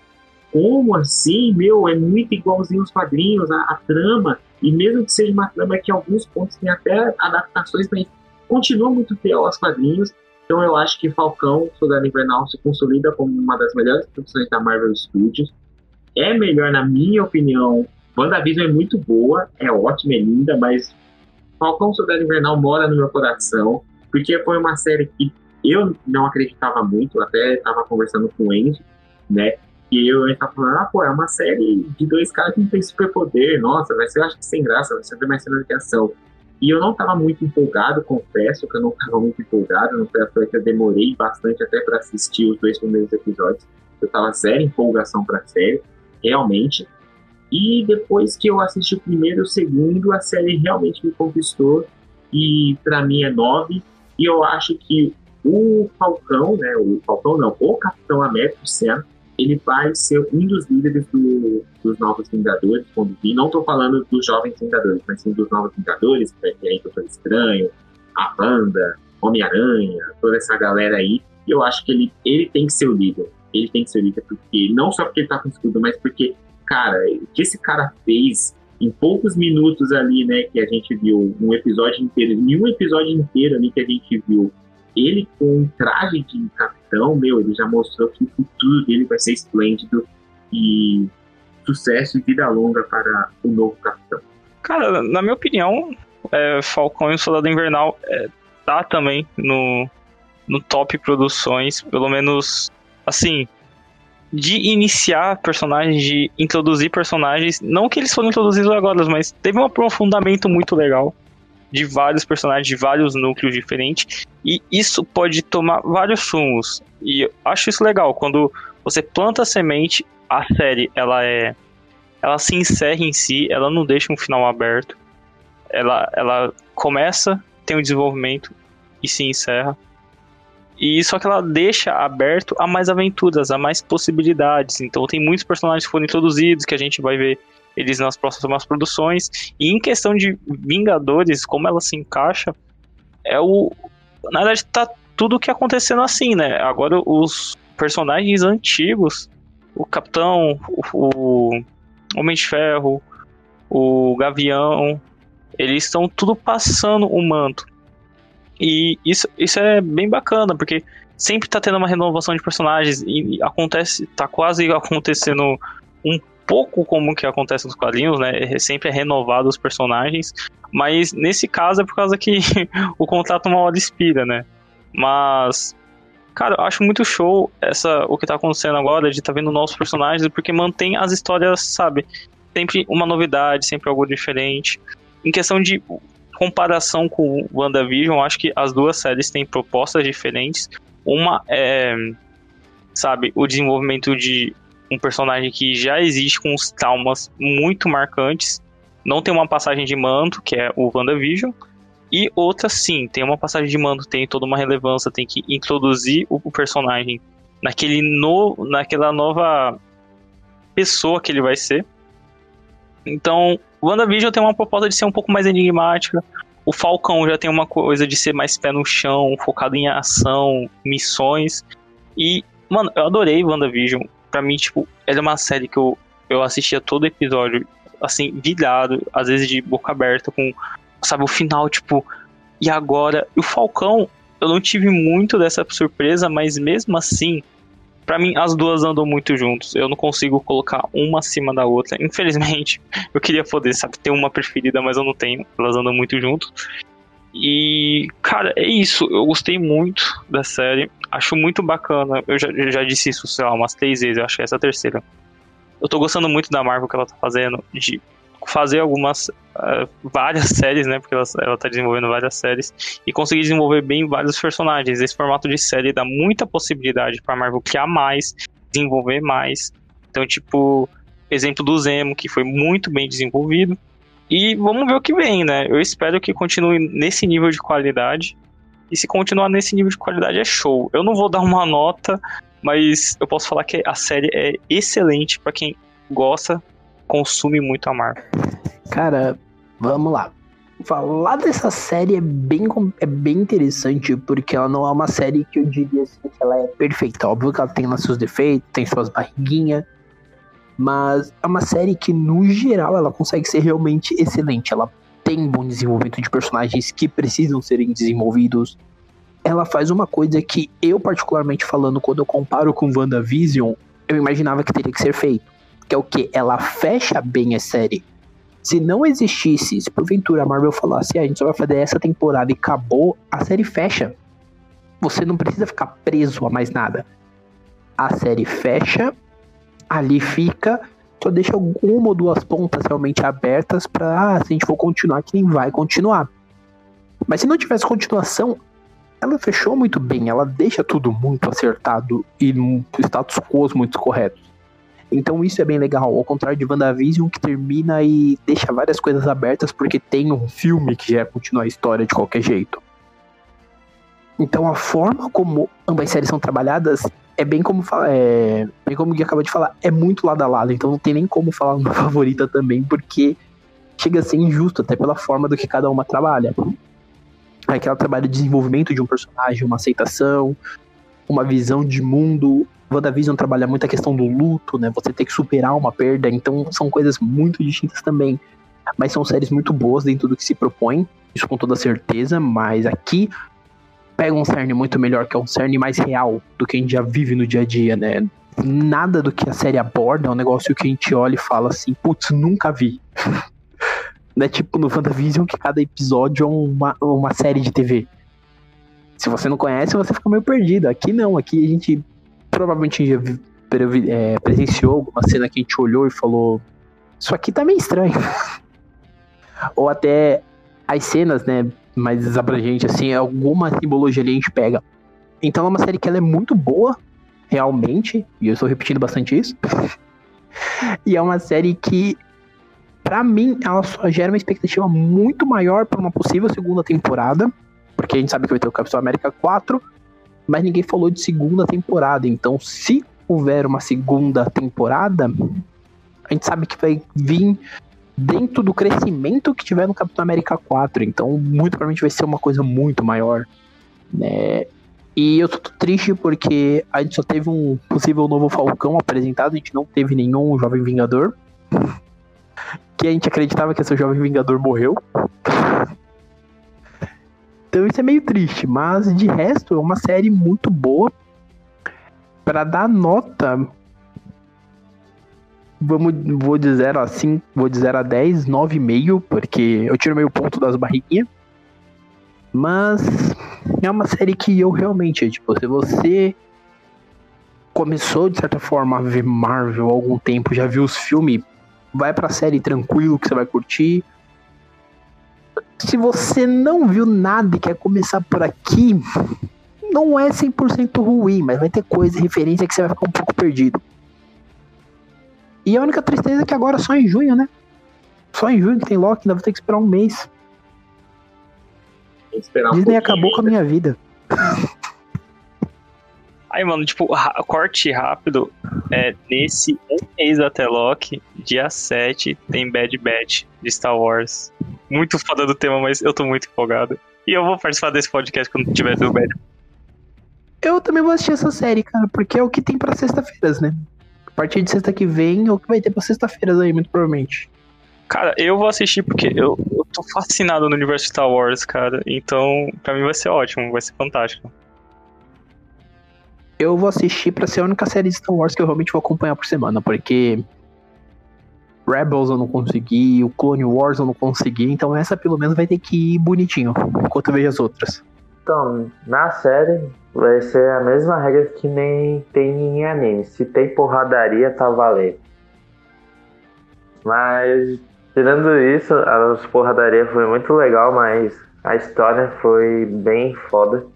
como assim? Meu, é muito igualzinho aos quadrinhos, a, a, trama. E mesmo que seja uma trama que alguns pontos tem até adaptações, mas continua muito fiel aos quadrinhos. Então eu acho que Falcão, Soldado Invernal, se consolida como uma das melhores produções da Marvel Studios. É melhor, na minha opinião. WandaVision é muito boa, é ótima, é linda, mas Falcão Soldado Invernal mora no meu coração porque foi uma série que eu não acreditava muito, até estava conversando com o Andy, né? E eu estava falando, ah, pô, é uma série de dois caras que não tem superpoder, nossa, vai ser, eu acho que sem graça, vai ser mais cena de ação. E eu não estava muito empolgado, confesso que eu não estava muito empolgado, não foi que eu demorei bastante até para assistir os dois primeiros episódios. Eu estava zero empolgação para a série, realmente. E depois que eu assisti o primeiro e o segundo, a série realmente me conquistou. E para mim é nove. E eu acho que o Falcão, né? O Falcão não, o Capitão América, Sam, ele vai ser um dos líderes do, dos Novos Vingadores, quando vi. Não estou falando dos Jovens Vingadores, mas sim dos Novos Vingadores, que ter aí Doutor Estranho, a Banda, Homem-Aranha, toda essa galera aí. E eu acho que ele, ele tem que ser o líder. Ele tem que ser o líder, porque não só porque ele tá com escudo, mas porque cara, o que esse cara fez em poucos minutos ali, né, que a gente viu um episódio inteiro, em um episódio inteiro ali que a gente viu ele com um traje de capitão, meu, ele já mostrou que o futuro dele vai ser esplêndido e sucesso e vida longa para o novo capitão. Cara, na minha opinião, é, Falcão e o Soldado Invernal é, tá também no, no top produções, pelo menos assim, de iniciar personagens, de introduzir personagens. Não que eles foram introduzidos agora, mas teve um aprofundamento muito legal de vários personagens, de vários núcleos diferentes. E isso pode tomar vários sumos. E eu acho isso legal. Quando você planta a semente, a série ela é. Ela se encerra em si, ela não deixa um final aberto. Ela, ela começa, tem um desenvolvimento e se encerra. E só que ela deixa aberto a mais aventuras, a mais possibilidades. Então tem muitos personagens que foram introduzidos que a gente vai ver eles nas próximas produções. E em questão de Vingadores, como ela se encaixa, é o. Na verdade, tá tudo que acontecendo assim, né? Agora os personagens antigos, o Capitão, o, o Homem de Ferro, o Gavião, eles estão tudo passando o manto. E isso, isso é bem bacana, porque sempre tá tendo uma renovação de personagens e acontece, tá quase acontecendo um pouco como que acontece nos quadrinhos, né? É sempre é renovado os personagens, mas nesse caso é por causa que o contrato uma hora expira, né? Mas cara, eu acho muito show essa o que tá acontecendo agora de tá vendo novos personagens, porque mantém as histórias, sabe? Sempre uma novidade, sempre algo diferente. Em questão de comparação com WandaVision, acho que as duas séries têm propostas diferentes. Uma é, sabe, o desenvolvimento de um personagem que já existe com os traumas muito marcantes. Não tem uma passagem de manto, que é o WandaVision. E outra, sim, tem uma passagem de manto, tem toda uma relevância, tem que introduzir o, personagem naquele no, naquela nova pessoa que ele vai ser. Então, o WandaVision tem uma proposta de ser um pouco mais enigmática. O Falcão já tem uma coisa de ser mais pé no chão, focado em ação, missões. E, mano, eu adorei WandaVision. Pra mim, tipo, ela é uma série que eu, eu assistia todo episódio, assim, virado, às vezes de boca aberta, com, sabe, o final, tipo, e agora? E o Falcão, eu não tive muito dessa surpresa, mas mesmo assim, para mim, as duas andam muito juntos. Eu não consigo colocar uma acima da outra. Infelizmente, eu queria poder, sabe, ter uma preferida, mas eu não tenho. Elas andam muito junto. E, cara, é isso. Eu gostei muito da série. Acho muito bacana. Eu já, já disse isso, sei lá, umas três vezes. Eu acho que essa é a terceira. Eu tô gostando muito da Marvel que ela tá fazendo. De fazer algumas uh, várias séries, né? Porque ela, ela tá desenvolvendo várias séries e conseguir desenvolver bem vários personagens. Esse formato de série dá muita possibilidade para Marvel criar mais, desenvolver mais. Então, tipo, exemplo do Zemo, que foi muito bem desenvolvido. E vamos ver o que vem, né? Eu espero que continue nesse nível de qualidade. E se continuar nesse nível de qualidade, é show. Eu não vou dar uma nota, mas eu posso falar que a série é excelente para quem gosta consome muito a Marvel. Cara, vamos lá. Falar dessa série é bem, é bem interessante, porque ela não é uma série que eu diria assim, que ela é perfeita. Óbvio que ela tem lá seus defeitos, tem suas barriguinhas, mas é uma série que, no geral, ela consegue ser realmente excelente. Ela tem bom desenvolvimento de personagens que precisam serem desenvolvidos. Ela faz uma coisa que eu, particularmente falando, quando eu comparo com WandaVision, eu imaginava que teria que ser feito que é o que? Ela fecha bem a série. Se não existisse, se porventura a Marvel falasse, ah, a gente só vai fazer essa temporada e acabou, a série fecha. Você não precisa ficar preso a mais nada. A série fecha ali fica, só deixa alguma ou duas pontas realmente abertas para ah, se a gente for continuar, quem vai continuar. Mas se não tivesse continuação, ela fechou muito bem, ela deixa tudo muito acertado e status quo muito corretos. Então isso é bem legal, ao contrário de WandaVision, que termina e deixa várias coisas abertas porque tem um filme que já continua a história de qualquer jeito. Então a forma como ambas séries são trabalhadas é bem como é, bem como o Gui acabou de falar, é muito lado a lado, então não tem nem como falar uma favorita também, porque chega a ser injusto, até pela forma do que cada uma trabalha. É que ela trabalha desenvolvimento de um personagem, uma aceitação, uma visão de mundo. WandaVision trabalha muito a questão do luto, né? Você ter que superar uma perda, então são coisas muito distintas também. Mas são séries muito boas dentro do que se propõe, isso com toda certeza, mas aqui pega um cerne muito melhor, que é um cerne mais real do que a gente já vive no dia a dia, né? Nada do que a série aborda é um negócio que a gente olha e fala assim, putz, nunca vi. Não é tipo no WandaVision que cada episódio é uma, uma série de TV. Se você não conhece, você fica meio perdido. Aqui não, aqui a gente provavelmente já é, presenciou alguma cena que a gente olhou e falou: Isso aqui tá meio estranho. Ou até as cenas, né, mais abrangentes, assim, alguma simbologia ali a gente pega. Então é uma série que ela é muito boa, realmente, e eu estou repetindo bastante isso. e é uma série que para mim, ela só gera uma expectativa muito maior para uma possível segunda temporada, porque a gente sabe que vai ter o Capitão América 4, mas ninguém falou de segunda temporada. Então, se houver uma segunda temporada, a gente sabe que vai vir dentro do crescimento que tiver no Capitão América 4. Então, muito provavelmente vai ser uma coisa muito maior. Né? E eu tô triste porque a gente só teve um possível novo Falcão apresentado, a gente não teve nenhum Jovem Vingador que a gente acreditava que esse jovem Vingador morreu. Então isso é meio triste, mas de resto é uma série muito boa. Para dar nota, vamos, vou de 0 a 5, vou de 0 a 10, 9,5, porque eu tiro meio ponto das barriguinhas. Mas é uma série que eu realmente, tipo, se você começou de certa forma a ver Marvel há algum tempo, já viu os filmes, vai pra série tranquilo que você vai curtir. Se você não viu nada e quer começar por aqui, não é 100% ruim, mas vai ter coisa, referência que você vai ficar um pouco perdido. E a única tristeza é que agora é só em junho, né? Só em junho que tem Loki, ainda vou ter que esperar um mês. Um Disney acabou com a minha vida. Aí, mano, tipo, corte rápido. É, nesse um mês até Loki, dia 7, tem Bad Batch de Star Wars. Muito foda do tema, mas eu tô muito empolgado. E eu vou participar desse podcast quando tiver do Bad. Eu também vou assistir essa série, cara, porque é o que tem pra sexta-feiras, né? A partir de sexta que vem é o que vai ter pra sexta-feiras aí, muito provavelmente. Cara, eu vou assistir porque eu, eu tô fascinado no universo Star Wars, cara. Então, pra mim vai ser ótimo, vai ser fantástico eu vou assistir para ser a única série de Star Wars que eu realmente vou acompanhar por semana, porque Rebels eu não consegui, o Clone Wars eu não consegui, então essa pelo menos vai ter que ir bonitinho, enquanto eu vejo as outras. Então, na série vai ser a mesma regra que nem tem em anime. Se tem porradaria, tá valendo. Mas, tirando isso, a porradaria foi muito legal, mas a história foi bem foda.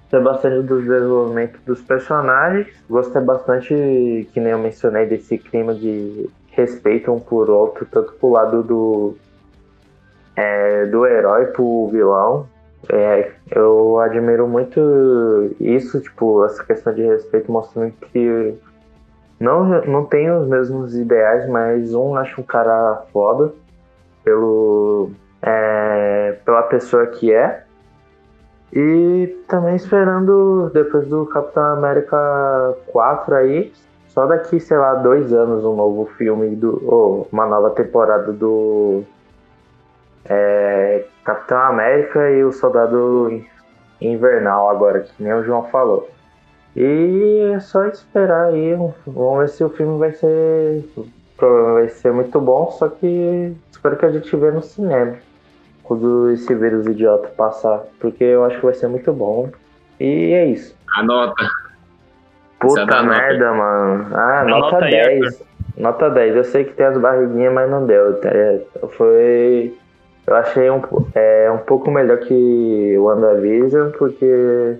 Gostei bastante do desenvolvimento dos personagens. Gostei bastante, que nem eu mencionei, desse clima de respeito um por outro, tanto pro lado do, é, do herói pro vilão. É, eu admiro muito isso, tipo, essa questão de respeito, mostrando que não, não tem os mesmos ideais, mas um acha um cara foda pelo, é, pela pessoa que é. E também esperando, depois do Capitão América 4 aí, só daqui, sei lá, dois anos, um novo filme, do, ou uma nova temporada do é, Capitão América e o Soldado Invernal agora, que nem o João falou. E é só esperar aí, vamos ver se o filme vai ser, vai ser muito bom, só que espero que a gente vê no cinema quando esse vírus idiota passar, porque eu acho que vai ser muito bom. E é isso. Anota. Puta merda, mano. Ah, nota nota aí, 10. Nota 10. Eu sei que tem as barriguinhas, mas não deu. É, Foi. Eu achei um, é, um pouco melhor que o WandaVision, porque.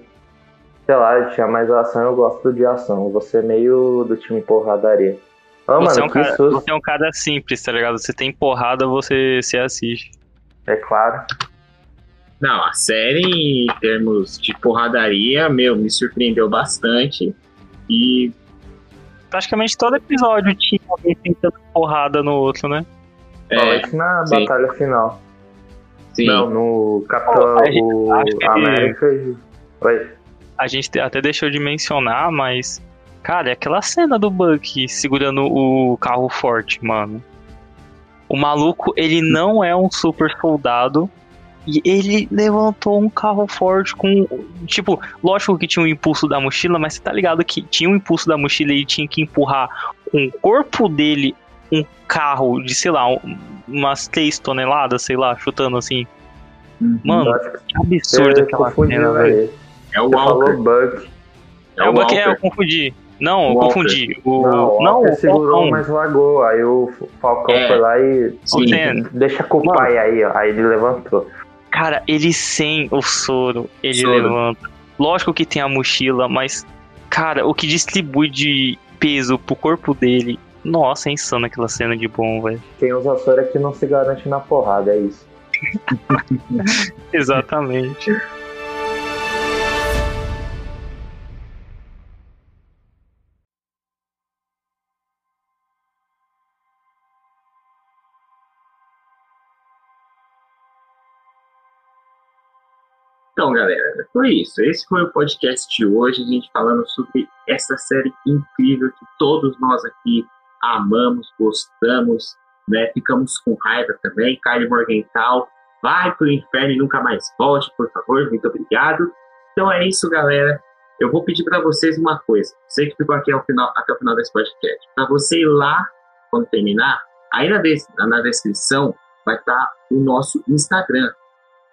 Sei lá, tinha mais ação eu gosto de ação. Você é meio do time porradaria. Ô, você, mano, é um cara, susto. você é um cara simples, tá ligado? Você tem porrada, você se assiste. É claro. Não, a série, em termos de porradaria, meu, me surpreendeu bastante. E Praticamente todo episódio tinha alguém tentando porrada no outro, né? É, isso na sim. batalha final. Sim, Não, no Capitão a gente- o América. e-. A gente até deixou de mencionar, mas. Cara, é aquela cena do Buck segurando o carro forte, mano. O maluco, ele não é um super soldado. E ele levantou um carro forte com. Tipo, lógico que tinha o impulso da mochila, mas você tá ligado que tinha o impulso da mochila e ele tinha que empurrar com o corpo dele um carro de, sei lá, um- umas 3 toneladas, sei lá, chutando assim. Mano, Eu acho que absurdo aquela cena, velho. é o Você Walker. Buck. É É o Buck, é, eu confundi. Não, eu confundi. O, Não, não, o Walker o segurou, Falcão. mas largou. Aí o Falcão É. foi lá e. Sim. Deixa com o Mano. pai aí, ó. Aí ele levantou. Cara, ele sem o soro, ele Soro. levanta. Lógico que tem a mochila, mas, cara, o que distribui de peso pro corpo dele. Nossa, é insano aquela cena de bom, velho. Quem usa soro é que não se garante na porrada, é isso. Exatamente. Então, galera, foi isso. Esse foi o podcast de hoje, a gente falando sobre essa série incrível que todos nós aqui amamos, gostamos, né? Ficamos com raiva também. Kylie Morgenthau, vai pro inferno e nunca mais volte, por favor. Muito obrigado. Então é isso, galera. Eu vou pedir para vocês uma coisa. Você que ficou aqui ao final, até o final desse podcast, para você ir lá quando terminar, aí na, na descrição vai estar o nosso Instagram.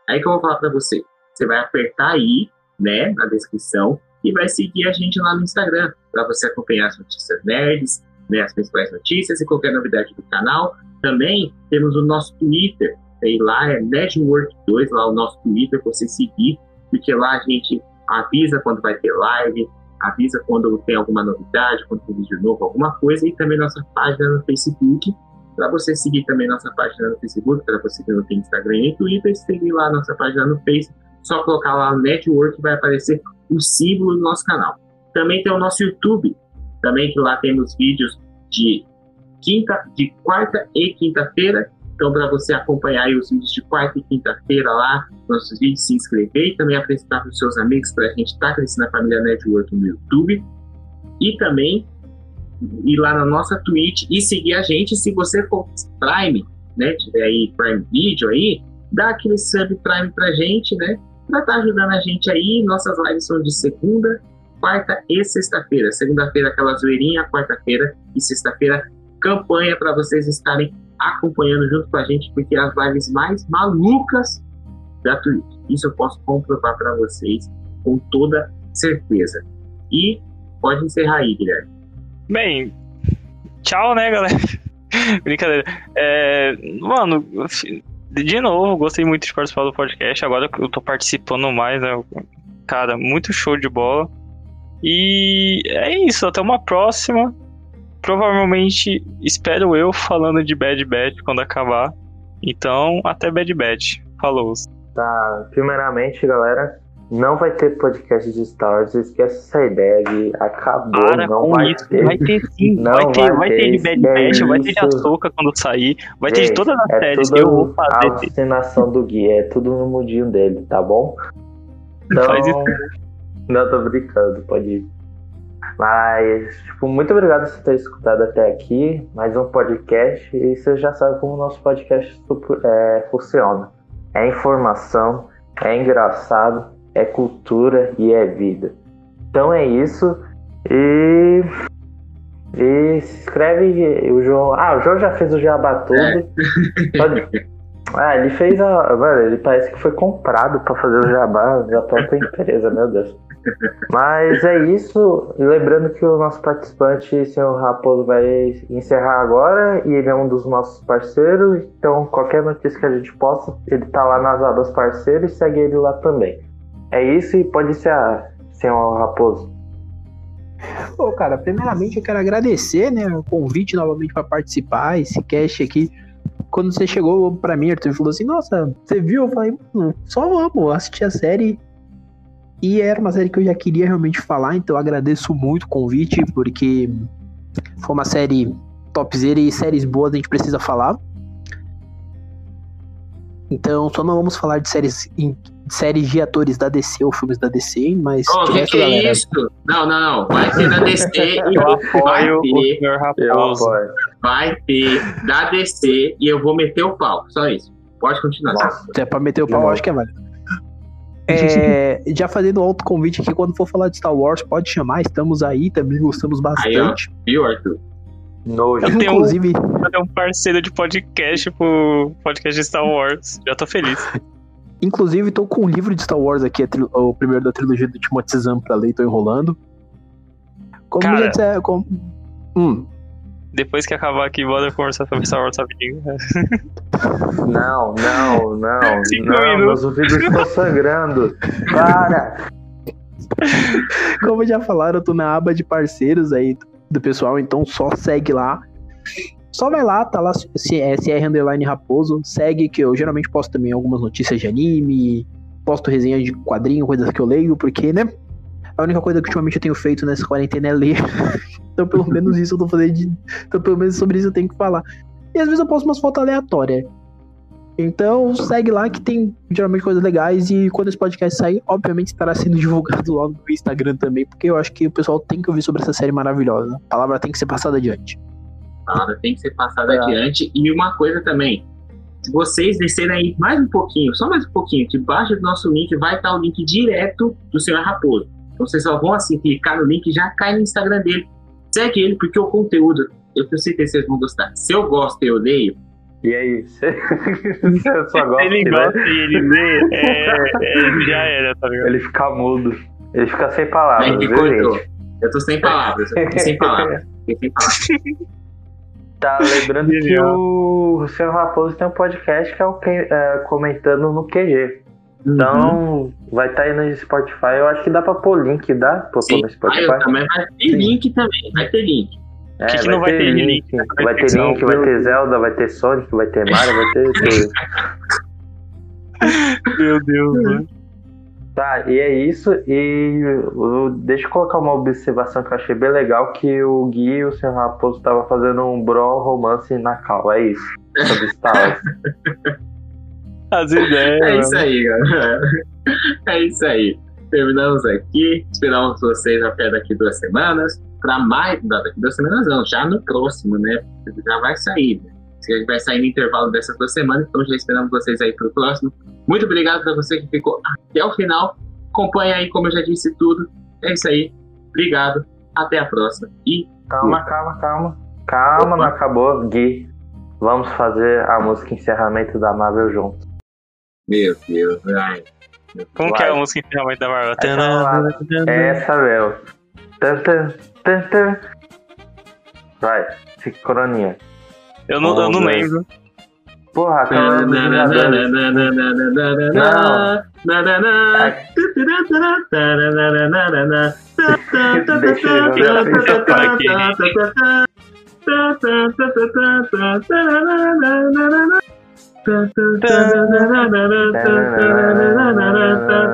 Aí que eu vou falar para você. Você vai apertar aí, né, na descrição e vai seguir a gente lá no Instagram para você acompanhar as notícias nerds, né, as principais notícias e qualquer novidade do canal. Também temos o nosso Twitter, aí lá é Network2, lá o nosso Twitter, você seguir, porque lá a gente avisa quando vai ter live, avisa quando tem alguma novidade, quando tem vídeo novo, alguma coisa, e também nossa página no Facebook, para você seguir também nossa página no Facebook, para você que não tem Instagram nem Twitter, seguir lá nossa página no Facebook, só colocar lá Network vai aparecer o símbolo do nosso canal. Também tem o nosso YouTube, também que lá temos vídeos de quinta, de quarta e quinta-feira. Então, para você acompanhar os vídeos de quarta e quinta-feira lá, nossos vídeos, se inscrever e também apresentar para os seus amigos para a gente estar crescendo a família Network no YouTube. E também ir lá na nossa Twitch e seguir a gente. Se você for Prime, né, tiver aí Prime Video aí, dá aquele sub Prime pra gente, né, pra estar ajudando a gente aí. Nossas lives são de segunda, quarta e sexta-feira. Segunda-feira aquela zoeirinha, quarta-feira e sexta-feira campanha para vocês estarem acompanhando junto com a gente, porque as lives mais malucas da Twitch. Isso eu posso comprovar para vocês com toda certeza. E pode encerrar aí, Guilherme. Bem, tchau, né, galera? Brincadeira. É, mano, de novo, gostei muito de participar do podcast. Agora eu tô participando mais, né? Cara, muito show de bola. E é isso, até uma próxima. Provavelmente espero eu falando de Bad Batch quando acabar. Então, até Bad Batch. Falou. Tá, primeiramente, galera, não vai ter podcast de Star Wars, esquece essa ideia de acabou, Para não com vai isso. ter. Vai ter sim. Não vai ter, vai ter de Bad é Batch, vai ter de. Ahsoka quando sair. Vai ter de Gente, todas as é séries que eu vou fazer. alucinação do Gui, é tudo no mudinho dele, tá bom? Então, Faz isso. Não tô brincando, pode ir. Mas, tipo, muito obrigado por você ter escutado até aqui. Mais um podcast. E você já sabe como o nosso podcast é, funciona. É informação, é engraçado, é cultura e é vida. Então é isso. E. E se inscreve o João. Ah, o João já fez o jabá tudo. Pode- Ah, ele fez a. Mano, ele parece que foi comprado pra fazer o jabá da própria empresa, meu Deus. Mas é isso. Lembrando que o nosso participante, senhor Raposo, vai encerrar agora e ele é um dos nossos parceiros. Então, qualquer notícia que a gente possa, ele tá lá nas abas parceiros e segue ele lá também. É isso e pode a senhor Raposo. Pô, cara, primeiramente eu quero agradecer, né, o convite novamente para participar, esse cast aqui. Quando você chegou pra mim, Arthur, falou assim: Nossa, você viu? Eu falei: Só vamos, assistir a série. E era uma série que eu já queria realmente falar, então eu agradeço muito o convite, porque foi uma série topzera e séries boas a gente precisa falar. Então, só não vamos falar de séries séries de atores da DC ou filmes da DC, mas. Oh, que, que é isso? Não, não, não. Vai ter da DC e eu apoio vai ter. Raposo. Vai ter da DC e eu vou meter o pau. Só isso. Pode continuar. Nossa, é pra meter o pau, acho que é válido. É, já fazendo outro convite aqui, quando for falar de Star Wars, pode chamar, estamos aí, também gostamos bastante. Aí, ó, viu, Arthur? Nojo. Eu tenho, Inclusive... um, um parceiro de podcast pro podcast de Star Wars. Já tô feliz. Inclusive, tô com um livro de Star Wars aqui, o primeiro da trilogia do Timothy Zahn pra ler, tô enrolando. Como Cara, já disser, como... Hum. Depois que acabar aqui, bora conversar sobre Star Wars rapidinho. Não, não, não. Cinco não, minutos. meus ouvidos estão sangrando. Para! Como já falaram, eu tô na aba de parceiros aí do pessoal, então só segue lá. Só vai lá, tá lá SR Underline Raposo, segue que eu geralmente posto também algumas notícias de anime, posto resenhas de quadrinho, coisas que eu leio, porque, né? A única coisa que ultimamente eu tenho feito nessa quarentena é ler. então, pelo menos isso eu tô fazendo. De... Então, pelo menos sobre isso eu tenho que falar. E às vezes eu posto umas fotos aleatórias. Então, segue lá que tem geralmente coisas legais. E quando esse podcast sair, obviamente estará sendo divulgado logo no Instagram também, porque eu acho que o pessoal tem que ouvir sobre essa série maravilhosa. A palavra tem que ser passada adiante palavra tem que ser passada é. adiante. E uma coisa também, se vocês descerem aí mais um pouquinho, só mais um pouquinho, debaixo do nosso link vai estar o link direto do senhor Raposo. Então vocês só vão assim clicar no link e já cai no Instagram dele. Segue ele, porque o conteúdo, eu tenho certeza que vocês vão gostar. Se eu gosto, eu leio. E aí, você só gosta, ele né? gosta e ele lê, é, é, já era, tá ligado? Ele fica mudo. Ele fica sem palavras. É, eu tô sem palavras, eu tô sem palavras. Eu tô sem palavras. Tá, lembrando que o, o seu Raposo tem um podcast que é o que, é, comentando no QG. Então, uhum. vai estar tá aí no Spotify. Eu acho que dá pra pôr link, dá? Pôr no Spotify? Ah, também vai ter link também, vai ter link. É, que, que vai não vai ter, ter link? link? Vai, ter link, vai ter Zelda, vai ter Sonic, vai ter Mario, vai ter tudo. Meu Deus, mano. Tá, e é isso. E eu, deixa eu colocar uma observação que eu achei bem legal: que o Gui e o Sr. Raposo estavam fazendo um bro romance na cal. É isso. Sobre Star Wars. As ideias. É isso aí, galera. É isso aí. Terminamos aqui. Esperamos vocês até daqui duas semanas. Para mais. Não, daqui duas semanas não, já no próximo, né? Já vai sair. Né? Vai sair no intervalo dessas duas semanas, então já esperamos vocês aí para o próximo. Muito obrigado para você que ficou até o final. Acompanha aí, como eu já disse, tudo. É isso aí. Obrigado. Até a próxima. E. Calma, calma, calma. Calma, Opa. não acabou, Gui. Vamos fazer a música encerramento da Marvel juntos. Meu Deus, ai. Como vai. que é a música encerramento da Marvel? Essa, meu. Vai, sincronia. Eu não, eu não lembro. Porra, Vingadores. Não.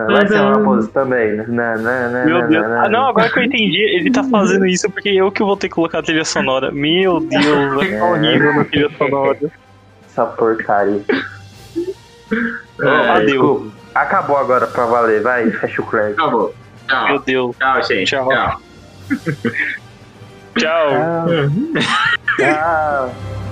Vai ser uma pose também, né? Meu Deus. Ah, não, agora que eu entendi, ele tá fazendo isso porque eu que vou ter que colocar a trilha sonora. Meu Deus, vai ficar horrível na trilha sonora. Essa porcaria. Oh, adeus. Acabou agora pra valer, vai, fecha o crédito. Acabou. Tchau. Meu Deus. Tchau, gente. Tchau. Tchau. Tchau. Tchau. Tchau.